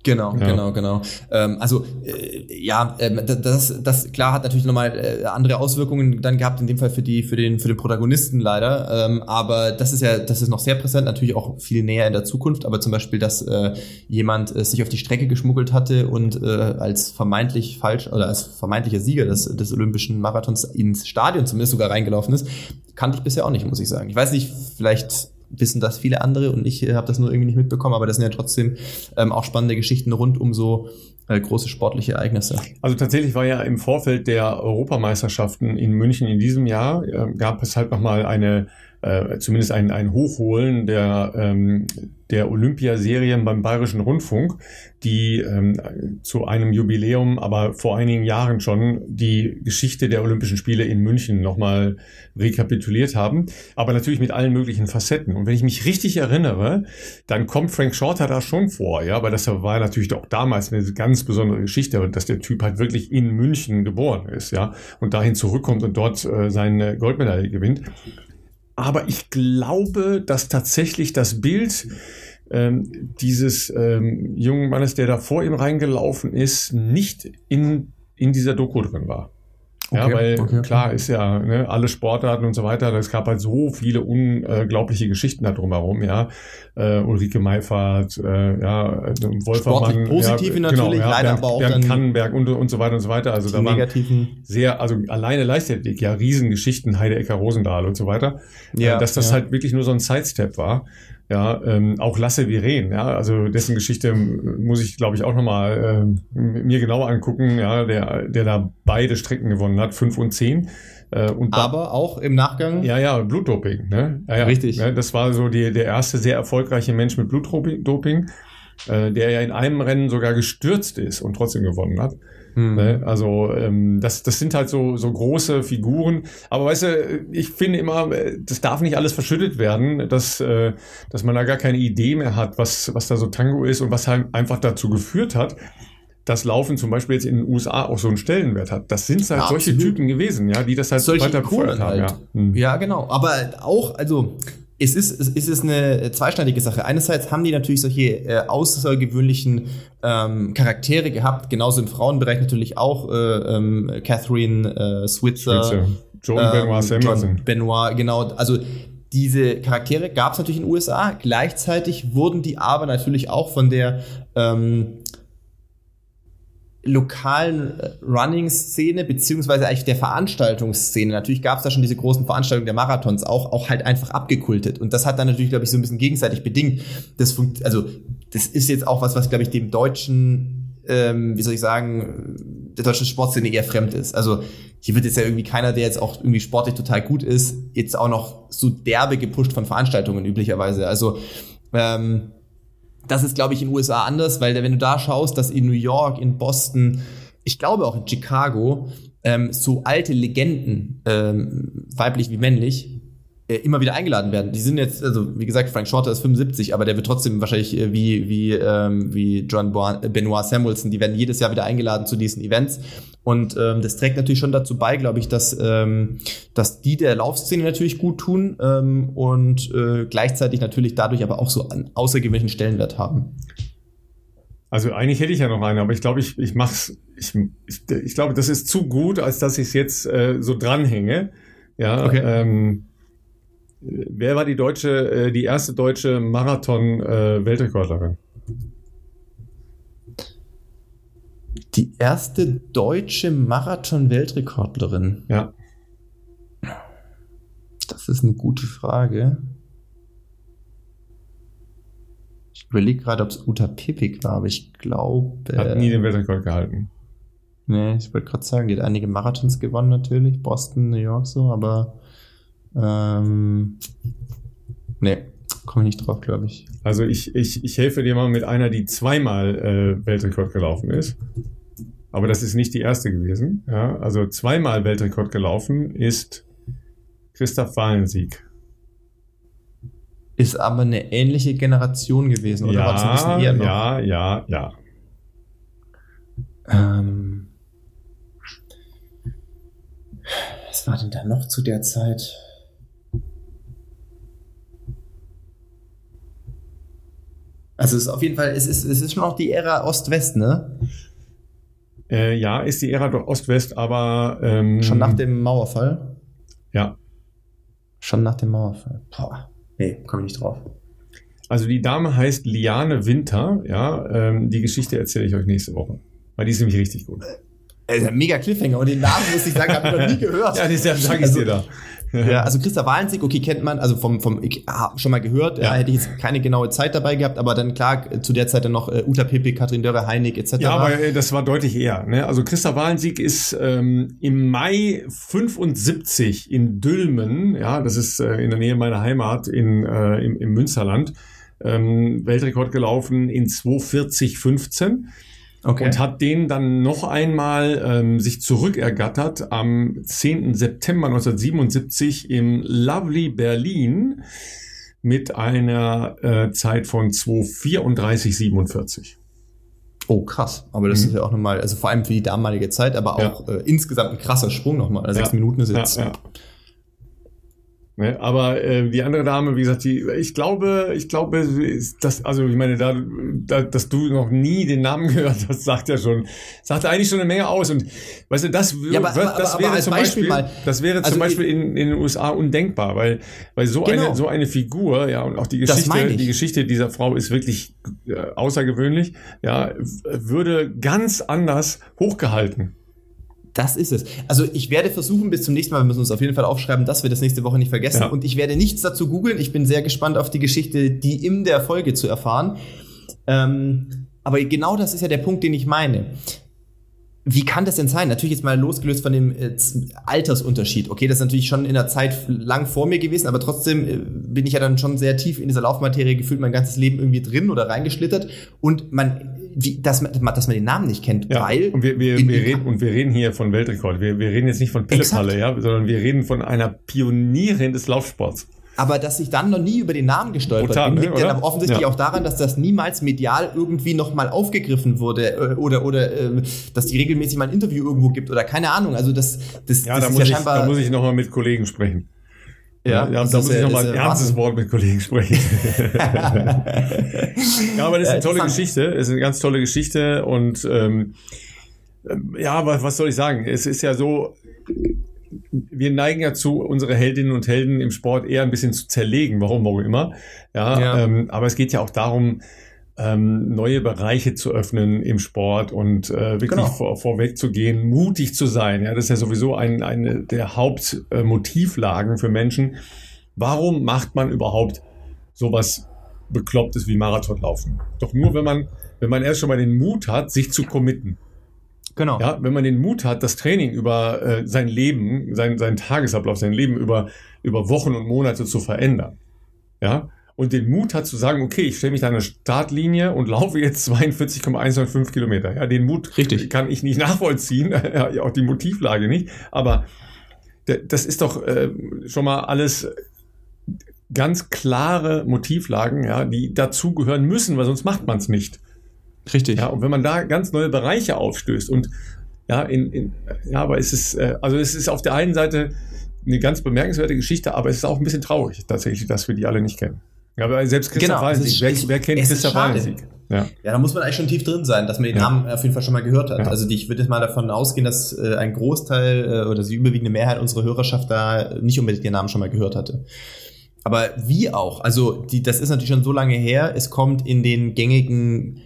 Speaker 2: Genau, ja. genau, genau. Ähm, also äh, ja, äh, das, das klar hat natürlich nochmal äh, andere Auswirkungen dann gehabt, in dem Fall für die, für den, für den Protagonisten leider. Ähm, aber das ist ja, das ist noch sehr präsent, natürlich auch viel näher in der Zukunft. Aber zum Beispiel, dass äh, jemand äh, sich auf die Strecke geschmuggelt hatte und äh, als vermeintlich falsch oder als vermeintlicher Sieger des, des Olympischen Marathons ins Stadion zumindest sogar reingelaufen ist, kannte ich bisher auch nicht, muss ich sagen. Ich weiß nicht, vielleicht wissen das viele andere und ich äh, habe das nur irgendwie nicht mitbekommen, aber das sind ja trotzdem ähm, auch spannende Geschichten rund um so äh, große sportliche Ereignisse.
Speaker 1: Also tatsächlich war ja im Vorfeld der Europameisterschaften in München in diesem Jahr, äh, gab es halt nochmal eine äh, zumindest ein, ein Hochholen der, ähm, der Olympiaserien beim Bayerischen Rundfunk, die ähm, zu einem Jubiläum, aber vor einigen Jahren schon die Geschichte der Olympischen Spiele in München nochmal rekapituliert haben, aber natürlich mit allen möglichen Facetten. Und wenn ich mich richtig erinnere, dann kommt Frank Shorter da schon vor, ja, weil das war natürlich auch damals eine ganz besondere Geschichte, dass der Typ halt wirklich in München geboren ist, ja, und dahin zurückkommt und dort äh, seine Goldmedaille gewinnt. Aber ich glaube, dass tatsächlich das Bild ähm, dieses ähm, jungen Mannes, der da vor ihm reingelaufen ist, nicht in, in dieser Doku drin war. Okay, ja, weil okay. klar ist ja, ne, alle Sportarten und so weiter, es gab halt so viele unglaubliche Geschichten da drumherum, ja. Äh, Ulrike Meifert, äh, ja, Wolfermann.
Speaker 2: Positive
Speaker 1: ja,
Speaker 2: natürlich, genau, ja,
Speaker 1: leider Bernd, aber auch Bernd dann Kannenberg und, und so weiter und so weiter. Also da
Speaker 2: negativen.
Speaker 1: waren sehr, also alleine Leichtathletik, ja, Riesengeschichten, Heide Ecker Rosendahl und so weiter. Ja, äh, dass das ja. halt wirklich nur so ein Sidestep war. Ja, ähm, auch Lasse Viren, ja, also dessen Geschichte muss ich, glaube ich, auch nochmal äh, mir genauer angucken, ja, der, der da beide Strecken gewonnen hat, fünf und zehn.
Speaker 2: Äh, und Aber auch im Nachgang?
Speaker 1: Ja, ja, Blutdoping, ne? Ja,
Speaker 2: ja, Richtig.
Speaker 1: Ja, das war so die, der erste sehr erfolgreiche Mensch mit Blutdoping, äh, der ja in einem Rennen sogar gestürzt ist und trotzdem gewonnen hat. Hm. Ne? Also ähm, das, das sind halt so, so große Figuren. Aber weißt du, ich finde immer, das darf nicht alles verschüttet werden, dass, äh, dass man da gar keine Idee mehr hat, was, was da so Tango ist und was halt einfach dazu geführt hat, dass Laufen zum Beispiel jetzt in den USA auch so einen Stellenwert hat. Das sind halt ja, solche Typen gewesen, ja, die das halt
Speaker 2: solche weiter befeuert haben. Halt. Ja. Hm. ja, genau. Aber auch, also es ist, es ist eine zweischneidige Sache. Einerseits haben die natürlich solche äh, außergewöhnlichen ähm, Charaktere gehabt, genauso im Frauenbereich natürlich auch äh, ähm, Catherine äh, Switzer, Switzer.
Speaker 1: John ähm, Benoit Samuelson.
Speaker 2: John Benoit, genau. Also diese Charaktere gab es natürlich in den USA. Gleichzeitig wurden die aber natürlich auch von der ähm, lokalen äh, Running-Szene, beziehungsweise eigentlich der Veranstaltungsszene. Natürlich gab es da schon diese großen Veranstaltungen der Marathons, auch, auch halt einfach abgekultet. Und das hat dann natürlich, glaube ich, so ein bisschen gegenseitig bedingt. Das funkt, also, das ist jetzt auch was, was, glaube ich, dem deutschen, ähm, wie soll ich sagen, der deutschen Sportszene eher fremd ist. Also, hier wird jetzt ja irgendwie keiner, der jetzt auch irgendwie sportlich total gut ist, jetzt auch noch so derbe gepusht von Veranstaltungen üblicherweise. Also, ähm, das ist, glaube ich, in den USA anders, weil wenn du da schaust, dass in New York, in Boston, ich glaube auch in Chicago, ähm, so alte Legenden, ähm, weiblich wie männlich, äh, immer wieder eingeladen werden. Die sind jetzt, also wie gesagt, Frank Shorter ist 75, aber der wird trotzdem wahrscheinlich äh, wie wie ähm, wie John Benoit Samuelson, die werden jedes Jahr wieder eingeladen zu diesen Events und ähm, das trägt natürlich schon dazu bei, glaube ich, dass, ähm, dass die der Laufszene natürlich gut tun ähm, und äh, gleichzeitig natürlich dadurch aber auch so einen außergewöhnlichen Stellenwert haben.
Speaker 1: Also eigentlich hätte ich ja noch eine, aber ich glaube, ich, ich mach's, ich, ich, ich glaube, das ist zu gut, als dass ich es jetzt äh, so dranhänge. Ja, okay. ähm, wer war die deutsche, äh, die erste deutsche Marathon-Weltrekordlerin? Äh,
Speaker 2: Die erste deutsche Marathon-Weltrekordlerin.
Speaker 1: Ja.
Speaker 2: Das ist eine gute Frage. Ich überlege gerade, ob es Uta Pipik war, aber ich glaube.
Speaker 1: Hat nie den Weltrekord gehalten.
Speaker 2: Nee, ich wollte gerade sagen, die hat einige Marathons gewonnen natürlich, Boston, New York so, aber ähm, nee, komme ich nicht drauf, glaube ich.
Speaker 1: Also ich, ich, ich helfe dir mal mit einer, die zweimal äh, Weltrekord gelaufen ist. Aber das ist nicht die erste gewesen. Ja, also zweimal Weltrekord gelaufen ist Christoph Wahlensieg.
Speaker 2: Ist aber eine ähnliche Generation gewesen, oder?
Speaker 1: Ja, war ein bisschen eher noch? ja, ja, ja.
Speaker 2: Ähm, was war denn da noch zu der Zeit? Also es ist auf jeden Fall, es ist, es ist schon noch die Ära Ost-West, ne?
Speaker 1: Äh, ja, ist die Ära doch Ost-West, aber ähm,
Speaker 2: Schon nach dem Mauerfall?
Speaker 1: ja.
Speaker 2: Schon nach dem Mauerfall. Boah. Nee, komme ich nicht drauf.
Speaker 1: Also die Dame heißt Liane Winter, ja. Ähm, die Geschichte erzähle ich euch nächste Woche. Weil die ist nämlich richtig gut.
Speaker 2: Äh, ist ein mega Cliffhanger und den Namen muss ich sagen, habe ich noch nie gehört.
Speaker 1: Ja, das sage ich
Speaker 2: Also-
Speaker 1: dir da.
Speaker 2: Ja, also Christa Walensieg, okay, kennt man, also vom, vom ich hab schon mal gehört, ja.
Speaker 1: Ja.
Speaker 2: hätte ich jetzt keine genaue Zeit dabei gehabt, aber dann klar, zu der Zeit dann noch äh, Uta Pepe, Katrin Dörre, Heinig etc.
Speaker 1: Ja, aber äh, das war deutlich eher. Ne? Also Christa Walensieg ist ähm, im Mai 75 in Dülmen, ja, das ist äh, in der Nähe meiner Heimat in, äh, im, im Münsterland, ähm, Weltrekord gelaufen in 240,15
Speaker 2: okay.
Speaker 1: und hat den dann noch einmal ähm, sich zurückergattert am 10. September 1977 im Lovely Berlin mit einer äh, Zeit von 234,47.
Speaker 2: oh, krass. Aber das
Speaker 1: Mhm.
Speaker 2: ist ja auch nochmal, also vor allem für die damalige Zeit, aber
Speaker 1: Ja.
Speaker 2: auch äh, insgesamt ein krasser Sprung nochmal. Also sechs
Speaker 1: Ja.
Speaker 2: Minuten ist jetzt.
Speaker 1: Ja, ja. Ne, aber äh, die andere Dame, wie gesagt, die, ich glaube, ich glaube, ist das, also ich meine, da, da, dass du noch nie den Namen gehört hast, sagt ja schon, sagt eigentlich schon eine Menge aus. Und weißt du, das,
Speaker 2: Ja, aber- aber-
Speaker 1: das
Speaker 2: aber
Speaker 1: wäre zum
Speaker 2: Beispiel
Speaker 1: Beispiel, das wäre
Speaker 2: also
Speaker 1: zum Beispiel in, in den USA undenkbar, weil, weil so
Speaker 2: Genau.
Speaker 1: eine, so eine Figur, ja, und auch die
Speaker 2: Das
Speaker 1: Geschichte,
Speaker 2: ich.
Speaker 1: die Geschichte dieser Frau ist wirklich äh, außergewöhnlich, ja, würde ganz anders hochgehalten.
Speaker 2: Das ist es. Also ich werde versuchen, bis zum nächsten Mal, wir müssen uns auf jeden Fall aufschreiben, dass wir das nächste Woche nicht vergessen.
Speaker 1: Ja.
Speaker 2: Und ich werde nichts dazu googeln. Ich bin sehr gespannt auf die Geschichte, die in der Folge zu erfahren. Ähm, aber genau das ist ja der Punkt, den ich meine. Wie kann das denn sein? Natürlich jetzt mal losgelöst von dem äh, Altersunterschied. Okay, das ist natürlich schon in der Zeit lang vor mir gewesen, aber trotzdem äh, bin ich ja dann schon sehr tief in dieser Laufmaterie gefühlt mein ganzes Leben irgendwie drin oder reingeschlittert. Und man, wie, dass, man, dass man den Namen nicht kennt,
Speaker 1: Ja,
Speaker 2: weil
Speaker 1: und wir, wir,
Speaker 2: in-
Speaker 1: wir reden, und wir reden hier von Weltrekord. Wir, wir reden jetzt nicht von Pillepalle, ja, sondern wir reden von einer Pionierin des Laufsports.
Speaker 2: Aber dass ich dann noch nie über den Namen gestolpert
Speaker 1: Brutal,
Speaker 2: bin,
Speaker 1: ne,
Speaker 2: liegt dann
Speaker 1: oder?
Speaker 2: aber offensichtlich
Speaker 1: Ja.
Speaker 2: auch daran, dass das niemals medial irgendwie nochmal aufgegriffen wurde äh, oder, oder äh, dass die regelmäßig mal ein Interview irgendwo gibt oder keine Ahnung. Also das, das,
Speaker 1: Ja,
Speaker 2: das
Speaker 1: da
Speaker 2: ist
Speaker 1: muss,
Speaker 2: ja
Speaker 1: ich,
Speaker 2: scheinbar.
Speaker 1: da muss ich nochmal mit Kollegen sprechen.
Speaker 2: Ja,
Speaker 1: da,
Speaker 2: das
Speaker 1: da muss ich
Speaker 2: ja-
Speaker 1: nochmal ein
Speaker 2: ja
Speaker 1: ernstes. Wort mit Kollegen sprechen. ja, aber das ist
Speaker 2: Ja,
Speaker 1: eine tolle. Geschichte. Es ist eine ganz tolle Geschichte und ähm, ja, aber was soll ich sagen? Es ist ja so, wir neigen ja zu, unsere Heldinnen und Helden im Sport eher ein bisschen zu zerlegen, warum, warum immer. Ja,
Speaker 2: Ja.
Speaker 1: Ähm, aber es geht ja auch darum, ähm, neue Bereiche zu öffnen im Sport und äh, wirklich
Speaker 2: Genau.
Speaker 1: vor, vorweg zu gehen, mutig zu sein. Ja, das ist ja sowieso ein, eine der Hauptmotivlagen für Menschen. Warum macht man überhaupt sowas Beklopptes wie Marathonlaufen? Doch nur, wenn man, wenn man erst schon mal den Mut hat, sich zu committen.
Speaker 2: Genau.
Speaker 1: Ja, wenn man den Mut hat, das Training über äh, sein Leben, sein, seinen Tagesablauf, sein Leben über, über Wochen und Monate zu verändern. Ja, und den Mut hat zu sagen, okay, ich stelle mich da an eine Startlinie und laufe jetzt 42,195 Kilometer. Ja, den Mut
Speaker 2: Richtig.
Speaker 1: kann ich nicht nachvollziehen, ja, auch die Motivlage nicht, aber das ist doch äh, schon mal alles ganz klare Motivlagen, ja, die dazugehören müssen, weil sonst macht man es nicht.
Speaker 2: Richtig.
Speaker 1: Ja, und wenn man da ganz neue Bereiche aufstößt und ja, in, in ja, aber es ist, äh, also es ist auf der einen Seite eine ganz bemerkenswerte Geschichte, aber es ist auch ein bisschen traurig tatsächlich, dass wir die alle nicht kennen. Ja, aber selbst Christa
Speaker 2: Genau, es
Speaker 1: Walensieck,
Speaker 2: ist-
Speaker 1: wer, wer kennt
Speaker 2: es ist
Speaker 1: Christa
Speaker 2: schade.
Speaker 1: Walensieck? Ja.
Speaker 2: Ja, da muss man eigentlich schon tief drin sein, dass man den
Speaker 1: Ja.
Speaker 2: Namen auf jeden Fall schon mal gehört hat.
Speaker 1: Ja.
Speaker 2: Also die, ich würde jetzt mal davon ausgehen, dass äh, ein Großteil äh, oder die überwiegende Mehrheit unserer Hörerschaft da nicht unbedingt den Namen schon mal gehört hatte. Aber wie auch, also die, das ist natürlich schon so lange her, es kommt in den gängigen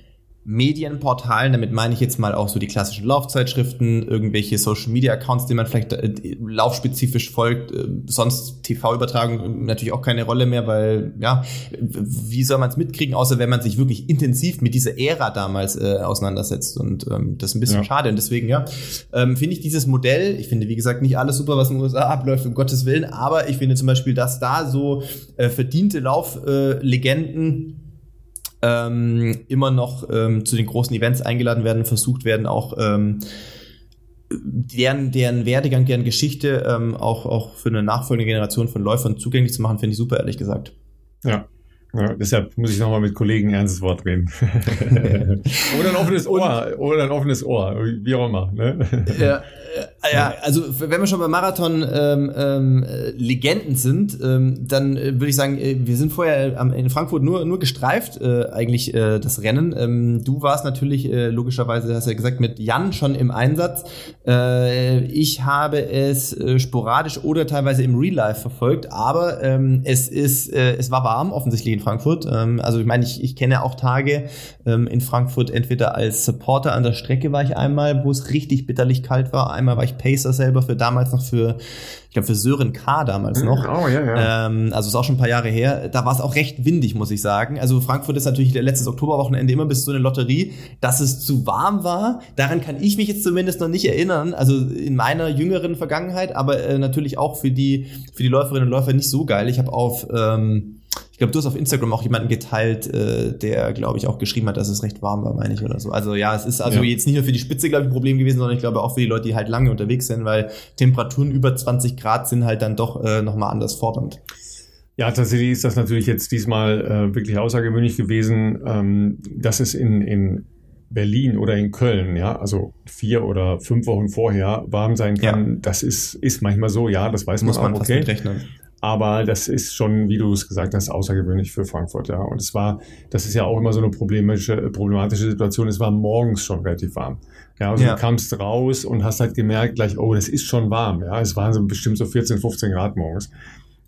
Speaker 2: Medienportalen, damit meine ich jetzt mal auch so die klassischen Laufzeitschriften, irgendwelche Social Media Accounts, denen man vielleicht äh, laufspezifisch folgt, äh, sonst TV-Übertragung natürlich auch keine Rolle mehr, weil ja, wie soll man es mitkriegen, außer wenn man sich wirklich intensiv mit dieser Ära damals äh, auseinandersetzt und ähm, das ist ein bisschen
Speaker 1: Ja.
Speaker 2: schade und deswegen ja, ähm, finde ich dieses Modell, ich finde wie gesagt nicht alles super, was in den USA abläuft, um Gottes Willen, aber ich finde zum Beispiel, dass da so äh, verdiente Lauflegenden äh, ähm, immer noch ähm, zu den großen Events eingeladen werden, versucht werden, auch ähm, deren, deren Werdegang, deren Geschichte ähm, auch, auch für eine nachfolgende Generation von Läufern zugänglich zu machen, finde ich super, ehrlich gesagt.
Speaker 1: Ja. Ja, deshalb muss ich nochmal mit Kollegen ein ernstes Wort reden. oder ein offenes Ohr, oder ein offenes Ohr, wie auch immer. Ne?
Speaker 2: Ja, Ja, also wenn wir schon bei Marathon ähm, ähm, Legenden sind, ähm, dann äh, würde ich sagen, äh, wir sind vorher ähm, in Frankfurt nur nur gestreift äh, eigentlich äh, das Rennen. Ähm, du warst natürlich äh, logischerweise, hast du ja gesagt, mit Jan schon im Einsatz. Äh, ich habe es äh, sporadisch oder teilweise im Real Life verfolgt, aber ähm, es ist äh, es war warm offensichtlich in Frankfurt. Ähm, also ich meine, ich, ich kenne auch Tage in Frankfurt entweder als Supporter an der Strecke war ich einmal, wo es richtig bitterlich kalt war. Einmal war ich Pacer selber für damals noch für, ich glaube für Sören K. damals noch.
Speaker 1: Oh, ja, ja.
Speaker 2: Ähm, also ist auch schon ein paar Jahre her. Da war es auch recht windig, muss ich sagen. Also Frankfurt ist natürlich der letztes Oktoberwochenende immer bis so eine Lotterie, dass es zu warm war. Daran kann ich mich jetzt zumindest noch nicht erinnern. Also in meiner jüngeren Vergangenheit, aber äh, natürlich auch für die für die Läuferinnen und Läufer nicht so geil. Ich habe auf ähm, ich glaube, du hast auf Instagram auch jemanden geteilt, äh, der, glaube ich, auch geschrieben hat, dass es recht warm war, meine ich, oder so. Also ja, es ist also ja. jetzt nicht nur für die Spitze, glaube ich, ein Problem gewesen, sondern ich glaube auch für die Leute, die halt lange unterwegs sind, weil Temperaturen über 20 Grad sind halt dann doch äh, nochmal anders fordernd.
Speaker 1: Ja, tatsächlich ist das natürlich jetzt diesmal äh, wirklich außergewöhnlich gewesen, ähm, dass es in, in Berlin oder in Köln, ja, also vier oder fünf Wochen vorher warm sein kann, ja. das ist, ist manchmal so, ja, das weiß man Muss man auch, okay. rechnen. Aber das ist schon, wie du es gesagt hast, außergewöhnlich für Frankfurt, ja. Und es war, das ist ja auch immer so eine problematische, problematische Situation. Es war morgens schon relativ warm. Ja, also ja. du kamst raus und hast halt gemerkt gleich, oh, das ist schon warm, ja. Es waren so bestimmt so 14, 15 Grad morgens.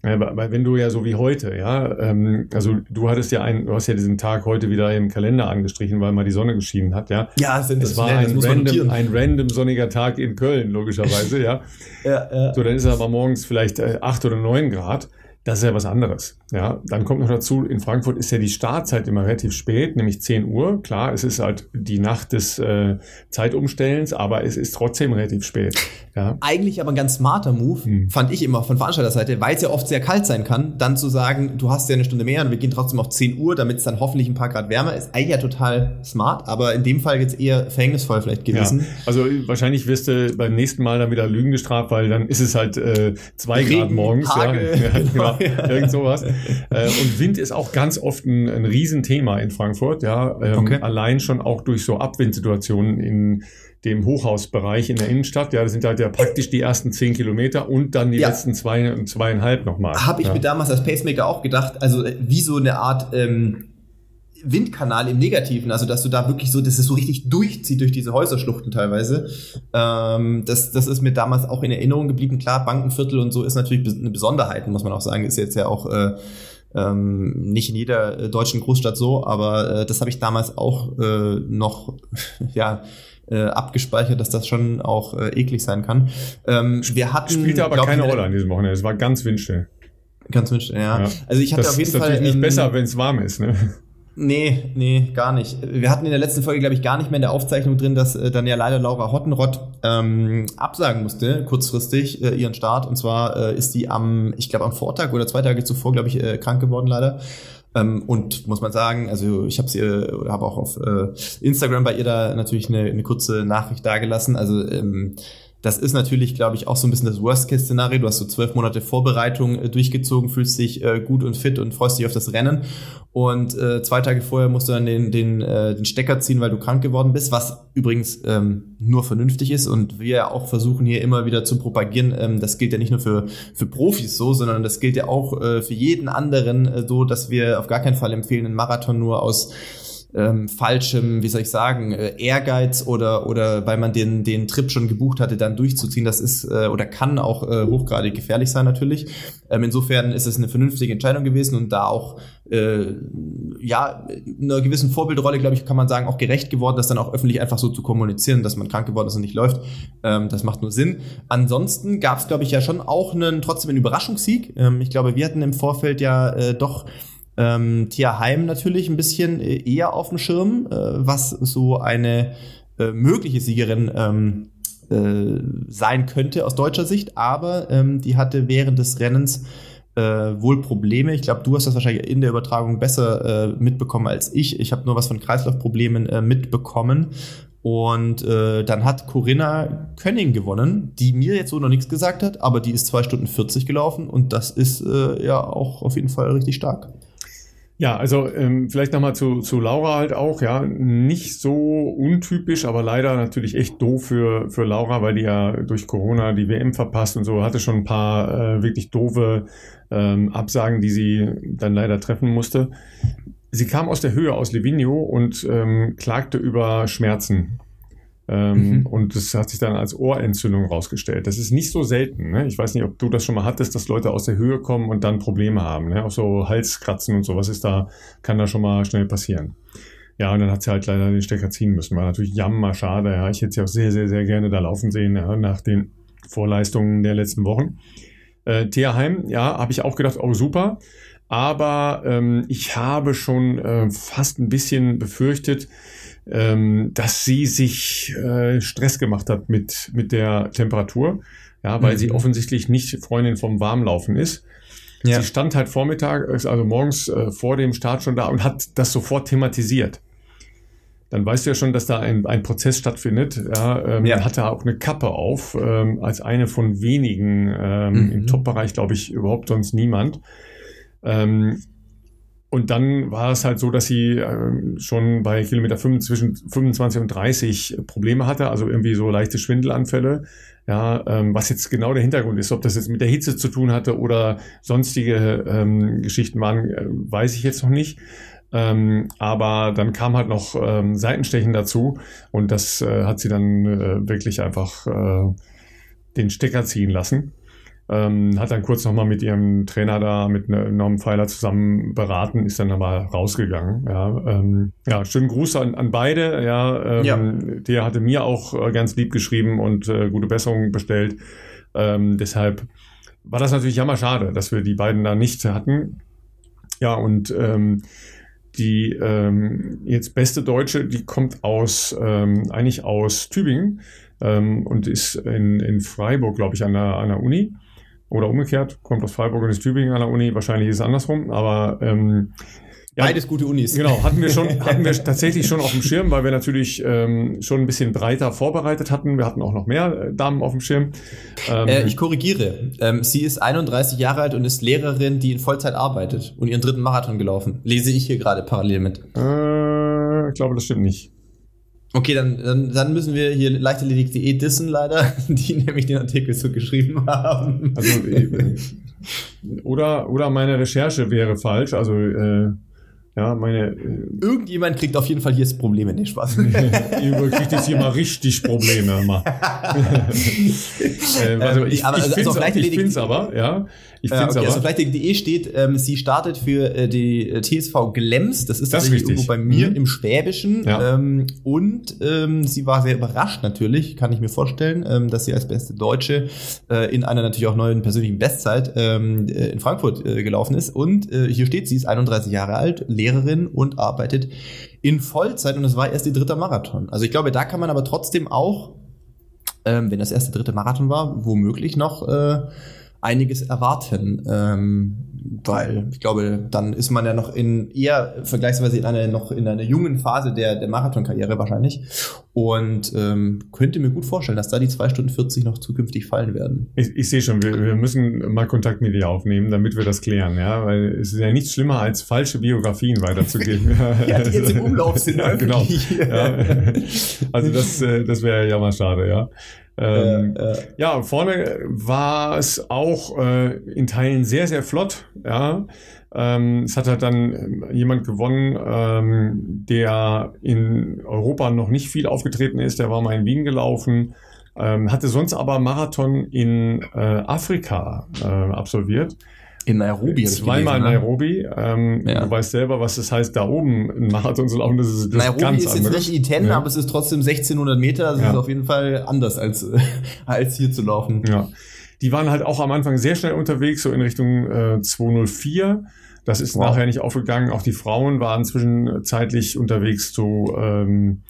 Speaker 1: Ja, weil wenn du ja so wie heute, ja, ähm, also du hattest ja einen, du hast ja diesen Tag heute wieder im Kalender angestrichen, weil mal die Sonne geschienen hat, ja.
Speaker 2: Ja,
Speaker 1: sind das, das war ein random, ein random sonniger Tag in Köln, logischerweise, ja. ja, ja. So, dann ist es aber morgens vielleicht äh, acht oder neun Grad. Das ist ja was anderes. Ja, dann kommt noch dazu, in Frankfurt ist ja die Startzeit immer relativ spät, nämlich 10 Uhr. Klar, es ist halt die Nacht des äh, Zeitumstellens, aber es ist trotzdem relativ spät. Ja.
Speaker 2: Eigentlich aber ein ganz smarter Move, hm. fand ich immer von Veranstalterseite, weil es ja oft sehr kalt sein kann, dann zu sagen, du hast ja eine Stunde mehr und wir gehen trotzdem auf 10 Uhr, damit es dann hoffentlich ein paar Grad wärmer ist. Eigentlich ja total smart, aber in dem Fall jetzt eher verhängnisvoll vielleicht gewesen. Ja.
Speaker 1: Also wahrscheinlich wirst du beim nächsten Mal dann wieder Lügen gestraft, weil dann ist es halt äh, zwei Grad morgens. Tage, ja, genau, genau, irgend sowas. äh, und Wind ist auch ganz oft ein, ein Riesenthema in Frankfurt, ja. Ähm, okay. Allein schon auch durch so Abwindsituationen in dem Hochhausbereich in der Innenstadt. Ja, das sind halt ja praktisch die ersten zehn Kilometer und dann die ja. letzten zwei, zweieinhalb nochmal.
Speaker 2: Habe ich
Speaker 1: ja.
Speaker 2: mir damals als Pacemaker auch gedacht, also äh, wie so eine Art ähm, Windkanal im Negativen, also dass du da wirklich so, dass es so richtig durchzieht durch diese Häuserschluchten teilweise. Ähm, das, das ist mir damals auch in Erinnerung geblieben. Klar, Bankenviertel und so ist natürlich eine Besonderheit, muss man auch sagen. Ist jetzt ja auch äh, ähm, nicht in jeder äh, deutschen Großstadt so, aber äh, das habe ich damals auch äh, noch ja äh, abgespeichert, dass das schon auch äh, eklig sein kann.
Speaker 1: Ähm, wir hatten spielte aber keine Rolle an diesem Wochenende. Es war ganz windstill.
Speaker 2: Ganz windstill, ja. ja. Also ich hatte
Speaker 1: das
Speaker 2: auf jeden
Speaker 1: Fall. Ist natürlich nicht ähm, besser, wenn es warm ist. Ne?
Speaker 2: Nee, nee, gar nicht. Wir hatten in der letzten Folge, glaube ich, gar nicht mehr in der Aufzeichnung drin, dass äh, dann ja leider Laura Hottenrott ähm, absagen musste, kurzfristig, äh, ihren Start. Und zwar äh, ist die am, ich glaube, am Vortag oder zwei Tage zuvor, glaube ich, äh, krank geworden leider. Ähm, und muss man sagen, also ich habe sie oder habe auch auf äh, Instagram bei ihr da natürlich eine, eine kurze Nachricht dagelassen. Also ähm, das ist natürlich, glaube ich, auch so ein bisschen das Worst-Case-Szenario. Du hast so zwölf Monate Vorbereitung äh, durchgezogen, fühlst dich äh, gut und fit und freust dich auf das Rennen. Und äh, zwei Tage vorher musst du dann den, den, äh, den Stecker ziehen, weil du krank geworden bist, was übrigens ähm, nur vernünftig ist. Und wir auch versuchen hier immer wieder zu propagieren, ähm, das gilt ja nicht nur für, für Profis so, sondern das gilt ja auch äh, für jeden anderen äh, so, dass wir auf gar keinen Fall empfehlen, einen Marathon nur aus ähm, falschem, wie soll ich sagen, äh, Ehrgeiz oder oder weil man den den Trip schon gebucht hatte, dann durchzuziehen, das ist äh, oder kann auch äh, hochgradig gefährlich sein natürlich. Ähm, insofern ist es eine vernünftige Entscheidung gewesen und da auch äh, ja einer gewissen Vorbildrolle, glaube ich, kann man sagen, auch gerecht geworden, das dann auch öffentlich einfach so zu kommunizieren, dass man krank geworden ist und nicht läuft. Ähm, das macht nur Sinn. Ansonsten gab es, glaube ich, ja schon auch einen trotzdem einen Überraschungssieg. Ähm, ich glaube, wir hatten im Vorfeld ja äh, doch ähm, Tia Heim natürlich ein bisschen äh, eher auf dem Schirm, äh, was so eine äh, mögliche Siegerin ähm, äh, sein könnte aus deutscher Sicht, aber ähm, die hatte während des Rennens äh, wohl Probleme. Ich glaube, du hast das wahrscheinlich in der Übertragung besser äh, mitbekommen als ich. Ich habe nur was von Kreislaufproblemen mitbekommen. Und äh, dann hat Corinna Könning gewonnen, die mir jetzt so noch nichts gesagt hat, aber die ist zwei Stunden 40 gelaufen und das ist äh, ja auch auf jeden Fall richtig stark.
Speaker 1: Ja, also ähm, vielleicht nochmal zu, zu Laura halt auch, ja, nicht so untypisch, aber leider natürlich echt doof für, für Laura, weil die ja durch Corona die WM verpasst und so, hatte schon ein paar äh, wirklich doofe ähm, Absagen, die sie dann leider treffen musste. Sie kam aus der Höhe, aus Livigno und ähm, klagte über Schmerzen. Ähm, mhm. Und das hat sich dann als Ohrentzündung rausgestellt. Das ist nicht so selten. Ne? Ich weiß nicht, ob du das schon mal hattest, dass Leute aus der Höhe kommen und dann Probleme haben. Ne? Auch so Halskratzen und sowas ist da, kann da schon mal schnell passieren. Ja, und dann hat sie halt leider den Stecker ziehen müssen. War natürlich jammer schade. Ja. Ich hätte sie auch sehr, sehr, sehr gerne da laufen sehen, ja, nach den Vorleistungen der letzten Wochen. Äh, Thea Heim, ja, habe ich auch gedacht, oh super. Aber ähm, ich habe schon äh, fast ein bisschen befürchtet, ähm, dass sie sich äh, Stress gemacht hat mit, mit der Temperatur, ja, weil mhm. sie offensichtlich nicht Freundin vom Warmlaufen ist. Ja. Sie stand halt Vormittag, also morgens äh, vor dem Start schon da und hat das sofort thematisiert. Dann weißt du ja schon, dass da ein, ein Prozess stattfindet. Ja, ähm, ja. hatte auch eine Kappe auf, ähm, als eine von wenigen ähm, mhm. im Top-Bereich, glaube ich, überhaupt sonst niemand. Ähm, und dann war es halt so, dass sie äh, schon bei Kilometer 5 zwischen 25 und 30 Probleme hatte, also irgendwie so leichte Schwindelanfälle. Ja, ähm, was jetzt genau der Hintergrund ist, ob das jetzt mit der Hitze zu tun hatte oder sonstige ähm, Geschichten waren, äh, weiß ich jetzt noch nicht. Ähm, aber dann kam halt noch ähm, Seitenstechen dazu und das äh, hat sie dann äh, wirklich einfach äh, den Stecker ziehen lassen. Ähm, hat dann kurz nochmal mit ihrem Trainer da, mit ne, Norm Pfeiler zusammen beraten, ist dann aber rausgegangen. Ja, ähm, ja schönen Gruß an, an beide. Ja, ähm, ja. Der hatte mir auch äh, ganz lieb geschrieben und äh, gute Besserung bestellt. Ähm, deshalb war das natürlich jammer dass wir die beiden da nicht hatten. Ja, und ähm, die ähm, jetzt beste Deutsche, die kommt aus ähm, eigentlich aus Tübingen ähm, und ist in, in Freiburg, glaube ich, an der, an der Uni. Oder umgekehrt, kommt aus Freiburg und ist Tübingen an der Uni, wahrscheinlich ist es andersrum, aber ähm,
Speaker 2: ja, Beides gute Unis.
Speaker 1: Genau, hatten wir schon, hatten wir tatsächlich schon auf dem Schirm, weil wir natürlich ähm, schon ein bisschen breiter vorbereitet hatten. Wir hatten auch noch mehr äh, Damen auf dem Schirm.
Speaker 2: Ähm, äh, ich korrigiere. Ähm, sie ist 31 Jahre alt und ist Lehrerin, die in Vollzeit arbeitet und ihren dritten Marathon gelaufen. Lese ich hier gerade parallel mit.
Speaker 1: Äh, ich glaube, das stimmt nicht.
Speaker 2: Okay, dann, dann, dann müssen wir hier leichterledig.de dissen, leider, die nämlich den Artikel so geschrieben haben. Also,
Speaker 1: oder, oder meine Recherche wäre falsch. Also äh, ja, meine.
Speaker 2: Äh, Irgendjemand kriegt auf jeden Fall hier Probleme, nicht Spaß.
Speaker 1: Ihr kriegt jetzt hier mal richtig Probleme. Mal.
Speaker 2: äh, also ich, aber, ich also, finde es also aber, ja. Ich finde es äh, okay, aber. Also vielleicht.de steht, ähm, sie startet für äh, die äh, TSV Glems. Das ist das tatsächlich irgendwo bei mir mhm. im Schwäbischen. Ja. Ähm, und ähm, sie war sehr überrascht natürlich, kann ich mir vorstellen, ähm, dass sie als beste Deutsche äh, in einer natürlich auch neuen persönlichen Bestzeit ähm, äh, in Frankfurt äh, gelaufen ist. Und äh, hier steht, sie ist 31 Jahre alt, Lehrerin und arbeitet in Vollzeit und es war erst ihr dritter Marathon. Also ich glaube, da kann man aber trotzdem auch, ähm, wenn das erste dritte Marathon war, womöglich noch äh, einiges erwarten. Ähm, weil ich glaube, dann ist man ja noch in eher vergleichsweise in einer noch in einer jungen Phase der, der Marathonkarriere wahrscheinlich. Und ähm, könnte mir gut vorstellen, dass da die 2 Stunden 40 noch zukünftig fallen werden.
Speaker 1: Ich, ich sehe schon, wir, wir müssen mal Kontakt mit dir aufnehmen, damit wir das klären, ja. Weil es ist ja nichts schlimmer, als falsche Biografien weiterzugeben.
Speaker 2: ja, die jetzt im Umlauf sind. ja, genau.
Speaker 1: Ja. Also das, äh, das wäre ja mal schade, ja. Ähm, äh, äh. Ja, vorne war es auch äh, in Teilen sehr, sehr flott. Ja. Ähm, es hat halt dann ähm, jemand gewonnen, ähm, der in Europa noch nicht viel aufgetreten ist. Der war mal in Wien gelaufen, ähm, hatte sonst aber Marathon in äh, Afrika äh, absolviert.
Speaker 2: In Nairobi.
Speaker 1: Zweimal in ne? Nairobi. Ähm, ja. Du weißt selber, was das heißt, da oben einen Marathon zu laufen. Das ist, das
Speaker 2: Nairobi ist, ganz ist jetzt anderes. nicht I10, ja. aber es ist trotzdem 1600 Meter. Das ja. ist auf jeden Fall anders als, als hier zu laufen.
Speaker 1: Ja. Die waren halt auch am Anfang sehr schnell unterwegs, so in Richtung äh, 204. Das ist wow. nachher nicht aufgegangen. Auch die Frauen waren zwischenzeitlich unterwegs zu ähm,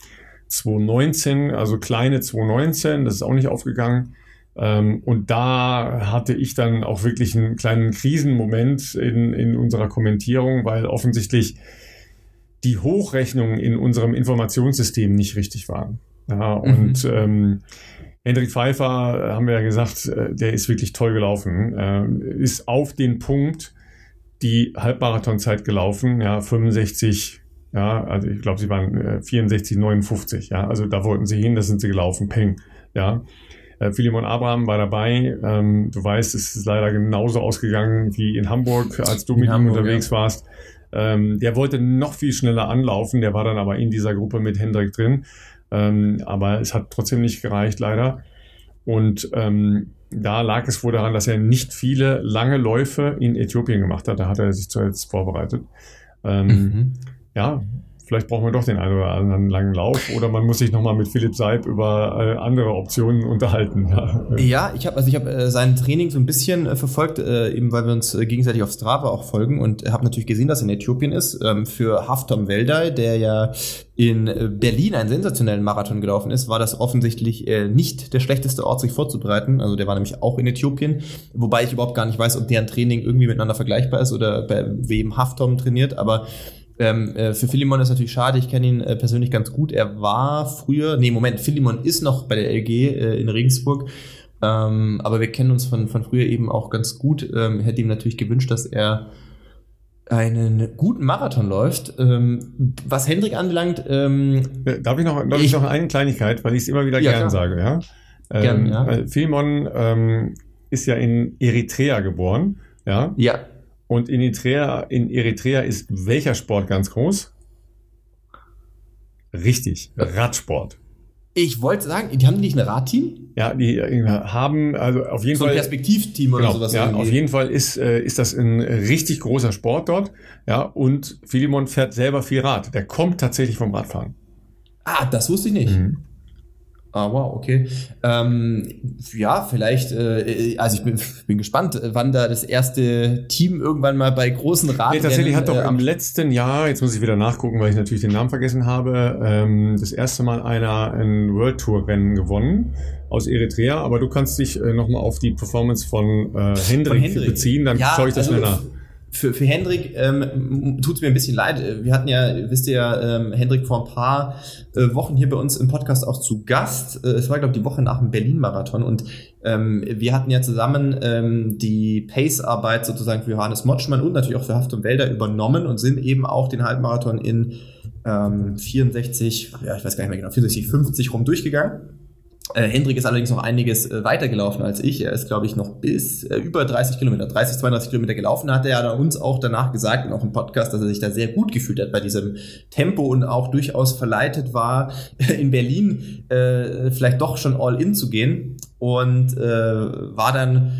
Speaker 1: 219, also kleine 219. Das ist auch nicht aufgegangen. Ähm, und da hatte ich dann auch wirklich einen kleinen Krisenmoment in, in unserer Kommentierung, weil offensichtlich die Hochrechnungen in unserem Informationssystem nicht richtig waren. Ja, und mhm. ähm, Hendrik Pfeiffer, haben wir ja gesagt, äh, der ist wirklich toll gelaufen, äh, ist auf den Punkt die Halbmarathonzeit gelaufen, ja, 65, ja, also ich glaube, sie waren äh, 64, 59, ja, also da wollten sie hin, da sind sie gelaufen, peng, ja. Äh, Philemon Abraham war dabei. Ähm, du weißt, es ist leider genauso ausgegangen wie in Hamburg, als du in mit Hamburg, ihm unterwegs ja. warst. Ähm, der wollte noch viel schneller anlaufen, der war dann aber in dieser Gruppe mit Hendrik drin. Ähm, aber es hat trotzdem nicht gereicht, leider. Und ähm, da lag es wohl daran, dass er nicht viele lange Läufe in Äthiopien gemacht hat. Da hat er sich zuerst vorbereitet. Ähm, mhm. Ja, vielleicht brauchen wir doch den einen oder anderen langen Lauf oder man muss sich nochmal mit Philipp Seib über äh, andere Optionen unterhalten.
Speaker 2: Ja, ja ich habe also ich habe äh, sein Training so ein bisschen äh, verfolgt, äh, eben weil wir uns äh, gegenseitig auf Strava auch folgen und habe natürlich gesehen, dass er in Äthiopien ist. Ähm, für Haftom Weldai, der ja in äh, Berlin einen sensationellen Marathon gelaufen ist, war das offensichtlich äh, nicht der schlechteste Ort, sich vorzubereiten. Also der war nämlich auch in Äthiopien, wobei ich überhaupt gar nicht weiß, ob deren Training irgendwie miteinander vergleichbar ist oder bei wem Haftom trainiert, aber ähm, äh, für Philemon ist natürlich schade, ich kenne ihn äh, persönlich ganz gut. Er war früher, nee, Moment, Philemon ist noch bei der LG äh, in Regensburg. Ähm, aber wir kennen uns von, von früher eben auch ganz gut. Ähm, hätte ihm natürlich gewünscht, dass er einen guten Marathon läuft. Ähm, was Hendrik anbelangt, ähm,
Speaker 1: äh, darf ich noch, darf ich, ich noch eine Kleinigkeit, weil ich es immer wieder ja, gern klar. sage, ja? Ähm, gern, ja. Philemon ähm, ist ja in Eritrea geboren, ja?
Speaker 2: Ja.
Speaker 1: Und in Eritrea, in Eritrea ist welcher Sport ganz groß? Richtig, Radsport.
Speaker 2: Ich wollte sagen, die haben nicht ein Radteam?
Speaker 1: Ja, die äh, haben also auf jeden
Speaker 2: so
Speaker 1: Fall
Speaker 2: ein Perspektivteam oder genau, sowas.
Speaker 1: Ja, irgendwie. auf jeden Fall ist äh, ist das ein richtig großer Sport dort. Ja, und Philemon fährt selber viel Rad. Der kommt tatsächlich vom Radfahren.
Speaker 2: Ah, das wusste ich nicht. Mhm. Ah, wow, okay. Ähm, ja, vielleicht, äh, also ich bin, bin gespannt, wann da das erste Team irgendwann mal bei großen Radrennen... Nee,
Speaker 1: tatsächlich hat doch äh, im letzten Jahr, jetzt muss ich wieder nachgucken, weil ich natürlich den Namen vergessen habe, ähm, das erste Mal einer ein World Tour Rennen gewonnen aus Eritrea, aber du kannst dich äh, nochmal auf die Performance von, äh, Hendrik, von Hendrik. beziehen, dann ja, schaue ich das also, schnell nach
Speaker 2: für, für Hendrik ähm, tut es mir ein bisschen leid. Wir hatten ja, wisst ihr ja, ähm, Hendrik vor ein paar äh, Wochen hier bei uns im Podcast auch zu Gast. Äh, es war, glaube ich, die Woche nach dem Berlin-Marathon und ähm, wir hatten ja zusammen ähm, die Pace-Arbeit sozusagen für Johannes Motschmann und natürlich auch für Haft und Wälder übernommen und sind eben auch den Halbmarathon in ähm, 64, ja, ich weiß gar nicht mehr genau, 64, 50 rum durchgegangen. Äh, Hendrik ist allerdings noch einiges äh, weitergelaufen als ich. Er ist, glaube ich, noch bis äh, über 30 Kilometer, 30, 32 Kilometer gelaufen. Hat er ja uns auch danach gesagt, in auch im Podcast, dass er sich da sehr gut gefühlt hat bei diesem Tempo und auch durchaus verleitet war, in Berlin äh, vielleicht doch schon all in zu gehen. Und äh, war dann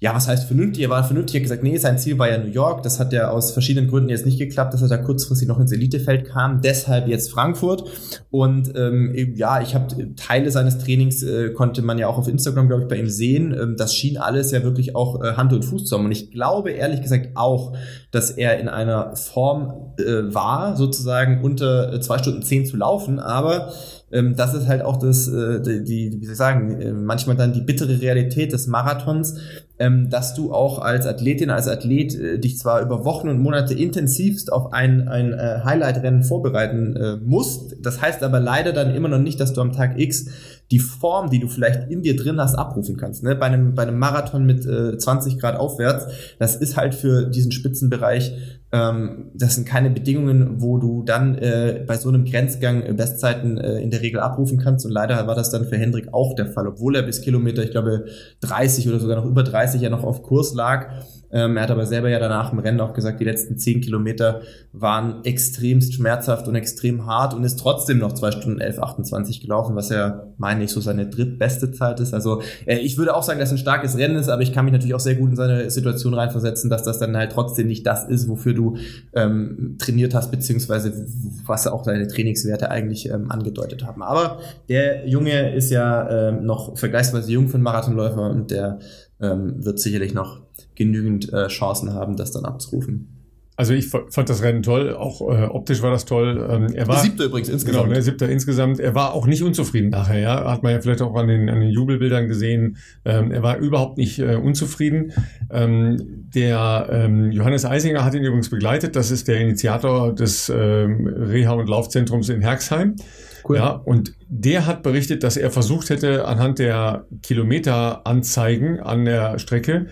Speaker 2: ja, was heißt vernünftig? Er war vernünftig, er hat gesagt, nee, sein Ziel war ja New York. Das hat ja aus verschiedenen Gründen jetzt nicht geklappt, dass er da kurzfristig noch ins Elitefeld kam. Deshalb jetzt Frankfurt. Und ähm, ja, ich habe Teile seines Trainings äh, konnte man ja auch auf Instagram, glaube ich, bei ihm sehen. Ähm, das schien alles ja wirklich auch äh, Hand und Fuß zu haben. Und ich glaube ehrlich gesagt auch, dass er in einer Form äh, war, sozusagen unter äh, zwei Stunden zehn zu laufen. Aber ähm, das ist halt auch das, äh, die, die, wie soll ich sagen, äh, manchmal dann die bittere Realität des Marathons, ähm, dass du auch als Athletin, als Athlet äh, dich zwar über Wochen und Monate intensivst auf ein, ein äh, Highlight-Rennen vorbereiten äh, musst, das heißt aber leider dann immer noch nicht, dass du am Tag X die Form, die du vielleicht in dir drin hast, abrufen kannst. Ne? Bei, einem, bei einem Marathon mit äh, 20 Grad aufwärts, das ist halt für diesen Spitzenbereich, ähm, das sind keine Bedingungen, wo du dann äh, bei so einem Grenzgang äh, Bestzeiten äh, in der Regel abrufen kannst. Und leider war das dann für Hendrik auch der Fall, obwohl er bis Kilometer, ich glaube, 30 oder sogar noch über 30 ja noch auf Kurs lag ähm, er hat aber selber ja danach im Rennen auch gesagt, die letzten zehn Kilometer waren extremst schmerzhaft und extrem hart und ist trotzdem noch zwei Stunden 11, 28 gelaufen, was ja, meine ich, so seine drittbeste Zeit ist. Also äh, ich würde auch sagen, dass es ein starkes Rennen ist, aber ich kann mich natürlich auch sehr gut in seine Situation reinversetzen, dass das dann halt trotzdem nicht das ist, wofür du ähm, trainiert hast, beziehungsweise was auch deine Trainingswerte eigentlich ähm, angedeutet haben. Aber der Junge ist ja ähm, noch vergleichsweise jung für einen Marathonläufer und der ähm, wird sicherlich noch genügend äh, Chancen haben, das dann abzurufen.
Speaker 1: Also ich fand das Rennen toll, auch äh, optisch war das toll. Ähm, er war
Speaker 2: siebter übrigens insgesamt.
Speaker 1: Genau,
Speaker 2: ne,
Speaker 1: siebter insgesamt. Er war auch nicht unzufrieden nachher, ja. Hat man ja vielleicht auch an den, an den Jubelbildern gesehen. Ähm, er war überhaupt nicht äh, unzufrieden. Ähm, der ähm, Johannes Eisinger hat ihn übrigens begleitet. Das ist der Initiator des ähm, Reha- und Laufzentrums in Herxheim. Cool. Ja, und der hat berichtet, dass er versucht hätte, anhand der Kilometeranzeigen an der Strecke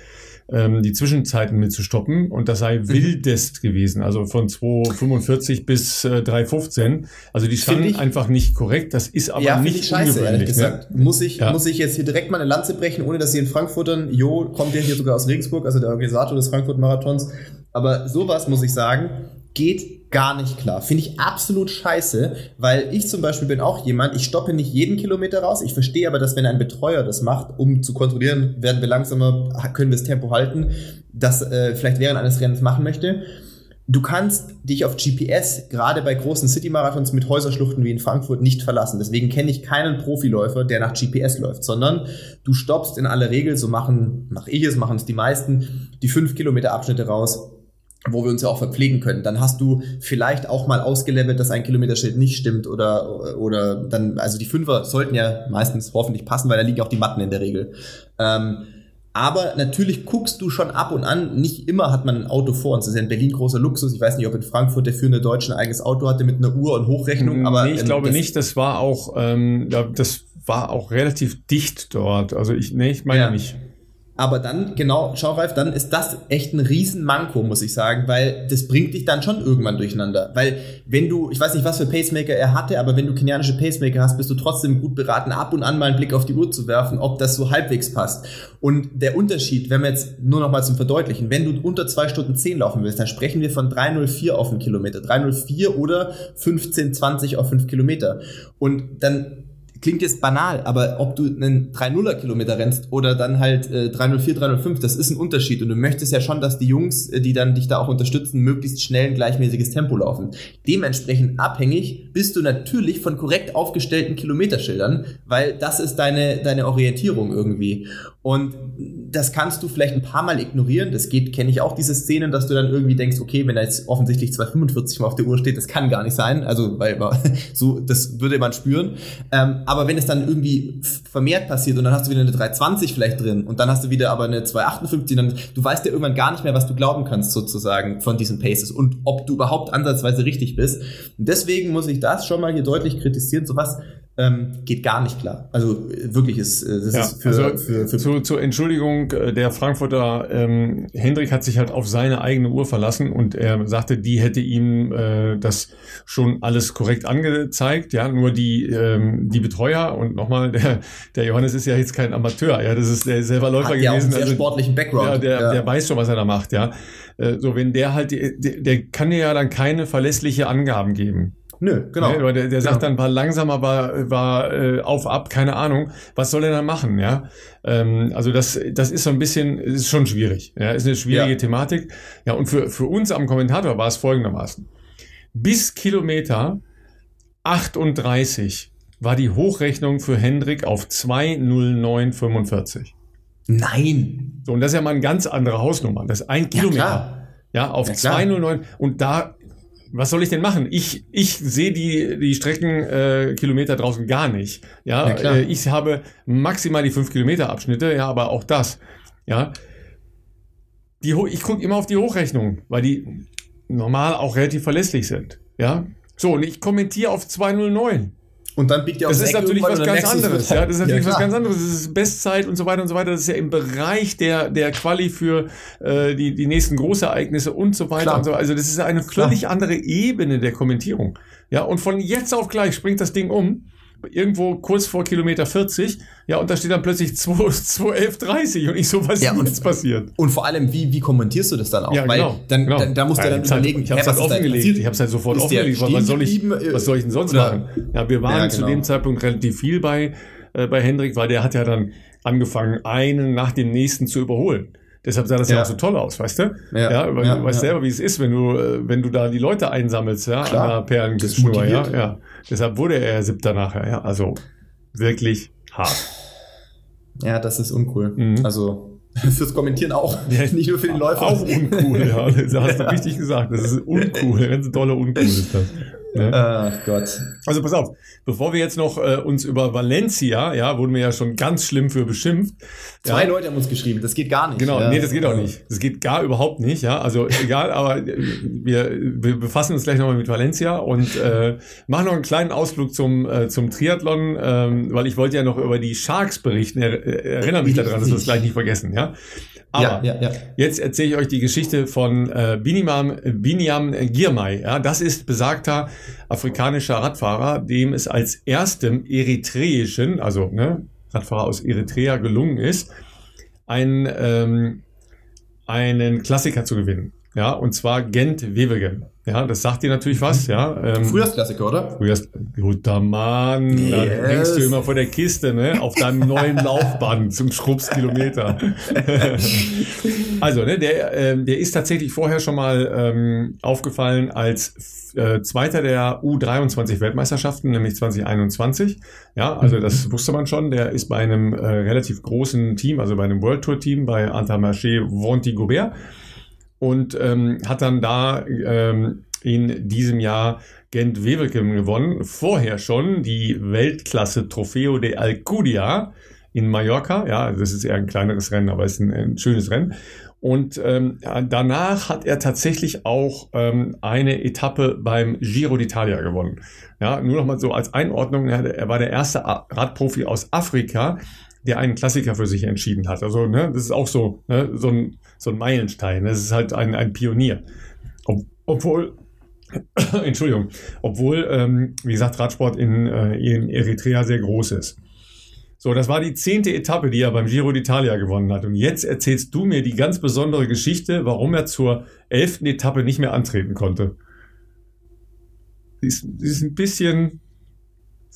Speaker 1: ähm, die Zwischenzeiten mitzustoppen und das sei mhm. wildest gewesen, also von 2,45 bis äh, 3,15. Also die standen einfach nicht korrekt, das ist aber ja, nicht scheiße, ehrlich ne?
Speaker 2: gesagt. Ne? Muss, ich, ja. muss ich jetzt hier direkt mal eine Lanze brechen, ohne dass sie in Frankfurtern, Jo kommt ja hier sogar aus Regensburg, also der Organisator des Frankfurt-Marathons, aber sowas muss ich sagen, geht gar nicht klar. Finde ich absolut scheiße, weil ich zum Beispiel bin auch jemand, ich stoppe nicht jeden Kilometer raus. Ich verstehe aber, dass wenn ein Betreuer das macht, um zu kontrollieren, werden wir langsamer, können wir das Tempo halten, das äh, vielleicht während eines Rennens machen möchte. Du kannst dich auf GPS gerade bei großen City-Marathons mit Häuserschluchten wie in Frankfurt nicht verlassen. Deswegen kenne ich keinen Profiläufer, der nach GPS läuft, sondern du stoppst in aller Regel, so machen, mache ich es, machen es die meisten, die fünf Kilometer Abschnitte raus wo wir uns ja auch verpflegen können. Dann hast du vielleicht auch mal ausgelevelt, dass ein Kilometerschild nicht stimmt oder, oder dann, also die Fünfer sollten ja meistens hoffentlich passen, weil da liegen auch die Matten in der Regel. Ähm, aber natürlich guckst du schon ab und an. Nicht immer hat man ein Auto vor uns. Das ist ja in Berlin großer Luxus. Ich weiß nicht, ob in Frankfurt der führende Deutsche ein eigenes Auto hatte mit einer Uhr und Hochrechnung. Aber
Speaker 1: nee, ich ähm, glaube nicht. Das war auch, ähm, das war auch relativ dicht dort. Also ich, nee, ich meine ja. nicht.
Speaker 2: Aber dann, genau, schau Ralf, dann ist das echt ein Riesenmanko, muss ich sagen, weil das bringt dich dann schon irgendwann durcheinander. Weil wenn du, ich weiß nicht, was für Pacemaker er hatte, aber wenn du kenianische Pacemaker hast, bist du trotzdem gut beraten, ab und an mal einen Blick auf die Uhr zu werfen, ob das so halbwegs passt. Und der Unterschied, wenn wir jetzt nur noch mal zum Verdeutlichen, wenn du unter zwei Stunden zehn laufen willst, dann sprechen wir von 304 auf einen Kilometer. 304 oder 1520 auf fünf Kilometer. Und dann klingt jetzt banal, aber ob du einen 3-0er Kilometer rennst oder dann halt äh, 304, 305, das ist ein Unterschied. Und du möchtest ja schon, dass die Jungs, äh, die dann dich da auch unterstützen, möglichst schnell ein gleichmäßiges Tempo laufen. Dementsprechend abhängig bist du natürlich von korrekt aufgestellten Kilometerschildern, weil das ist deine, deine Orientierung irgendwie. Und das kannst du vielleicht ein paar Mal ignorieren. Das geht, kenne ich auch diese Szenen, dass du dann irgendwie denkst, okay, wenn da jetzt offensichtlich 245 mal auf der Uhr steht, das kann gar nicht sein. Also, weil so, das würde man spüren. Ähm, aber wenn es dann irgendwie vermehrt passiert und dann hast du wieder eine 320 vielleicht drin und dann hast du wieder aber eine 258, dann du weißt ja irgendwann gar nicht mehr, was du glauben kannst sozusagen von diesen Paces und ob du überhaupt ansatzweise richtig bist. Und deswegen muss ich das schon mal hier deutlich kritisieren. Sowas ähm, geht gar nicht klar. Also wirklich ist äh, das
Speaker 1: ja,
Speaker 2: ist
Speaker 1: für, also für, für zu, zur Entschuldigung äh, der Frankfurter ähm, Hendrik hat sich halt auf seine eigene Uhr verlassen und er sagte, die hätte ihm äh, das schon alles korrekt angezeigt. Ja, nur die ähm, die Betreuer und nochmal der der Johannes ist ja jetzt kein Amateur. Ja, das ist der selber Läufer hat gewesen.
Speaker 2: Auch einen sehr also, sportlichen Background.
Speaker 1: Ja, der ja. der weiß schon, was er da macht. Ja, äh, so wenn der halt der, der kann ja dann keine verlässliche Angaben geben.
Speaker 2: Nö, genau.
Speaker 1: Ja, der, der sagt genau. dann, war langsamer, war, war äh, auf, ab, keine Ahnung. Was soll er dann machen, ja? Ähm, also das, das ist so ein bisschen, ist schon schwierig. Ja, ist eine schwierige ja. Thematik. Ja, und für, für uns am Kommentator war es folgendermaßen. Bis Kilometer 38 war die Hochrechnung für Hendrik auf 20945.
Speaker 2: Nein.
Speaker 1: So, und das ist ja mal eine ganz andere Hausnummer. Das ist ein Kilometer. Ja, ja auf ja, 209. Und da was soll ich denn machen? Ich, ich sehe die, die Streckenkilometer äh, draußen gar nicht. Ja, äh, ich habe maximal die 5 Kilometer Abschnitte, ja, aber auch das. Ja. Die, ich gucke immer auf die Hochrechnung, weil die normal auch relativ verlässlich sind. Ja. So, und ich kommentiere auf 209.
Speaker 2: Und dann biegt
Speaker 1: ihr Das ist natürlich was ganz anderes. Ja, das ist natürlich ja, was ganz anderes. Das ist Bestzeit und so weiter und so weiter. Das ist ja im Bereich der, der Quali für äh, die, die nächsten Großereignisse und so weiter klar. und so. Also das ist eine völlig klar. andere Ebene der Kommentierung. Ja, und von jetzt auf gleich springt das Ding um irgendwo kurz vor Kilometer 40, ja, und da steht dann plötzlich 2.11.30 und ich so, was
Speaker 2: ja, ist
Speaker 1: und, jetzt passiert?
Speaker 2: Und vor allem, wie, wie kommentierst du das dann auch? Ja, Weil genau, dann, genau. dann, da musst du ja, dann überlegen,
Speaker 1: ich habe es halt offengelegt, ich habe es halt sofort offengelegt, was soll, ich, was soll ich denn sonst oder? machen? Ja, wir waren ja, genau. zu dem Zeitpunkt relativ viel bei, äh, bei Hendrik, weil der hat ja dann angefangen, einen nach dem nächsten zu überholen. Deshalb sah das ja, ja auch so toll aus, weißt du? Ja, ja weil ja, du weißt selber, wie es ist, wenn du, äh, wenn du da die Leute einsammelst, ja, Klar, an der Perlenschnur, ja, ja. Deshalb wurde er siebter nachher, ja. Also wirklich hart.
Speaker 2: Ja, das ist uncool. Mhm. Also fürs Kommentieren auch, ja, nicht nur für den Läufer.
Speaker 1: Auch uncool, ja. Das hast du richtig gesagt. Das ist uncool, ganz tolle uncool ist das. Ne? Ach Gott. Also pass auf, bevor wir jetzt noch äh, uns über Valencia, ja, wurden wir ja schon ganz schlimm für beschimpft.
Speaker 2: Zwei
Speaker 1: ja.
Speaker 2: Leute haben uns geschrieben, das geht gar nicht.
Speaker 1: Genau, ja. nee, das geht auch nicht. Das geht gar überhaupt nicht, ja. Also egal, aber wir, wir befassen uns gleich nochmal mit Valencia und äh, machen noch einen kleinen Ausflug zum, äh, zum Triathlon, ähm, weil ich wollte ja noch über die Sharks berichten. Er, erinnere mich daran, dass wir das gleich nicht vergessen, ja. Aber ja, ja, ja. jetzt erzähle ich euch die Geschichte von äh, Biniam, Biniam Girmay. Ja, das ist besagter afrikanischer Radfahrer, dem es als erstem eritreischen, also ne, Radfahrer aus Eritrea gelungen ist, ein, ähm, einen Klassiker zu gewinnen. Ja, und zwar Gent-Wevelgem. Ja, das sagt dir natürlich was, ja.
Speaker 2: Ähm, Frühjahrsklassiker, oder?
Speaker 1: Frühjahrs guter Mann, yes. da hängst du immer vor der Kiste, ne, auf deinem neuen Laufband zum Schrubskilometer. also, ne, der, ähm, der ist tatsächlich vorher schon mal ähm, aufgefallen als äh, Zweiter der U23 Weltmeisterschaften, nämlich 2021. Ja, also das mhm. wusste man schon. Der ist bei einem äh, relativ großen Team, also bei einem World Tour Team bei Antamarché Vonti Gobert und ähm, hat dann da ähm, in diesem Jahr Gent Wevelgem gewonnen. Vorher schon die Weltklasse Trofeo de Alcudia in Mallorca. Ja, das ist eher ein kleineres Rennen, aber es ist ein, ein schönes Rennen. Und ähm, danach hat er tatsächlich auch ähm, eine Etappe beim Giro d'Italia gewonnen. Ja, nur noch mal so als Einordnung, er war der erste Radprofi aus Afrika, der einen Klassiker für sich entschieden hat. Also, ne, das ist auch so, ne, so, ein, so ein Meilenstein. Das ist halt ein, ein Pionier. Ob, obwohl, Entschuldigung, obwohl, ähm, wie gesagt, Radsport in, äh, in Eritrea sehr groß ist. So, das war die zehnte Etappe, die er beim Giro d'Italia gewonnen hat. Und jetzt erzählst du mir die ganz besondere Geschichte, warum er zur elften Etappe nicht mehr antreten konnte. Die ist, ist ein bisschen,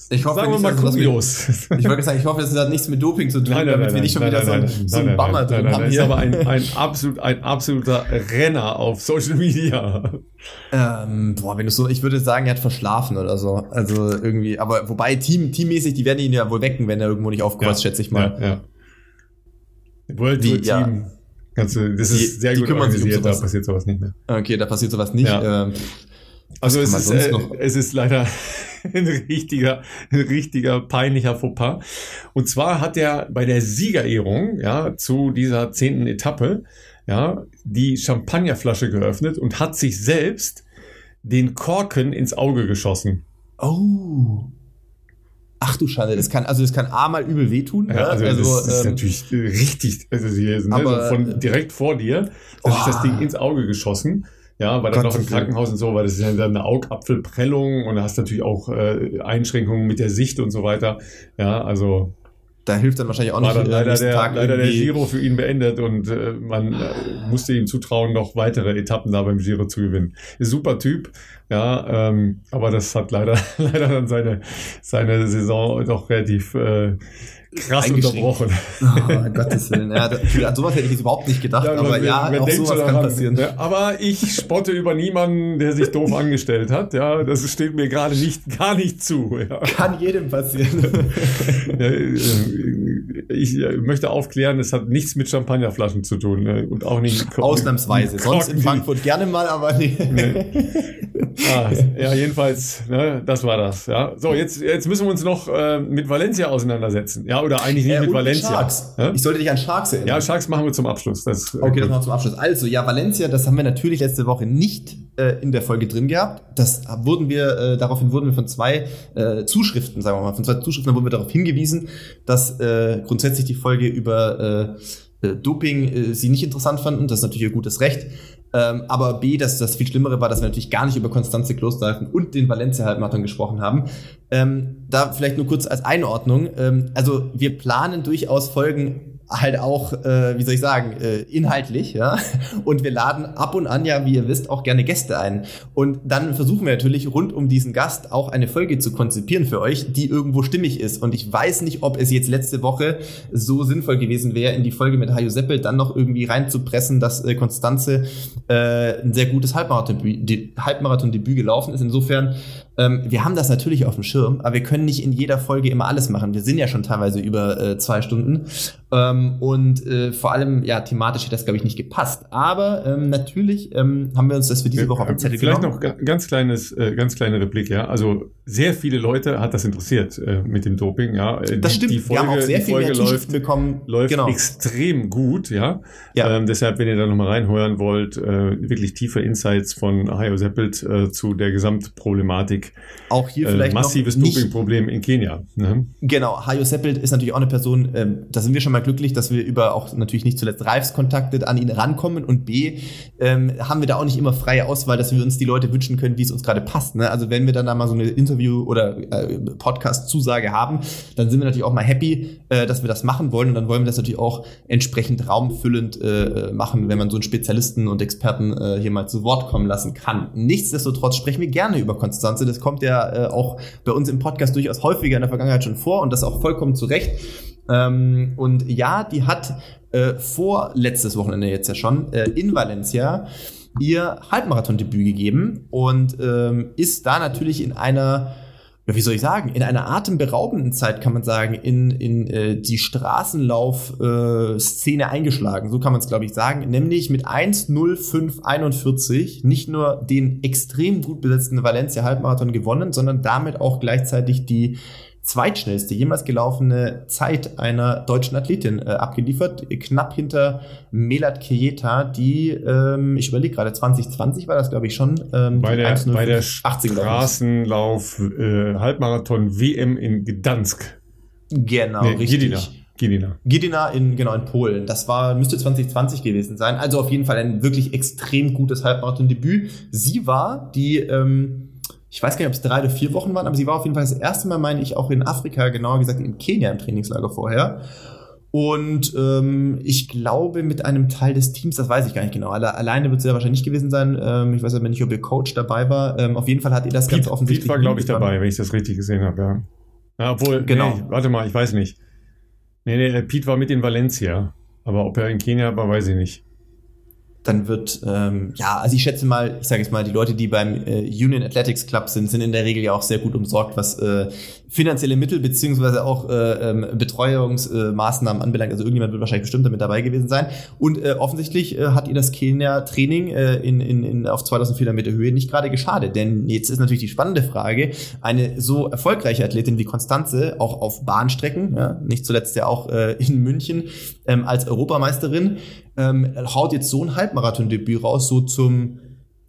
Speaker 2: ich hoffe, Sagen wir mal kurios. ich wollte sagen, ich hoffe, es hat nichts mit Doping zu tun, nein, nein, damit nein, wir nicht schon wieder so, ein, so einen Bummer drin haben. Das
Speaker 1: ist aber ein, ein, absolut, ein absoluter Renner auf Social Media.
Speaker 2: Ähm, boah, wenn du so, ich würde sagen, er hat verschlafen oder so. Also irgendwie, aber wobei Team, teammäßig, die werden ihn ja wohl wecken, wenn er irgendwo nicht aufkreuzt, ja, schätze ich mal. Ja, ja.
Speaker 1: World Tour Team. Ja. Kannst du, das ist die, sehr gut organisiert, um da passiert sowas nicht mehr.
Speaker 2: Okay, da passiert sowas nicht. Ja. Ähm,
Speaker 1: also es ist, äh, es ist leider ein richtiger, ein richtiger peinlicher Fauxpas. Und zwar hat er bei der Siegerehrung, ja, zu dieser zehnten Etappe, ja, die Champagnerflasche geöffnet und hat sich selbst den Korken ins Auge geschossen.
Speaker 2: Oh. Ach du Schande, das kann, also das kann A mal übel wehtun.
Speaker 1: Ja, also, also das, das ist ähm, natürlich richtig, also hier, ne, aber, von direkt vor dir, hat oh. sich das Ding ins Auge geschossen. Ja, war dann noch im Krankenhaus und so, weil das ist ja dann eine Augapfelprellung und da hast natürlich auch äh, Einschränkungen mit der Sicht und so weiter. Ja, also
Speaker 2: da hilft dann wahrscheinlich auch war
Speaker 1: nicht. Dann äh, leider der, Tag leider der Giro für ihn beendet und äh, man äh, musste ihm zutrauen, noch weitere Etappen da beim Giro zu gewinnen. Ist super Typ, ja, ähm, aber das hat leider leider dann seine seine Saison doch relativ äh, krass unterbrochen.
Speaker 2: Oh, Gottes Willen. Ja, an sowas hätte ich jetzt überhaupt nicht gedacht, ja, aber wer, ja, wer auch sowas daran, kann passieren. Ja,
Speaker 1: aber ich spotte über niemanden, der sich doof angestellt hat. Ja, das steht mir gerade nicht, gar nicht zu. Ja.
Speaker 2: Kann jedem passieren.
Speaker 1: Äh, ich äh, möchte aufklären, es hat nichts mit Champagnerflaschen zu tun ne? und auch nicht.
Speaker 2: Ausnahmsweise. Sonst in Frankfurt gerne mal, aber nee. nee.
Speaker 1: Ah, ja, jedenfalls, ne, das war das. Ja. So, jetzt, jetzt müssen wir uns noch äh, mit Valencia auseinandersetzen. Ja, oder eigentlich nicht äh, mit Valencia.
Speaker 2: Sharks. Ja? Ich sollte dich an Sharks erinnern.
Speaker 1: Ja, Sharks machen wir zum Abschluss.
Speaker 2: Das, okay, gut. das machen wir zum Abschluss. Also, ja, Valencia, das haben wir natürlich letzte Woche nicht äh, in der Folge drin gehabt. Das wurden wir, äh, daraufhin wurden wir von zwei äh, Zuschriften, sagen wir mal, von zwei Zuschriften wurden wir darauf hingewiesen, dass äh, grundsätzlich die Folge über äh, äh Doping äh, sie nicht interessant fanden. Das ist natürlich ihr gutes Recht. Ähm, aber B, dass das viel Schlimmere war, dass wir natürlich gar nicht über Konstanze Klosterhalfen und den Valencia-Halbmarathon gesprochen haben. Ähm, da vielleicht nur kurz als Einordnung. Ähm, also wir planen durchaus Folgen halt auch, äh, wie soll ich sagen, äh, inhaltlich, ja. Und wir laden ab und an ja, wie ihr wisst, auch gerne Gäste ein. Und dann versuchen wir natürlich rund um diesen Gast auch eine Folge zu konzipieren für euch, die irgendwo stimmig ist. Und ich weiß nicht, ob es jetzt letzte Woche so sinnvoll gewesen wäre, in die Folge mit Hajo Seppel dann noch irgendwie reinzupressen, dass äh, Konstanze äh, ein sehr gutes Halbmarathon-Debüt Halbmarathon gelaufen ist. Insofern ähm, wir haben das natürlich auf dem Schirm, aber wir können nicht in jeder Folge immer alles machen. Wir sind ja schon teilweise über äh, zwei Stunden. Ähm, und äh, vor allem, ja, thematisch hätte das, glaube ich, nicht gepasst. Aber ähm, natürlich ähm, haben wir uns das für diese Woche auf den
Speaker 1: Zettel Vielleicht genommen. noch ganz kleines, äh, ganz kleine Replik, ja. Also sehr viele Leute hat das interessiert äh, mit dem Doping, ja.
Speaker 2: Äh, das stimmt.
Speaker 1: Die Folge, wir haben auch sehr viele läuft, bekommen. Läuft genau. extrem gut, ja. ja. Ähm, deshalb, wenn ihr da nochmal reinheuern wollt, äh, wirklich tiefe Insights von Hayo Seppelt äh, zu der Gesamtproblematik.
Speaker 2: Auch hier äh, vielleicht
Speaker 1: massives Dopingproblem in Kenia.
Speaker 2: Ne? Genau. Hayo Seppelt ist natürlich auch eine Person, äh, da sind wir schon mal glücklich, dass wir über auch natürlich nicht zuletzt Reifskontakte an ihn rankommen und B, ähm, haben wir da auch nicht immer freie Auswahl, dass wir uns die Leute wünschen können, wie es uns gerade passt. Ne? Also wenn wir dann da mal so eine Interview- oder äh, Podcast-Zusage haben, dann sind wir natürlich auch mal happy, äh, dass wir das machen wollen und dann wollen wir das natürlich auch entsprechend raumfüllend äh, machen, wenn man so einen Spezialisten und Experten äh, hier mal zu Wort kommen lassen kann. Nichtsdestotrotz sprechen wir gerne über Konstanze. Das kommt ja äh, auch bei uns im Podcast durchaus häufiger in der Vergangenheit schon vor und das auch vollkommen zu Recht. Ähm, und ja, die hat äh, vor letztes Wochenende jetzt ja schon äh, in Valencia ihr Halbmarathon-Debüt gegeben und ähm, ist da natürlich in einer wie soll ich sagen, in einer atemberaubenden Zeit kann man sagen, in, in äh, die Straßenlauf-Szene äh, eingeschlagen. So kann man es, glaube ich, sagen. Nämlich mit 1.05.41 nicht nur den extrem gut besetzten Valencia Halbmarathon gewonnen, sondern damit auch gleichzeitig die zweitschnellste jemals gelaufene Zeit einer deutschen Athletin äh, abgeliefert, knapp hinter Melat Kejeta, die, ähm, ich überlege gerade, 2020 war das, glaube ich, schon.
Speaker 1: Ähm, bei der, bei der Straßenlauf äh, Halbmarathon WM in Gdansk.
Speaker 2: Genau, nee, richtig. Gidina. Gidina. Gidina in, genau, in Polen. Das war, müsste 2020 gewesen sein. Also auf jeden Fall ein wirklich extrem gutes Halbmarathon-Debüt. Sie war die, ähm, ich weiß gar nicht, ob es drei oder vier Wochen waren, aber sie war auf jeden Fall das erste Mal, meine ich, auch in Afrika, genauer gesagt in Kenia im Trainingslager vorher. Und ähm, ich glaube, mit einem Teil des Teams, das weiß ich gar nicht genau. Alle, alleine wird sie ja wahrscheinlich nicht gewesen sein. Ähm, ich weiß aber nicht, ob ihr Coach dabei war. Ähm, auf jeden Fall hat ihr das Pete, ganz offensichtlich.
Speaker 1: Pete war, glaube ich, dabei, wenn ich das richtig gesehen habe, ja. ja obwohl, genau. Nee, warte mal, ich weiß nicht. Nee, nee, Pete war mit in Valencia. Aber ob er in Kenia war, weiß ich nicht
Speaker 2: dann wird, ähm, ja, also ich schätze mal, ich sage jetzt mal, die Leute, die beim äh, Union Athletics Club sind, sind in der Regel ja auch sehr gut umsorgt, was äh, finanzielle Mittel beziehungsweise auch äh, ähm, Betreuungsmaßnahmen äh, anbelangt. Also irgendjemand wird wahrscheinlich bestimmt damit dabei gewesen sein. Und äh, offensichtlich äh, hat ihr das Kenia-Training äh, in, in, in, auf 2400 Meter Höhe nicht gerade geschadet. Denn jetzt ist natürlich die spannende Frage, eine so erfolgreiche Athletin wie Konstanze, auch auf Bahnstrecken, ja, nicht zuletzt ja auch äh, in München ähm, als Europameisterin, ähm, haut jetzt so ein Halbmarathon-Debüt raus, so zum,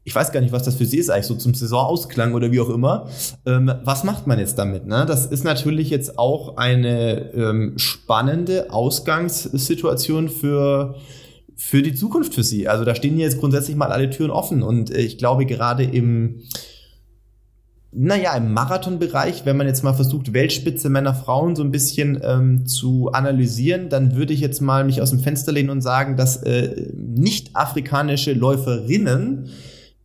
Speaker 2: ich weiß gar nicht, was das für sie ist eigentlich, so zum Saisonausklang oder wie auch immer. Ähm, was macht man jetzt damit? Ne? Das ist natürlich jetzt auch eine ähm, spannende Ausgangssituation für für die Zukunft für sie. Also da stehen jetzt grundsätzlich mal alle Türen offen und äh, ich glaube gerade im naja, im Marathonbereich, wenn man jetzt mal versucht, Weltspitze Männer, Frauen so ein bisschen ähm, zu analysieren, dann würde ich jetzt mal mich aus dem Fenster lehnen und sagen, dass äh, nicht-afrikanische Läuferinnen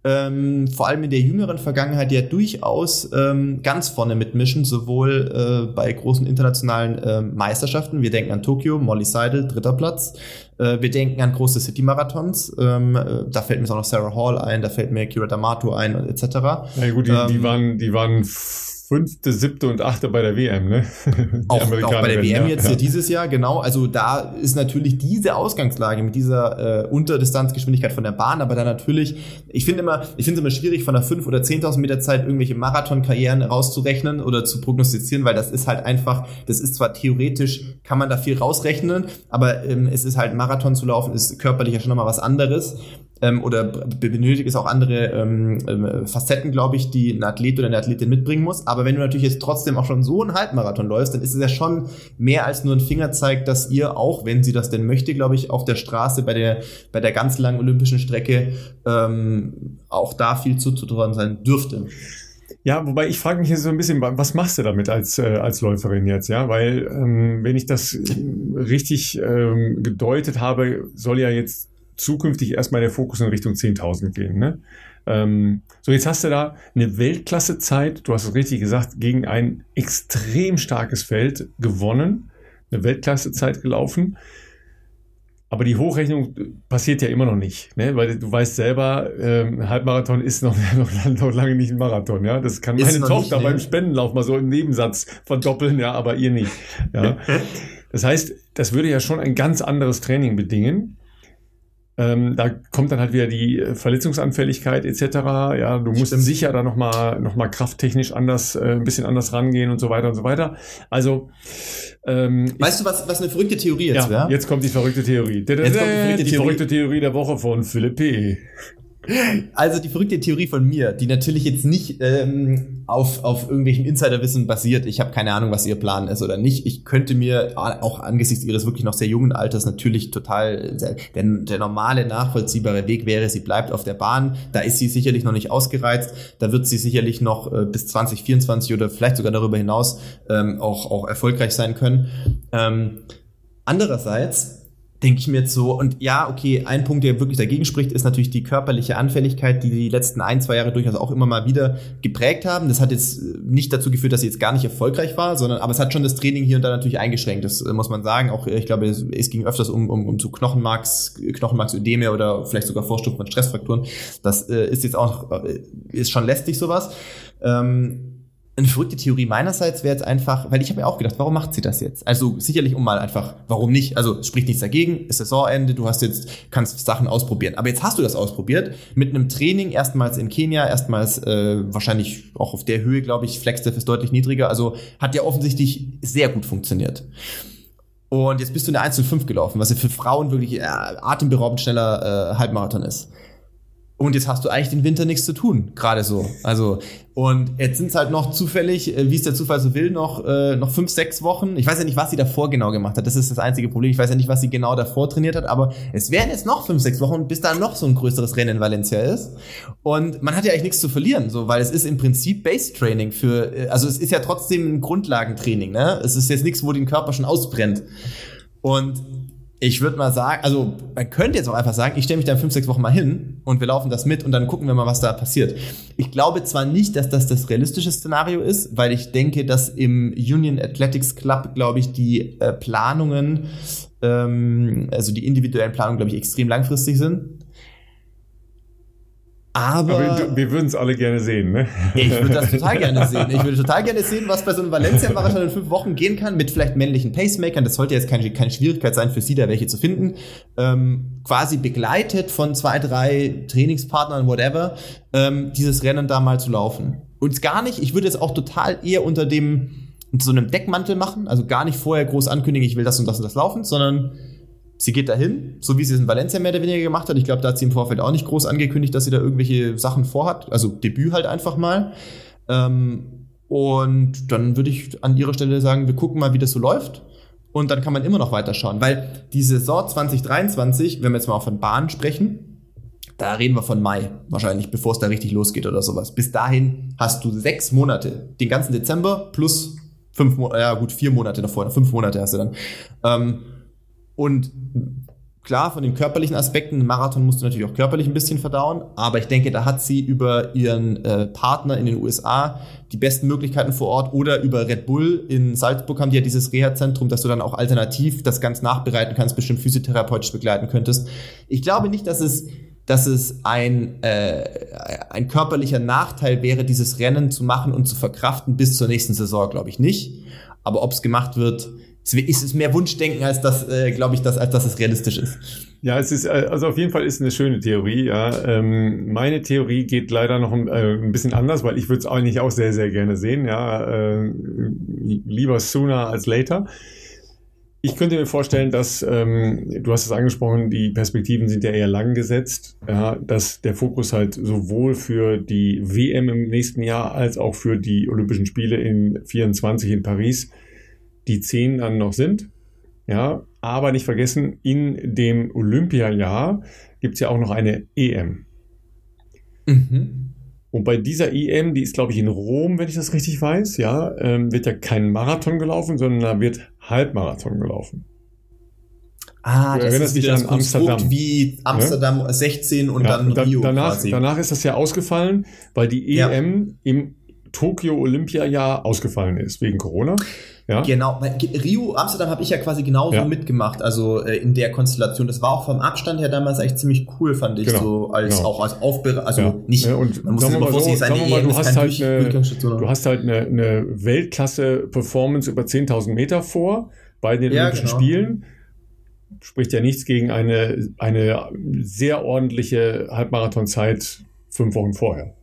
Speaker 2: ähm, vor allem in der jüngeren Vergangenheit ja durchaus ähm, ganz vorne mitmischen, sowohl äh, bei großen internationalen äh, Meisterschaften. Wir denken an Tokio, Molly Seidel, dritter Platz. Äh, wir denken an große City-Marathons. Ähm, äh, da fällt mir auch noch Sarah Hall ein, da fällt mir Kira D'Amato ein, etc.
Speaker 1: Ja gut, die, die ähm, waren, die waren fünfte, siebte und achte bei der WM, ne?
Speaker 2: auch, auch, bei der WM ja. jetzt ja. dieses Jahr, genau. Also da ist natürlich diese Ausgangslage mit dieser äh, Unterdistanzgeschwindigkeit von der Bahn, aber dann natürlich, ich finde immer, ich finde es immer schwierig, von der 5 oder 10.000 Meter Zeit irgendwelche Marathonkarrieren rauszurechnen oder zu prognostizieren, weil das ist halt einfach, das ist zwar theoretisch, kann man da viel rausrechnen, aber ähm, es ist halt Marathon zu laufen, ist körperlich ja schon nochmal was anderes ähm, oder benötigt es auch andere ähm, ähm, Facetten, glaube ich, die ein Athlet oder eine Athletin mitbringen muss. Aber wenn du natürlich jetzt trotzdem auch schon so einen Halbmarathon läufst, dann ist es ja schon mehr als nur ein Fingerzeig, dass ihr auch, wenn sie das denn möchte, glaube ich, auf der Straße bei der bei der ganz langen olympischen Strecke ähm, auch da viel zuzutrauen sein dürfte.
Speaker 1: Ja, wobei ich frage mich jetzt so ein bisschen, was machst du damit als, äh, als Läuferin jetzt, ja? Weil, ähm, wenn ich das richtig ähm, gedeutet habe, soll ja jetzt zukünftig erstmal der Fokus in Richtung 10.000 gehen. Ne? Ähm, so, jetzt hast du da eine Weltklassezeit, du hast es richtig gesagt, gegen ein extrem starkes Feld gewonnen, eine Weltklassezeit gelaufen. Aber die Hochrechnung passiert ja immer noch nicht, ne? weil du weißt selber, ähm, Halbmarathon ist noch, noch, noch, lange nicht ein Marathon. Ja? Das kann meine Tochter nicht, ne? beim Spendenlauf mal so im Nebensatz verdoppeln, ja, aber ihr nicht. Ja? Das heißt, das würde ja schon ein ganz anderes Training bedingen. Ähm, da kommt dann halt wieder die äh, Verletzungsanfälligkeit etc. Ja, du musst Stimmt. sicher da nochmal noch mal krafttechnisch anders, äh, ein bisschen anders rangehen und so weiter und so weiter. Also
Speaker 2: ähm, Weißt du, was, was eine verrückte Theorie jetzt ja, wäre?
Speaker 1: Jetzt kommt die verrückte Theorie. Jetzt kommt die verrückte, die Theorie. verrückte Theorie der Woche von Philipp P.
Speaker 2: Also die verrückte Theorie von mir, die natürlich jetzt nicht ähm, auf, auf irgendwelchen Insiderwissen basiert. Ich habe keine Ahnung, was ihr Plan ist oder nicht. Ich könnte mir auch angesichts ihres wirklich noch sehr jungen Alters natürlich total der, der normale nachvollziehbare Weg wäre, sie bleibt auf der Bahn. Da ist sie sicherlich noch nicht ausgereizt. Da wird sie sicherlich noch äh, bis 2024 oder vielleicht sogar darüber hinaus ähm, auch, auch erfolgreich sein können. Ähm, andererseits denke ich mir jetzt so, und ja, okay, ein Punkt, der wirklich dagegen spricht, ist natürlich die körperliche Anfälligkeit, die die letzten ein, zwei Jahre durchaus auch immer mal wieder geprägt haben. Das hat jetzt nicht dazu geführt, dass sie jetzt gar nicht erfolgreich war, sondern, aber es hat schon das Training hier und da natürlich eingeschränkt. Das äh, muss man sagen. Auch, ich glaube, es, es ging öfters um, um, um zu Knochenmarks, Knochenmarksödeme oder vielleicht sogar Vorstufen von Stressfrakturen. Das äh, ist jetzt auch, äh, ist schon lästig sowas. Ähm, eine verrückte Theorie meinerseits wäre jetzt einfach, weil ich habe mir auch gedacht, warum macht sie das jetzt? Also sicherlich um mal einfach, warum nicht? Also spricht nichts dagegen, ist Saisonende, du hast jetzt, kannst Sachen ausprobieren. Aber jetzt hast du das ausprobiert mit einem Training, erstmals in Kenia, erstmals äh, wahrscheinlich auch auf der Höhe, glaube ich, Flexdef ist deutlich niedriger. Also hat ja offensichtlich sehr gut funktioniert. Und jetzt bist du in der 1.05 gelaufen, was ja für Frauen wirklich äh, atemberaubend schneller äh, Halbmarathon ist. Und jetzt hast du eigentlich den Winter nichts zu tun, gerade so. Also und jetzt sind es halt noch zufällig, äh, wie es der Zufall so will, noch äh, noch fünf, sechs Wochen. Ich weiß ja nicht, was sie davor genau gemacht hat. Das ist das einzige Problem. Ich weiß ja nicht, was sie genau davor trainiert hat. Aber es wären jetzt noch fünf, sechs Wochen, bis da noch so ein größeres Rennen in Valencia ist. Und man hat ja eigentlich nichts zu verlieren, so, weil es ist im Prinzip Base Training für, äh, also es ist ja trotzdem ein Grundlagentraining. Ne, es ist jetzt nichts, wo den Körper schon ausbrennt. Und ich würde mal sagen, also man könnte jetzt auch einfach sagen, ich stelle mich da fünf, sechs Wochen mal hin und wir laufen das mit und dann gucken wir mal, was da passiert. Ich glaube zwar nicht, dass das das realistische Szenario ist, weil ich denke, dass im Union Athletics Club, glaube ich, die äh, Planungen, ähm, also die individuellen Planungen, glaube ich, extrem langfristig sind. Aber,
Speaker 1: Aber wir würden es alle gerne sehen, ne?
Speaker 2: Ich würde das total gerne sehen. Ich würde total gerne sehen, was bei so einem Valencia-Marathon in fünf Wochen gehen kann, mit vielleicht männlichen Pacemakern. Das sollte jetzt keine, keine Schwierigkeit sein für Sie, da welche zu finden. Ähm, quasi begleitet von zwei, drei Trainingspartnern, whatever, ähm, dieses Rennen da mal zu laufen. Und gar nicht, ich würde es auch total eher unter dem, so einem Deckmantel machen, also gar nicht vorher groß ankündigen, ich will das und das und das laufen, sondern sie geht dahin, so wie sie es in Valencia mehr oder weniger gemacht hat. Ich glaube, da hat sie im Vorfeld auch nicht groß angekündigt, dass sie da irgendwelche Sachen vorhat. Also Debüt halt einfach mal. Ähm, und dann würde ich an ihrer Stelle sagen, wir gucken mal, wie das so läuft. Und dann kann man immer noch weiterschauen. Weil die Saison 2023, wenn wir jetzt mal von Bahn sprechen, da reden wir von Mai wahrscheinlich, bevor es da richtig losgeht oder sowas. Bis dahin hast du sechs Monate, den ganzen Dezember plus fünf, ja gut, vier Monate davor, fünf Monate hast du dann. Ähm, und klar, von den körperlichen Aspekten, Marathon musst du natürlich auch körperlich ein bisschen verdauen, aber ich denke, da hat sie über ihren äh, Partner in den USA die besten Möglichkeiten vor Ort oder über Red Bull in Salzburg haben die ja dieses Reha-Zentrum, dass du dann auch alternativ das ganz nachbereiten kannst, bestimmt physiotherapeutisch begleiten könntest. Ich glaube nicht, dass es dass es ein, äh, ein körperlicher Nachteil wäre, dieses Rennen zu machen und zu verkraften bis zur nächsten Saison, glaube ich nicht. Aber ob es gemacht wird, ist es mehr Wunschdenken, als das, äh, glaube ich, dass, als dass es realistisch ist.
Speaker 1: Ja, es ist, äh, also auf jeden Fall ist eine schöne Theorie, ja. Ähm, meine Theorie geht leider noch ein, äh, ein bisschen anders, weil ich würde es eigentlich auch sehr, sehr gerne sehen, ja. Äh, lieber sooner als later. Ich könnte mir vorstellen, dass, ähm, du hast es angesprochen, die Perspektiven sind ja eher lang gesetzt, ja, dass der Fokus halt sowohl für die WM im nächsten Jahr als auch für die Olympischen Spiele in 24 in Paris die zehn dann noch sind. Ja, aber nicht vergessen, in dem Olympiajahr gibt es ja auch noch eine EM. Mhm. Und bei dieser EM, die ist, glaube ich, in Rom, wenn ich das richtig weiß, ja, ähm, wird ja kein Marathon gelaufen, sondern da wird Halbmarathon gelaufen.
Speaker 2: Ah, das ist wieder das Amsterdam. wie Amsterdam ja? 16 und ja, dann
Speaker 1: da, Rio danach, quasi. Danach ist das ja ausgefallen, weil die EM ja. im Tokio Olympiajahr ausgefallen ist, wegen Corona.
Speaker 2: Ja? Genau, Rio, Amsterdam habe ich ja quasi genauso ja. mitgemacht, also äh, in der Konstellation. Das war auch vom Abstand her damals eigentlich ziemlich cool, fand ich, genau. so als genau. auch als Aufbereitung, also ja. nicht,
Speaker 1: und man muss immer vorsichtig sein, mal, du, hast halt eine, du hast halt eine, eine Weltklasse-Performance über 10.000 Meter vor, bei den Olympischen
Speaker 2: genau.
Speaker 1: Spielen. Spricht ja nichts gegen eine, eine sehr ordentliche Halbmarathonzeit fünf Wochen vorher.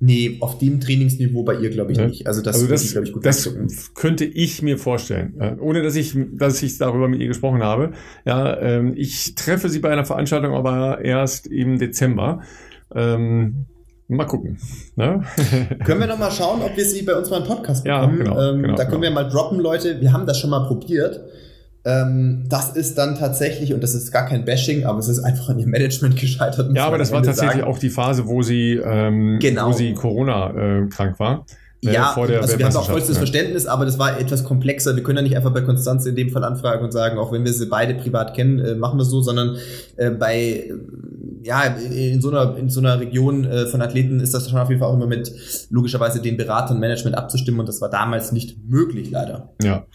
Speaker 2: Nee, auf dem Trainingsniveau bei ihr glaube ich
Speaker 1: Ja.
Speaker 2: nicht. Also das,
Speaker 1: also das,
Speaker 2: ich, glaube ich, gut
Speaker 1: das könnte ich mir vorstellen, ohne dass ich, dass ich darüber mit ihr gesprochen habe. Ja, ähm, ich treffe sie bei einer Veranstaltung, aber erst im Dezember. Ähm, mal gucken. Ne?
Speaker 2: Können wir noch mal schauen, ob wir sie bei uns mal im Podcast
Speaker 1: Ja,
Speaker 2: bekommen?
Speaker 1: genau,
Speaker 2: ähm,
Speaker 1: genau,
Speaker 2: da können
Speaker 1: genau.
Speaker 2: wir mal droppen, Leute. Wir haben das schon mal probiert. Ähm, das ist dann tatsächlich, und das ist gar kein Bashing, aber es ist einfach an ihr Management gescheitert.
Speaker 1: ja, aber das war
Speaker 2: Ende
Speaker 1: tatsächlich
Speaker 2: sagen.
Speaker 1: auch die Phase, wo sie, ähm,
Speaker 2: Genau.
Speaker 1: wo sie Corona äh, krank war. äh,
Speaker 2: Ja,
Speaker 1: vor der
Speaker 2: also wir haben auch vollstes
Speaker 1: ja.
Speaker 2: Verständnis, aber das war etwas komplexer. Wir können ja nicht einfach bei Konstanz in dem Fall anfragen und sagen, auch wenn wir sie beide privat kennen, äh, machen wir es so, sondern äh, bei äh, ja in so einer in so einer Region äh, von Athleten ist das schon auf jeden Fall auch immer mit logischerweise den Beratern Management abzustimmen und das war damals nicht möglich leider.
Speaker 1: Ja.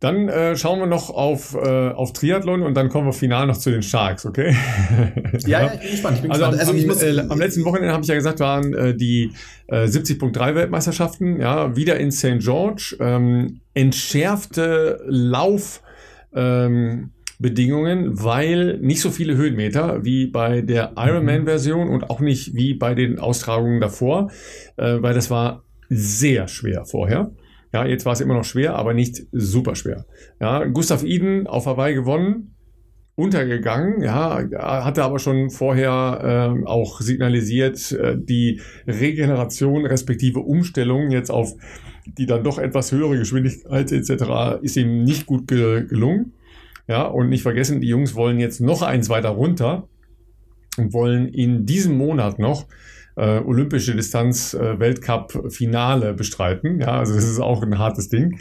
Speaker 1: Dann äh, schauen wir noch auf, äh, auf Triathlon und dann kommen wir final noch zu den Sharks, okay?
Speaker 2: Ja, ja, ich bin gespannt. Ich bin
Speaker 1: Also,
Speaker 2: gespannt. Also
Speaker 1: am,
Speaker 2: ich muss
Speaker 1: äh, am letzten Wochenende habe ich ja gesagt, waren äh, die äh, 70.3 Weltmeisterschaften, ja, wieder in St. George, ähm, entschärfte Lauf ähm, Bedingungen, weil nicht so viele Höhenmeter wie bei der Ironman-Version und auch nicht wie bei den Austragungen davor, äh, weil das war sehr schwer vorher. Ja, jetzt war es immer noch schwer, aber nicht super schwer. Ja, Gustav Iden auf Hawaii gewonnen, untergegangen, ja, hatte aber schon vorher ähm, auch signalisiert, äh, die Regeneration respektive Umstellung jetzt auf die dann doch etwas höhere Geschwindigkeit etc. ist ihm nicht gut ge gelungen. Ja, und nicht vergessen, die Jungs wollen jetzt noch eins weiter runter und wollen in diesem Monat noch äh, olympische Distanz äh, Weltcup Finale bestreiten. Ja, also das ist auch ein hartes Ding.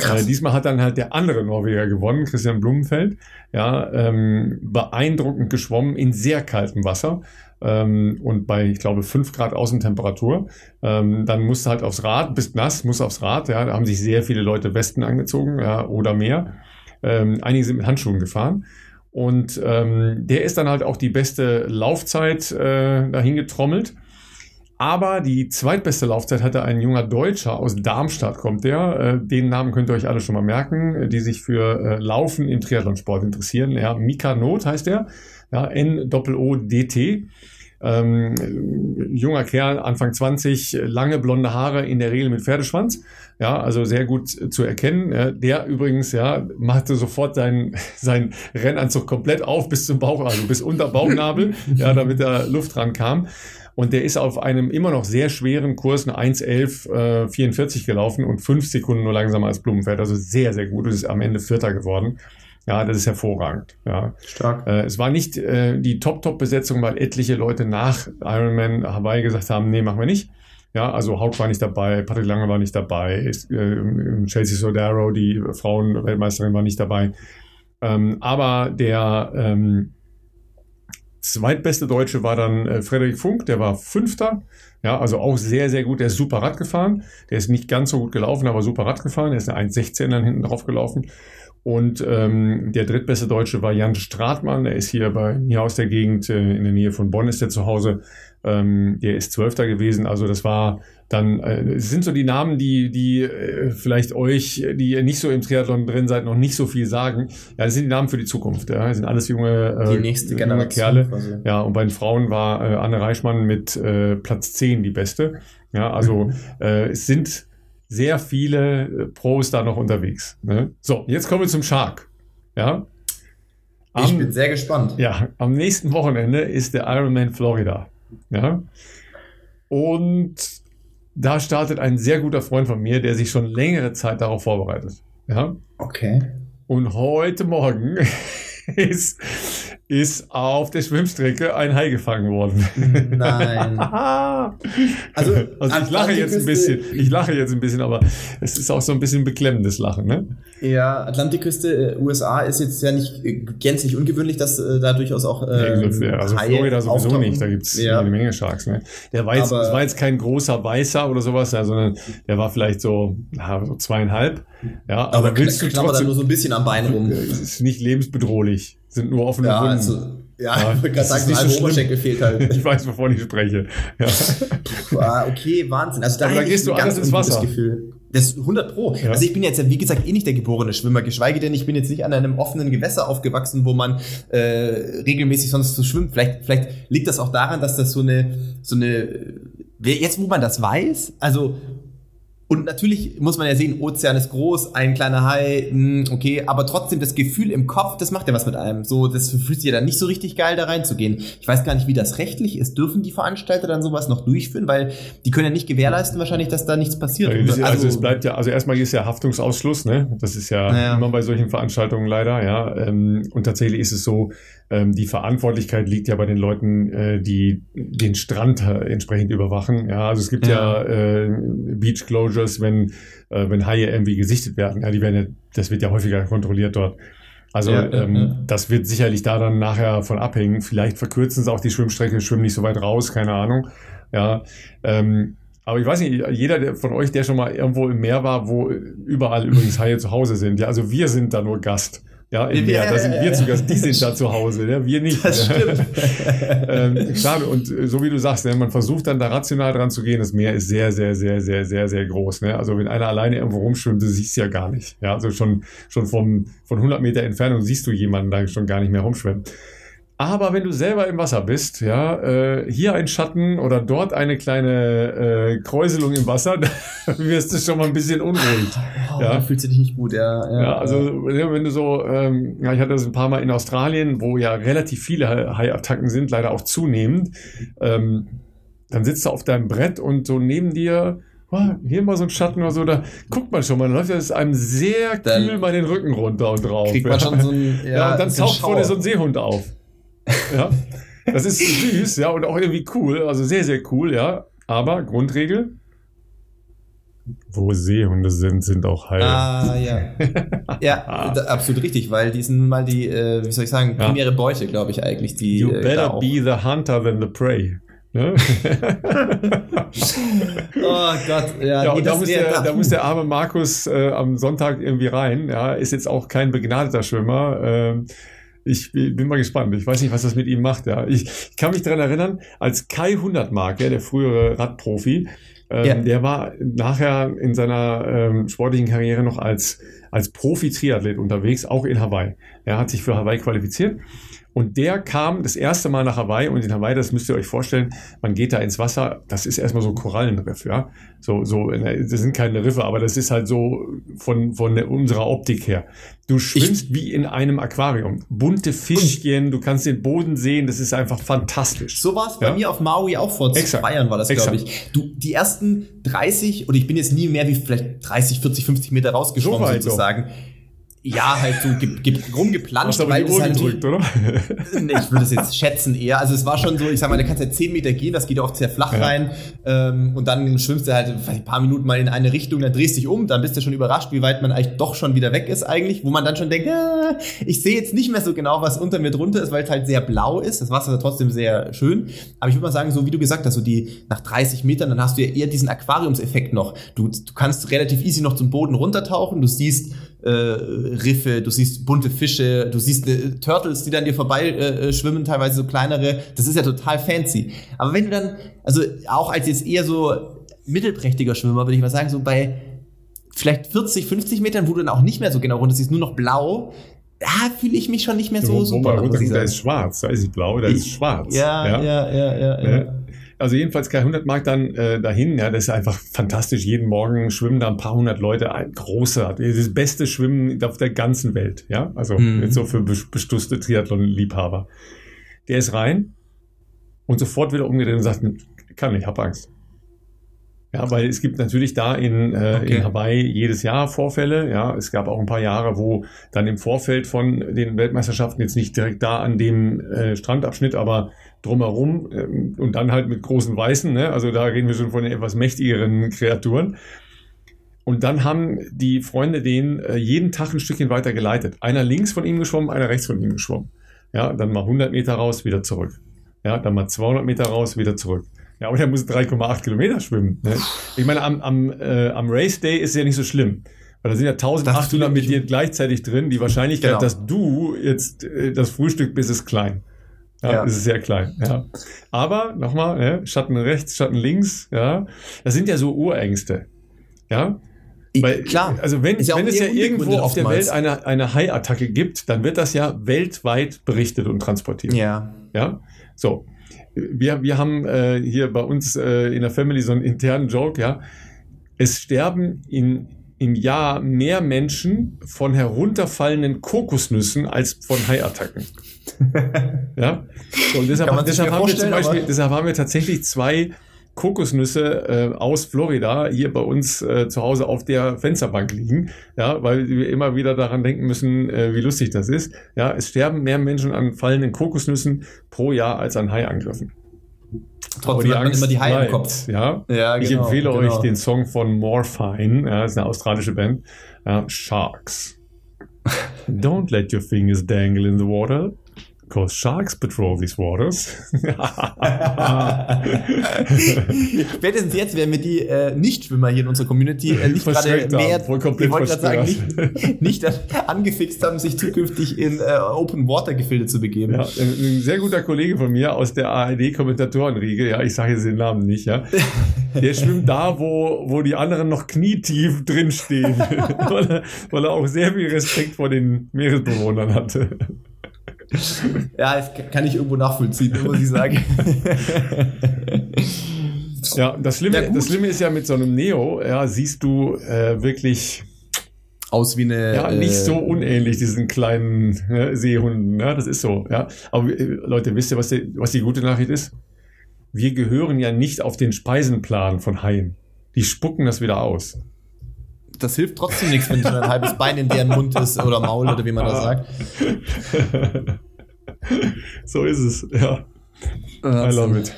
Speaker 1: Äh, diesmal hat dann halt der andere Norweger gewonnen, Christian Blumenfeld. Ja, ähm, beeindruckend geschwommen in sehr kaltem Wasser ähm, und bei, ich glaube, 5 Grad Außentemperatur. Ähm, dann musst du halt aufs Rad, bist nass, musst aufs Rad. Ja, da haben sich sehr viele Leute Westen angezogen ja, oder mehr. Ähm, einige sind mit Handschuhen gefahren. Und ähm, der ist dann halt auch die beste Laufzeit äh, dahin getrommelt. Aber die zweitbeste Laufzeit hatte ein junger Deutscher aus Darmstadt, kommt der. Äh, den Namen könnt ihr euch alle schon mal merken, äh, die sich für äh, Laufen im Triathlonsport interessieren. Ja, Mika Not heißt der. Ja, N-O-O-D-T. Ähm, junger Kerl, Anfang 20, lange blonde Haare, in der Regel mit Pferdeschwanz. Ja, also sehr gut zu erkennen. Der übrigens, ja, machte sofort seinen, seinen Rennanzug komplett auf bis zum Bauch, also bis unter Bauchnabel, ja, damit da Luft rankam. Und der ist auf einem immer noch sehr schweren Kurs eine 1.11.44 äh, gelaufen und fünf Sekunden nur langsamer als Blumenfeld. Also sehr, sehr gut. Und ist am Ende Vierter geworden. Ja, das ist hervorragend. Ja.
Speaker 2: Stark.
Speaker 1: Äh, es war nicht äh, die Top-Top-Besetzung, weil etliche Leute nach Ironman Hawaii gesagt haben, nee, machen wir nicht. Ja, also Hauk war nicht dabei, Patrick Lange war nicht dabei, ist, äh, Chelsea Sodaro, die Frauenweltmeisterin, war nicht dabei. Ähm, aber der ähm, zweitbeste Deutsche war dann äh, Frederik Funk, der war Fünfter. Ja, also auch sehr, sehr gut. Der ist super Rad gefahren. Der ist nicht ganz so gut gelaufen, aber super Rad gefahren. Der ist eine 1,16 dann hinten drauf gelaufen. Und ähm, der drittbeste Deutsche war Jan Stratmann. Der ist hier bei mir aus der Gegend, äh, in der Nähe von Bonn ist der zu Hause. Ähm, der ist Zwölfter gewesen. Also das war dann, äh, sind so die Namen, die, die äh, vielleicht euch, die ihr nicht so im Triathlon drin seid, noch nicht so viel sagen. Ja, das sind die Namen für die Zukunft. Ja. Das sind alles junge, äh,
Speaker 2: Die nächste
Speaker 1: junge
Speaker 2: Generation
Speaker 1: Kerle.
Speaker 2: quasi.
Speaker 1: Ja, und bei den Frauen war äh, Anne Reichmann mit äh, Platz 10 die beste. Ja, also
Speaker 2: Mhm.
Speaker 1: äh, es sind sehr viele äh, Pros da noch unterwegs. Ne? So, jetzt kommen wir zum Shark. Ja.
Speaker 2: Ich
Speaker 1: Am,
Speaker 2: bin sehr gespannt.
Speaker 1: ja, am nächsten Wochenende ist der Ironman Florida. Ja. Und da startet ein sehr guter Freund von mir, der sich schon längere Zeit darauf vorbereitet. Ja.
Speaker 2: Okay.
Speaker 1: Und heute Morgen ist, ist auf der Schwimmstrecke ein Hai gefangen worden.
Speaker 2: Nein.
Speaker 1: also,
Speaker 2: Also,
Speaker 1: ich lache jetzt ein bisschen, ich lache jetzt ein bisschen, aber es ist auch so ein bisschen beklemmendes Lachen, ne?
Speaker 2: Ja, Atlantikküste, äh, USA ist jetzt ja nicht äh, gänzlich ungewöhnlich, dass äh, da durchaus auch äh,
Speaker 1: also
Speaker 2: Haie
Speaker 1: Florida sowieso
Speaker 2: auftauchen.
Speaker 1: nicht, da gibt's
Speaker 2: ja.
Speaker 1: eine Menge Sharks, ne? Der war jetzt, das war jetzt kein großer Weißer oder sowas, ja, sondern der war vielleicht so, ja, so zweieinhalb. Ja, aber,
Speaker 2: Aber
Speaker 1: willst du trotzdem,
Speaker 2: nur so ein bisschen am Bein rum.
Speaker 1: es ist nicht lebensbedrohlich. Sind nur offene
Speaker 2: ja,
Speaker 1: Wunden.
Speaker 2: Also, ja, ja, ich würde gerade sagen, so ein Oberschenkel fehlt halt.
Speaker 1: ich weiß, wovon ich spreche. Ja.
Speaker 2: Ah, okay, Wahnsinn. Also da,
Speaker 1: da gehst du ganz ins Wasser.
Speaker 2: Gefühl. Das ist 100 Pro. Ja. Also ich bin jetzt ja, wie gesagt, eh nicht der geborene Schwimmer, geschweige denn, ich bin jetzt nicht an einem offenen Gewässer aufgewachsen, wo man äh, regelmäßig sonst so schwimmt. Vielleicht, vielleicht liegt das auch daran, dass das so eine, so eine, jetzt wo man das weiß, also und natürlich muss man ja sehen, Ozean ist groß, ein kleiner Hai, hm, okay, aber trotzdem das Gefühl im Kopf, das macht ja was mit einem. So, das fühlt sich ja dann nicht so richtig geil, da reinzugehen. Ich weiß gar nicht, wie das rechtlich ist. Dürfen die Veranstalter dann sowas noch durchführen? Weil die können ja nicht gewährleisten wahrscheinlich, dass da nichts passiert.
Speaker 1: Ja, also, also, es bleibt ja, also erstmal ist ja Haftungsausschluss, ne? Das ist ja naja. immer bei solchen Veranstaltungen leider, ja. Ähm, und tatsächlich ist es so, ähm, die Verantwortlichkeit liegt ja bei den Leuten, äh, die den Strand äh, entsprechend überwachen. Ja, also es gibt ja, ja äh, Beach Closures, wenn äh, wenn Haie irgendwie gesichtet werden. Ja, die werden ja, das wird ja häufiger kontrolliert dort. Also ja, ähm, ja. das wird sicherlich da dann nachher von abhängen. Vielleicht verkürzen sie auch die Schwimmstrecke, schwimmen nicht so weit raus, keine Ahnung. Ja, ähm, aber ich weiß nicht, jeder von euch, der schon mal irgendwo im Meer war, wo überall übrigens Haie zu Hause sind, ja, also wir sind da nur Gast. Ja, im Meer, da sind wir zu Gast, die sind da zu Hause, ne? wir nicht.
Speaker 2: Das stimmt.
Speaker 1: ähm, klar, und äh, so wie du sagst, ne, man versucht dann da rational dran zu gehen, das Meer ist sehr, sehr, sehr, sehr, sehr, sehr groß. Ne? Also wenn einer alleine irgendwo rumschwimmt, du siehst ja gar nicht. Ja, also schon, schon vom, von 100 Meter Entfernung siehst du jemanden da schon gar nicht mehr rumschwimmen. Aber wenn du selber im Wasser bist, ja, äh, hier ein Schatten oder dort eine kleine äh, Kräuselung im Wasser, dann wirst du schon mal ein bisschen unruhig.
Speaker 2: Oh, ja, fühlst du dich nicht gut, ja.
Speaker 1: Ja, ja also wenn du so, ähm, ja, ich hatte das ein paar Mal in Australien, wo ja relativ viele Haiattacken sind, leider auch zunehmend. Ähm, dann sitzt du auf deinem Brett und so neben dir oh, hier mal so ein Schatten oder so, da guckt man schon mal, dann läuft es einem sehr dann kühl mal den Rücken runter und drauf.
Speaker 2: Kriegt man schon so ein,
Speaker 1: ja, ja und dann taucht vorne so ein Seehund auf. Ja, das ist süß, ja, und auch irgendwie cool, also sehr, sehr cool, ja. Aber Grundregel, wo Seehunde sind, sind auch Haie.
Speaker 2: Ah, ja. ja, absolut richtig, weil die sind mal die, äh, wie soll ich sagen, primäre ja. Beute, glaube ich eigentlich. Die,
Speaker 1: you äh, better be the hunter than the prey. Ne?
Speaker 2: oh Gott, ja.
Speaker 1: ja nee, da, muss der, da muss der arme Markus äh, am Sonntag irgendwie rein. Ja, ist jetzt auch kein begnadeter Schwimmer. Ähm, ich bin mal gespannt. Ich weiß nicht, was das mit ihm macht. Ja. Ich, ich kann mich daran erinnern, als Kai Hundertmark, ja, der frühere Radprofi, ähm, ja. der war nachher in seiner ähm, sportlichen Karriere noch als, als Profi-Triathlet unterwegs, auch in Hawaii. Er hat sich für Hawaii qualifiziert und der kam das erste Mal nach Hawaii und in Hawaii, das müsst ihr euch vorstellen, man geht da ins Wasser, das ist erstmal so ein Korallenriff, ja. So, so, das sind keine Riffe, aber das ist halt so von, von unserer Optik her. Du schwimmst ich, wie in einem Aquarium. Bunte Fischchen, du kannst den Boden sehen, das ist einfach fantastisch.
Speaker 2: So war es bei ja? mir auf Maui auch vor zwei Jahren war das, glaube ich. Du, die ersten 30, oder ich bin jetzt nie mehr wie vielleicht 30, 40, 50 Meter rausgeschwommen so sozusagen. So ja, halt so ge ge rumgeplanscht.
Speaker 1: Hast weil die Uhr halt gedrückt, oder?
Speaker 2: nee, ich würde es jetzt schätzen eher. Also es war schon so, ich sag mal, da kannst ja 10 Meter gehen, das geht auch sehr flach ja. rein. Ähm, und dann schwimmst du halt ein paar Minuten mal in eine Richtung, dann drehst dich um, dann bist du schon überrascht, wie weit man eigentlich doch schon wieder weg ist eigentlich, wo man dann schon denkt, äh, ich sehe jetzt nicht mehr so genau, was unter mir drunter ist, weil es halt sehr blau ist. Das Wasser ist trotzdem sehr schön. Aber ich würde mal sagen, so wie du gesagt hast, so die nach 30 Metern, dann hast du ja eher diesen Aquariumseffekt noch. Du, du kannst relativ easy noch zum Boden runtertauchen, du siehst äh, Riffe, du siehst bunte Fische, du siehst äh, Turtles, die dann dir vorbei äh, schwimmen, teilweise so kleinere. Das ist ja total fancy. Aber wenn du dann, also auch als jetzt eher so mittelprächtiger Schwimmer, würde ich mal sagen, so bei vielleicht 40, 50 Metern, wo du dann auch nicht mehr so genau runter siehst, nur noch blau, da fühle ich mich schon nicht mehr so
Speaker 1: wo,
Speaker 2: super.
Speaker 1: Wo da ist schwarz, da ist blau, da ist schwarz.
Speaker 2: Ja, ja, ja, ja. ja, ja.
Speaker 1: Also jedenfalls Kai 100 Mark dann äh, dahin, ja, das ist einfach fantastisch. Jeden Morgen schwimmen da ein paar hundert Leute, ein großer, das beste Schwimmen auf der ganzen Welt, ja, also mhm. jetzt so für bestusste Triathlon-Liebhaber. Der ist rein und sofort wieder umgedreht und sagt, kann nicht, hab Angst. Ja, weil es gibt natürlich da in, äh, okay. in Hawaii jedes Jahr Vorfälle. Ja, es gab auch ein paar Jahre, wo dann im Vorfeld von den Weltmeisterschaften jetzt nicht direkt da an dem äh, Strandabschnitt, aber drumherum ähm, und dann halt mit großen Weißen. Ne? Also da reden wir schon von etwas mächtigeren Kreaturen. Und dann haben die Freunde den äh, jeden Tag ein Stückchen weiter geleitet. Einer links von ihm geschwommen, einer rechts von ihm geschwommen. Ja, dann mal 100 Meter raus, wieder zurück. Ja, dann mal 200 Meter raus, wieder zurück. Ja, aber der muss 3,8 Kilometer schwimmen. Ne? Ich meine, am, am, äh, am Race Day ist es ja nicht so schlimm, Weil da sind ja 1800 mit dir gleichzeitig drin. Die Wahrscheinlichkeit, genau. dass du jetzt äh, das Frühstück bist, ist klein. Ja, ja. ist sehr klein. Ja. Aber nochmal, ja, Schatten rechts, Schatten links. Ja, das sind ja so Urängste. Ja, weil, Klar. Also wenn, ja wenn es ja irgendwo auf der Welt eine, eine Hai-Attacke gibt, dann wird das ja weltweit berichtet und transportiert.
Speaker 2: Ja.
Speaker 1: Ja. So. Wir, wir haben äh, hier bei uns äh, in der Family so einen internen Joke, ja. Es sterben in, im Jahr mehr Menschen von herunterfallenden Kokosnüssen als von Haiattacken. ja. So, und deshalb, deshalb haben wir zum Beispiel, deshalb haben wir tatsächlich zwei Kokosnüsse äh, aus Florida hier bei uns äh, zu Hause auf der Fensterbank liegen, ja, weil wir immer wieder daran denken müssen, äh, wie lustig das ist. Ja, es sterben mehr Menschen an fallenden Kokosnüssen pro Jahr als an Haiangriffen.
Speaker 2: Trotzdem hat man immer die Haie im Kopf.
Speaker 1: Ja, ja genau, ich empfehle genau. euch den Song von Morphine, ja, das ist eine australische Band, ja, Sharks. Don't let your fingers dangle in the water. Because sharks patrol these waters.
Speaker 2: Spätestens jetzt werden wir die äh, Nichtschwimmer hier in unserer Community äh, nicht gerade mehr, ich wollte sagen, nicht, nicht angefixt haben, sich zukünftig in äh, Open Water Gefilde zu begeben.
Speaker 1: Ja, ein sehr guter Kollege von mir aus der ARD-Kommentatorenriege, ja, ich sage jetzt den Namen nicht, ja, der schwimmt da, wo, wo die anderen noch knietief drinstehen, weil, er, weil er auch sehr viel Respekt vor den Meeresbewohnern hatte
Speaker 2: ja, das kann ich irgendwo nachvollziehen, muss ich sagen.
Speaker 1: ja, das Schlimme, ja, das Schlimme ist ja mit so einem Neo, ja, siehst du äh, wirklich
Speaker 2: aus wie eine.
Speaker 1: Ja, nicht äh, so unähnlich, diesen kleinen ne, Seehunden. Ja, das ist so. Ja, aber äh, Leute, wisst ihr, was die, was die gute Nachricht ist? Wir gehören ja nicht auf den Speisenplan von Haien. Die spucken das wieder aus
Speaker 2: das hilft trotzdem nichts, wenn so ein halbes Bein in deren Mund ist oder Maul oder wie man das sagt.
Speaker 1: so ist es, ja. I love it.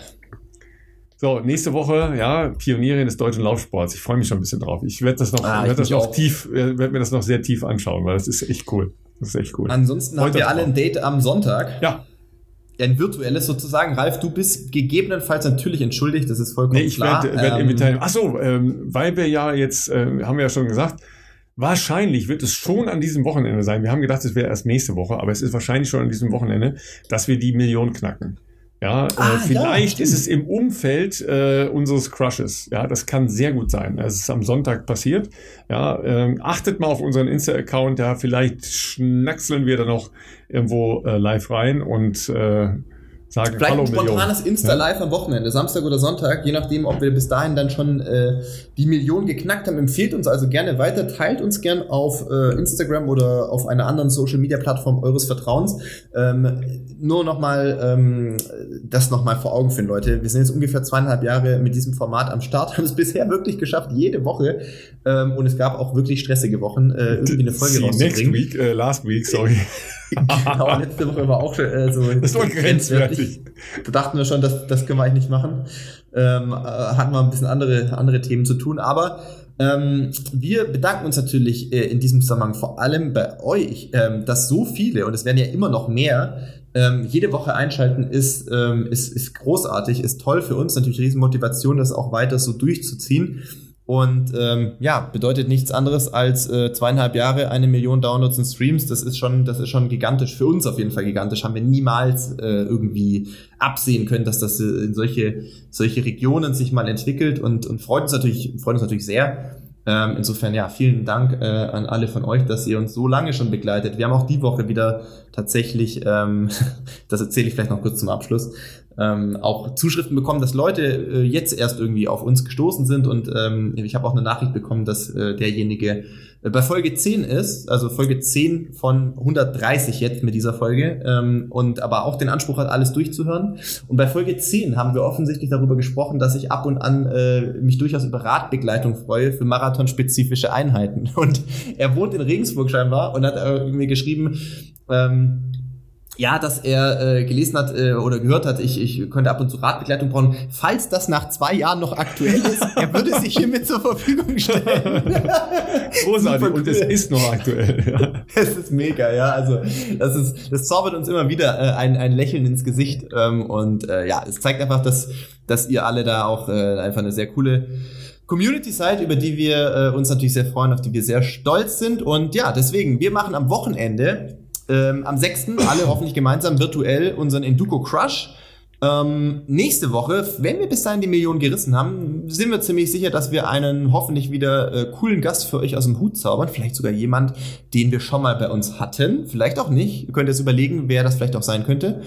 Speaker 1: So, nächste Woche, ja, Pionierin des deutschen Laufsports. Ich freue mich schon ein bisschen drauf. Ich werde das noch, ah, werd das noch tief, werde mir das noch sehr tief anschauen, weil das ist echt cool. Das ist echt cool.
Speaker 2: Ansonsten Heute haben wir alle ein Date am Sonntag.
Speaker 1: Ja
Speaker 2: ein virtuelles sozusagen. Ralf, du bist gegebenenfalls natürlich entschuldigt, das ist vollkommen nee,
Speaker 1: ich
Speaker 2: klar.
Speaker 1: Ich werde werd ähm, Ach so, ähm, weil wir ja jetzt, äh, haben wir ja schon gesagt, wahrscheinlich wird es schon an diesem Wochenende sein. Wir haben gedacht, es wäre erst nächste Woche, aber es ist wahrscheinlich schon an diesem Wochenende, dass wir die Million knacken. Ja, äh, ah, äh, vielleicht ja, ist es im Umfeld äh, unseres Crushes. Ja, das kann sehr gut sein. Es ist am Sonntag passiert. Ja, ähm, achtet mal auf unseren Insta-Account. Ja, vielleicht schnackseln wir da noch irgendwo äh, live rein und äh, sagen
Speaker 2: Vielleicht Hallo ein spontanes Insta-Live ja? am Wochenende, Samstag oder Sonntag, je nachdem, ob wir bis dahin dann schon äh, die Million geknackt haben. Empfehlt uns also gerne weiter, teilt uns gern auf äh, Instagram oder auf einer anderen Social-Media-Plattform eures Vertrauens. Ähm, nur nochmal ähm, das nochmal vor Augen finden, Leute. Wir sind jetzt ungefähr zweieinhalb Jahre mit diesem Format am Start, haben es bisher wirklich geschafft, jede Woche. Ähm, und es gab auch wirklich stressige Wochen, äh, irgendwie eine Folge
Speaker 1: rauszubringen. Next week, äh, last week, sorry.
Speaker 2: genau, letzte Woche war auch schon äh, so.
Speaker 1: Das war grenzwertig.
Speaker 2: Da dachten wir schon, das, das können wir eigentlich nicht machen. Ähm, äh, hatten wir ein bisschen andere, andere Themen zu tun. Aber ähm, wir bedanken uns natürlich äh, in diesem Zusammenhang vor allem bei euch, ähm, dass so viele, und es werden ja immer noch mehr, ähm, jede Woche einschalten ist, ähm, ist, ist großartig, ist toll für uns, natürlich Riesenmotivation, das auch weiter so durchzuziehen. Und ähm, ja, bedeutet nichts anderes als äh, zweieinhalb Jahre, eine Million Downloads und Streams. Das ist schon, das ist schon gigantisch. Für uns auf jeden Fall gigantisch. Haben wir niemals äh, irgendwie absehen können, dass das äh, in solche, solche Regionen sich mal entwickelt und, und freut uns natürlich, freut uns natürlich sehr. Ähm, insofern ja, vielen Dank äh, an alle von euch, dass ihr uns so lange schon begleitet. Wir haben auch die Woche wieder tatsächlich, ähm, das erzähle ich vielleicht noch kurz zum Abschluss, ähm, auch Zuschriften bekommen, dass Leute äh, jetzt erst irgendwie auf uns gestoßen sind und ähm, ich habe auch eine Nachricht bekommen, dass äh, derjenige äh, bei Folge 10 ist, also Folge 10 von 130 jetzt mit dieser Folge ähm, und aber auch den Anspruch hat, alles durchzuhören. Und bei Folge 10 haben wir offensichtlich darüber gesprochen, dass ich ab und an äh, mich durchaus über Radbegleitung freue für marathonspezifische Einheiten. Und er wohnt in Regensburg scheinbar und hat äh, mir geschrieben, ähm, ja, dass er äh, gelesen hat äh, oder gehört hat, ich, ich könnte ab und zu Radbegleitung brauchen. Falls das nach zwei Jahren noch aktuell ist, er würde sich hiermit zur Verfügung stellen.
Speaker 1: Großartig und es ist noch aktuell. Ja.
Speaker 2: Es ist mega, ja. Also das ist, das zaubert uns immer wieder äh, ein, ein Lächeln ins Gesicht ähm, und äh, ja, es zeigt einfach, dass dass ihr alle da auch äh, einfach eine sehr coole Community-Site, über die wir äh, uns natürlich sehr freuen, auf die wir sehr stolz sind. Und ja, deswegen, wir machen am Wochenende, ähm, am 6. alle hoffentlich gemeinsam virtuell unseren Enduko Crush. Ähm, nächste Woche, wenn wir bis dahin die Million gerissen haben, sind wir ziemlich sicher, dass wir einen hoffentlich wieder äh, coolen Gast für euch aus dem Hut zaubern. Vielleicht sogar jemand, den wir schon mal bei uns hatten. Vielleicht auch nicht. Ihr könnt jetzt überlegen, wer das vielleicht auch sein könnte.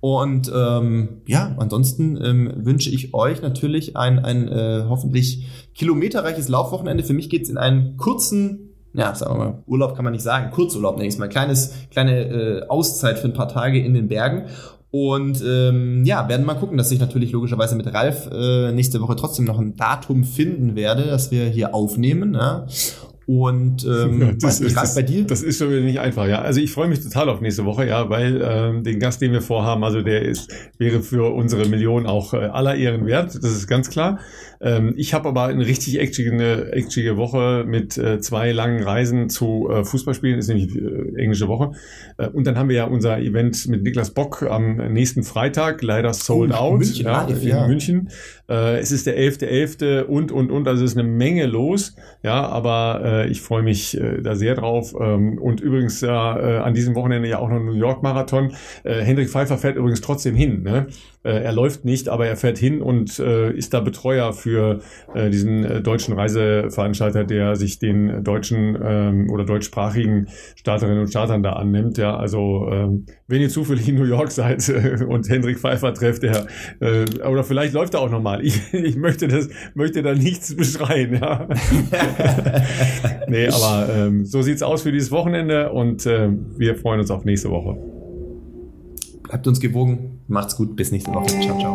Speaker 2: Und ähm, ja, ansonsten ähm, wünsche ich euch natürlich ein, ein äh, hoffentlich kilometerreiches Laufwochenende. Für mich geht's in einen kurzen, ja, sagen wir mal, Urlaub kann man nicht sagen, Kurzurlaub nenne ich mal, kleines, kleine äh, Auszeit für ein paar Tage in den Bergen. Und ähm, ja, werden mal gucken, dass ich natürlich logischerweise mit Ralf äh, nächste Woche trotzdem noch ein Datum finden werde, dass wir hier aufnehmen. Ja? Und ähm, ja,
Speaker 1: das, ist, das, bei dir? das ist schon wieder nicht einfach, ja. Also ich freue mich total auf nächste Woche, ja, weil ähm, den Gast, den wir vorhaben, also der ist, wäre für unsere Million auch äh, aller Ehren wert, das ist ganz klar. Ähm, ich habe aber eine richtig eklige, eklige Woche mit äh, zwei langen Reisen zu äh, Fußballspielen, ist nämlich äh, englische Woche. Äh, und dann haben wir ja unser Event mit Niklas Bock am nächsten Freitag, leider sold oh, out, München, ja, live, in ja. München. Äh, es ist der 11.11. .11. und, und, und, also es ist eine Menge los, ja, aber äh, ich freue mich äh, da sehr drauf. Ähm, und übrigens ja, äh, an diesem Wochenende ja auch noch New York Marathon. Äh, Hendrik Pfeiffer fährt übrigens trotzdem hin, ne? Äh, er läuft nicht, aber er fährt hin und äh, ist da Betreuer für äh, diesen deutschen Reiseveranstalter, der sich den deutschen ähm, oder deutschsprachigen Starterinnen und Startern da annimmt. Ja, also ähm, wenn ihr zufällig in New York seid und Hendrik Pfeiffer trefft, der oder vielleicht läuft er auch nochmal. Ich, ich möchte das, möchte da nichts beschreien, ja. nee, aber ähm, so sieht's aus für dieses Wochenende und äh, wir freuen uns auf nächste Woche.
Speaker 2: Bleibt uns gewogen. Macht's gut. Bis nächste Woche. Ciao, ciao.